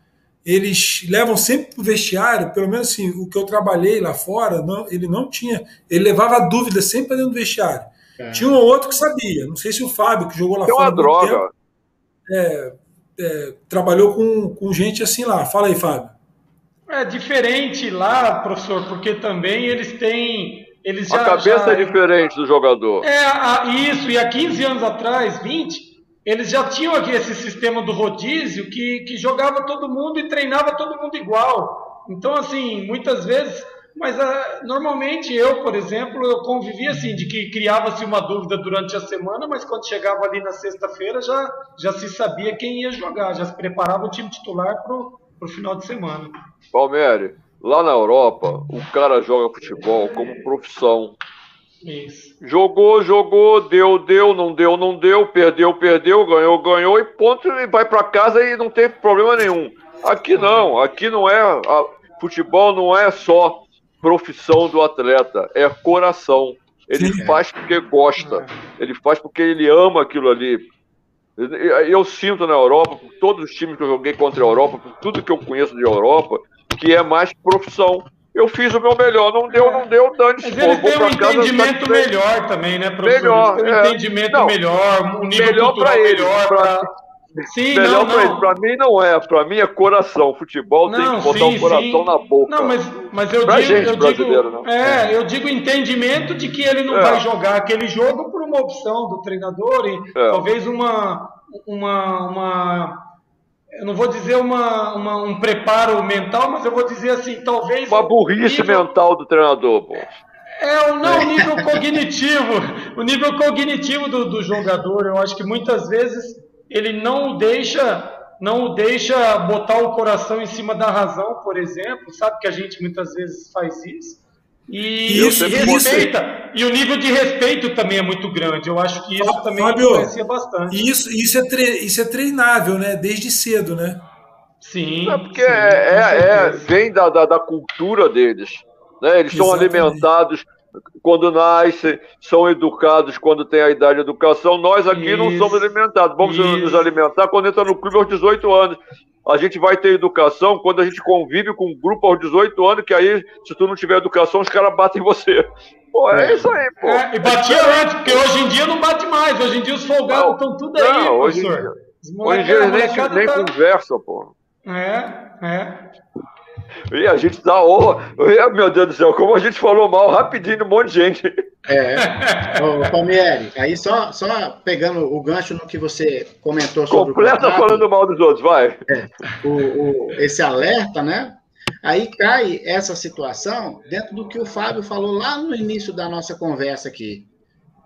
[SPEAKER 1] Eles levam sempre para o vestiário, pelo menos assim, o que eu trabalhei lá fora, não, ele não tinha. Ele levava a dúvida sempre para dentro do vestiário. É. Tinha um ou outro que sabia. Não sei se o Fábio, que jogou lá
[SPEAKER 2] Tem
[SPEAKER 1] fora.
[SPEAKER 2] Uma droga. Tempo,
[SPEAKER 1] é, é, trabalhou com, com gente assim lá. Fala aí, Fábio.
[SPEAKER 4] É diferente lá, professor, porque também eles têm eles já,
[SPEAKER 2] a cabeça
[SPEAKER 4] já...
[SPEAKER 2] é diferente do jogador.
[SPEAKER 4] É, a, isso, e há 15 anos atrás, 20, eles já tinham aqui esse sistema do rodízio que, que jogava todo mundo e treinava todo mundo igual. Então, assim, muitas vezes. Mas uh, normalmente eu, por exemplo, eu convivia assim, de que criava-se uma dúvida durante a semana, mas quando chegava ali na sexta-feira já, já se sabia quem ia jogar, já se preparava o time titular para o final de semana.
[SPEAKER 2] Palmeiras, Lá na Europa, o cara joga futebol como profissão.
[SPEAKER 4] Isso.
[SPEAKER 2] Jogou, jogou, deu, deu, não deu, não deu, perdeu, perdeu, ganhou, ganhou e ponto, e vai para casa e não tem problema nenhum. Aqui não, aqui não é. A, futebol não é só profissão do atleta, é coração. Ele Sim. faz porque gosta, ele faz porque ele ama aquilo ali. Eu sinto na Europa, por todos os times que eu joguei contra a Europa, por tudo que eu conheço de Europa, que é mais profissão. Eu fiz o meu melhor, não deu, não deu, dane-se.
[SPEAKER 4] Mas eles têm um entendimento melhor também, né, professor? Melhor, um é. entendimento não, melhor, um nível melhor cultural ele, melhor. Pra...
[SPEAKER 2] Sim, melhor para ele. Para mim não é, para mim é coração. Futebol não, tem que botar sim, o coração sim. na boca.
[SPEAKER 4] Não, mas, mas eu
[SPEAKER 2] pra
[SPEAKER 4] digo,
[SPEAKER 2] gente
[SPEAKER 4] eu
[SPEAKER 2] brasileiro,
[SPEAKER 4] digo, é, eu digo entendimento de que ele não é. vai jogar aquele jogo por uma opção do treinador e é. talvez uma uma, uma eu não vou dizer uma, uma, um preparo mental, mas eu vou dizer assim, talvez.
[SPEAKER 2] Uma burrice nível... mental do treinador, pô.
[SPEAKER 4] É, não, o nível cognitivo. O nível cognitivo do, do jogador, eu acho que muitas vezes ele não deixa não o deixa botar o coração em cima da razão, por exemplo, sabe que a gente muitas vezes faz isso. E, isso, respeita. E o nível de respeito também é muito grande. Eu acho que isso também Fábio, influencia bastante.
[SPEAKER 1] Isso, isso, é tre, isso é treinável, né? Desde cedo, né?
[SPEAKER 4] Sim.
[SPEAKER 2] É porque sim, é, é, é, vem da, da, da, cultura deles. Né? Eles Exatamente. são alimentados quando nascem, são educados quando tem a idade de educação. Nós aqui isso, não somos alimentados. Vamos isso. nos alimentar quando entra no clube aos 18 anos a gente vai ter educação quando a gente convive com um grupo aos 18 anos, que aí, se tu não tiver educação, os caras batem em você. Pô, é, é, isso aí, pô.
[SPEAKER 4] É, e batia antes, porque hoje em dia não bate mais. Hoje em dia os folgados estão tudo aí, não,
[SPEAKER 2] hoje professor. hoje em dia eles nem, nem tá... conversam, pô.
[SPEAKER 4] É, é.
[SPEAKER 2] E a gente dá honra. Meu Deus do céu, como a gente falou mal rapidinho um monte de gente.
[SPEAKER 3] É. Ô, Palmieri, aí só, só pegando o gancho no que você comentou sobre
[SPEAKER 2] Completa o contrato, falando mal dos outros, vai.
[SPEAKER 3] É, o, o, esse alerta, né? Aí cai essa situação dentro do que o Fábio falou lá no início da nossa conversa aqui.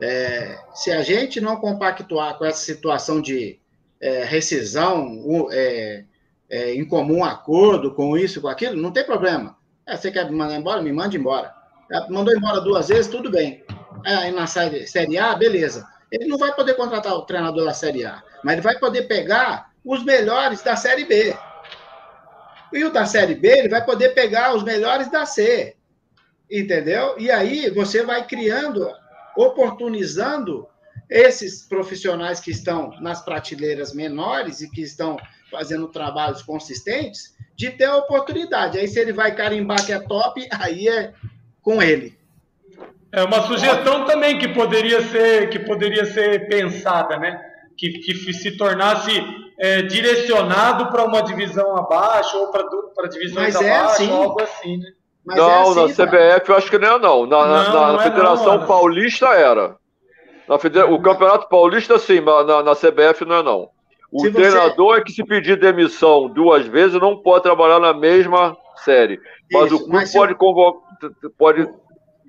[SPEAKER 3] É, se a gente não compactuar com essa situação de é, rescisão, é, é, em comum acordo com isso, com aquilo, não tem problema. É, você quer me mandar embora? Me mande embora. Mandou embora duas vezes, tudo bem. Aí na Série A, beleza. Ele não vai poder contratar o treinador da Série A, mas ele vai poder pegar os melhores da Série B. E o da Série B, ele vai poder pegar os melhores da C. Entendeu? E aí você vai criando, oportunizando esses profissionais que estão nas prateleiras menores e que estão fazendo trabalhos consistentes, de ter a oportunidade. Aí, se ele vai carimbar que é top, aí é com ele.
[SPEAKER 4] É uma sugestão também que poderia ser, que poderia ser pensada, né? Que, que se tornasse é, direcionado para uma divisão abaixo ou para divisões Mas é abaixo, assim. algo assim, né?
[SPEAKER 2] Mas não, é assim, na CBF eu acho que não é não. Na, não, na, na não é Federação não, Paulista era. Na federa... O Campeonato Paulista sim, mas na, na CBF não é não. O se treinador você... é que se pedir demissão duas vezes não pode trabalhar na mesma série. Mas Isso, o clube mas pode, se... convocar, pode,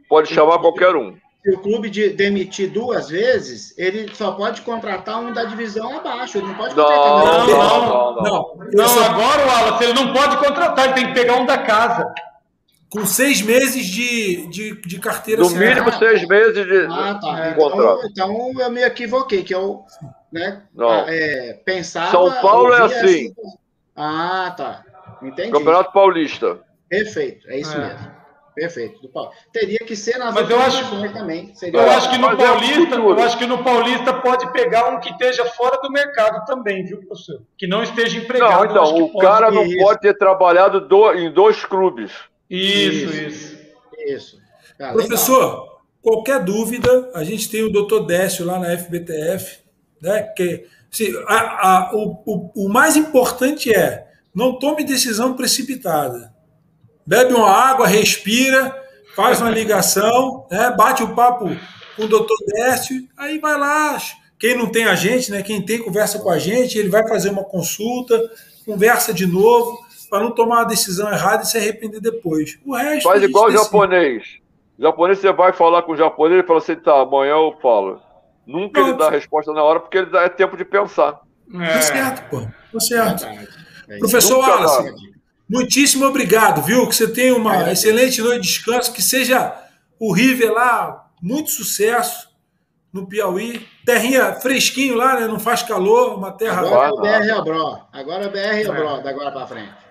[SPEAKER 2] pode chamar qualquer um.
[SPEAKER 3] Se o clube de demitir duas vezes, ele só pode contratar um da divisão abaixo. Ele não pode contratar
[SPEAKER 4] não, não, não, não, não. Não, agora, Wallace, ele não pode contratar, ele tem que pegar um da casa.
[SPEAKER 1] Com seis meses de, de, de carteira
[SPEAKER 2] No mínimo seis meses de,
[SPEAKER 3] ah, tá. então, contrato. Então eu me equivoquei, que eu né, não. É, pensava.
[SPEAKER 2] São Paulo é assim. assim.
[SPEAKER 3] Ah, tá. Entendi.
[SPEAKER 2] Campeonato Paulista.
[SPEAKER 3] Perfeito, é isso é. mesmo. Perfeito. Do Paulo. Teria que ser nas
[SPEAKER 4] Mas eu acho, também. Seria eu acho que no é Paulista, é eu acho que no Paulista pode pegar um que esteja fora do mercado também, viu, professor? Que não esteja empregado.
[SPEAKER 2] Não, então, o cara não isso. pode ter trabalhado do, em dois clubes.
[SPEAKER 4] Isso, isso. Isso.
[SPEAKER 3] isso.
[SPEAKER 1] Ah, Professor, qualquer dúvida, a gente tem o doutor Décio lá na FBTF, né? Que, se, a, a, o, o, o mais importante é não tome decisão precipitada. Bebe uma água, respira, faz uma ligação, né? bate o papo com o doutor Décio, aí vai lá. Quem não tem a gente, né? quem tem, conversa com a gente, ele vai fazer uma consulta, conversa de novo para não tomar uma decisão errada e se arrepender depois. O resto.
[SPEAKER 2] Faz igual o japonês. Japonês, você vai falar com o japonês e fala assim: tá, amanhã eu falo. Nunca ele dá a resposta na hora porque ele dá é tempo de pensar.
[SPEAKER 1] É. Tá certo, pô. Tá certo. É Professor Wallace, muitíssimo obrigado, viu? Que você tenha uma é. excelente noite de descanso, que seja o River lá, muito sucesso no Piauí. Terrinha fresquinho lá, né? Não faz calor, uma terra.
[SPEAKER 3] Agora é o BR Obró. Agora é BR Obró, da agora para frente.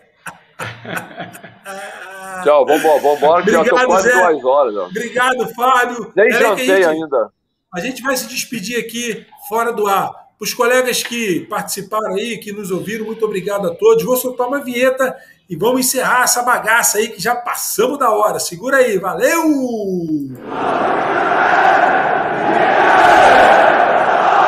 [SPEAKER 2] Tchau, vambora, vambora, que Obrigado, já tô quase Zé. duas horas. Ó.
[SPEAKER 1] Obrigado, Fábio.
[SPEAKER 2] Nem Era jantei a gente, ainda.
[SPEAKER 1] A gente vai se despedir aqui, fora do ar. Para os colegas que participaram aí, que nos ouviram, muito obrigado a todos. Vou soltar uma vinheta e vamos encerrar essa bagaça aí que já passamos da hora. Segura aí, valeu!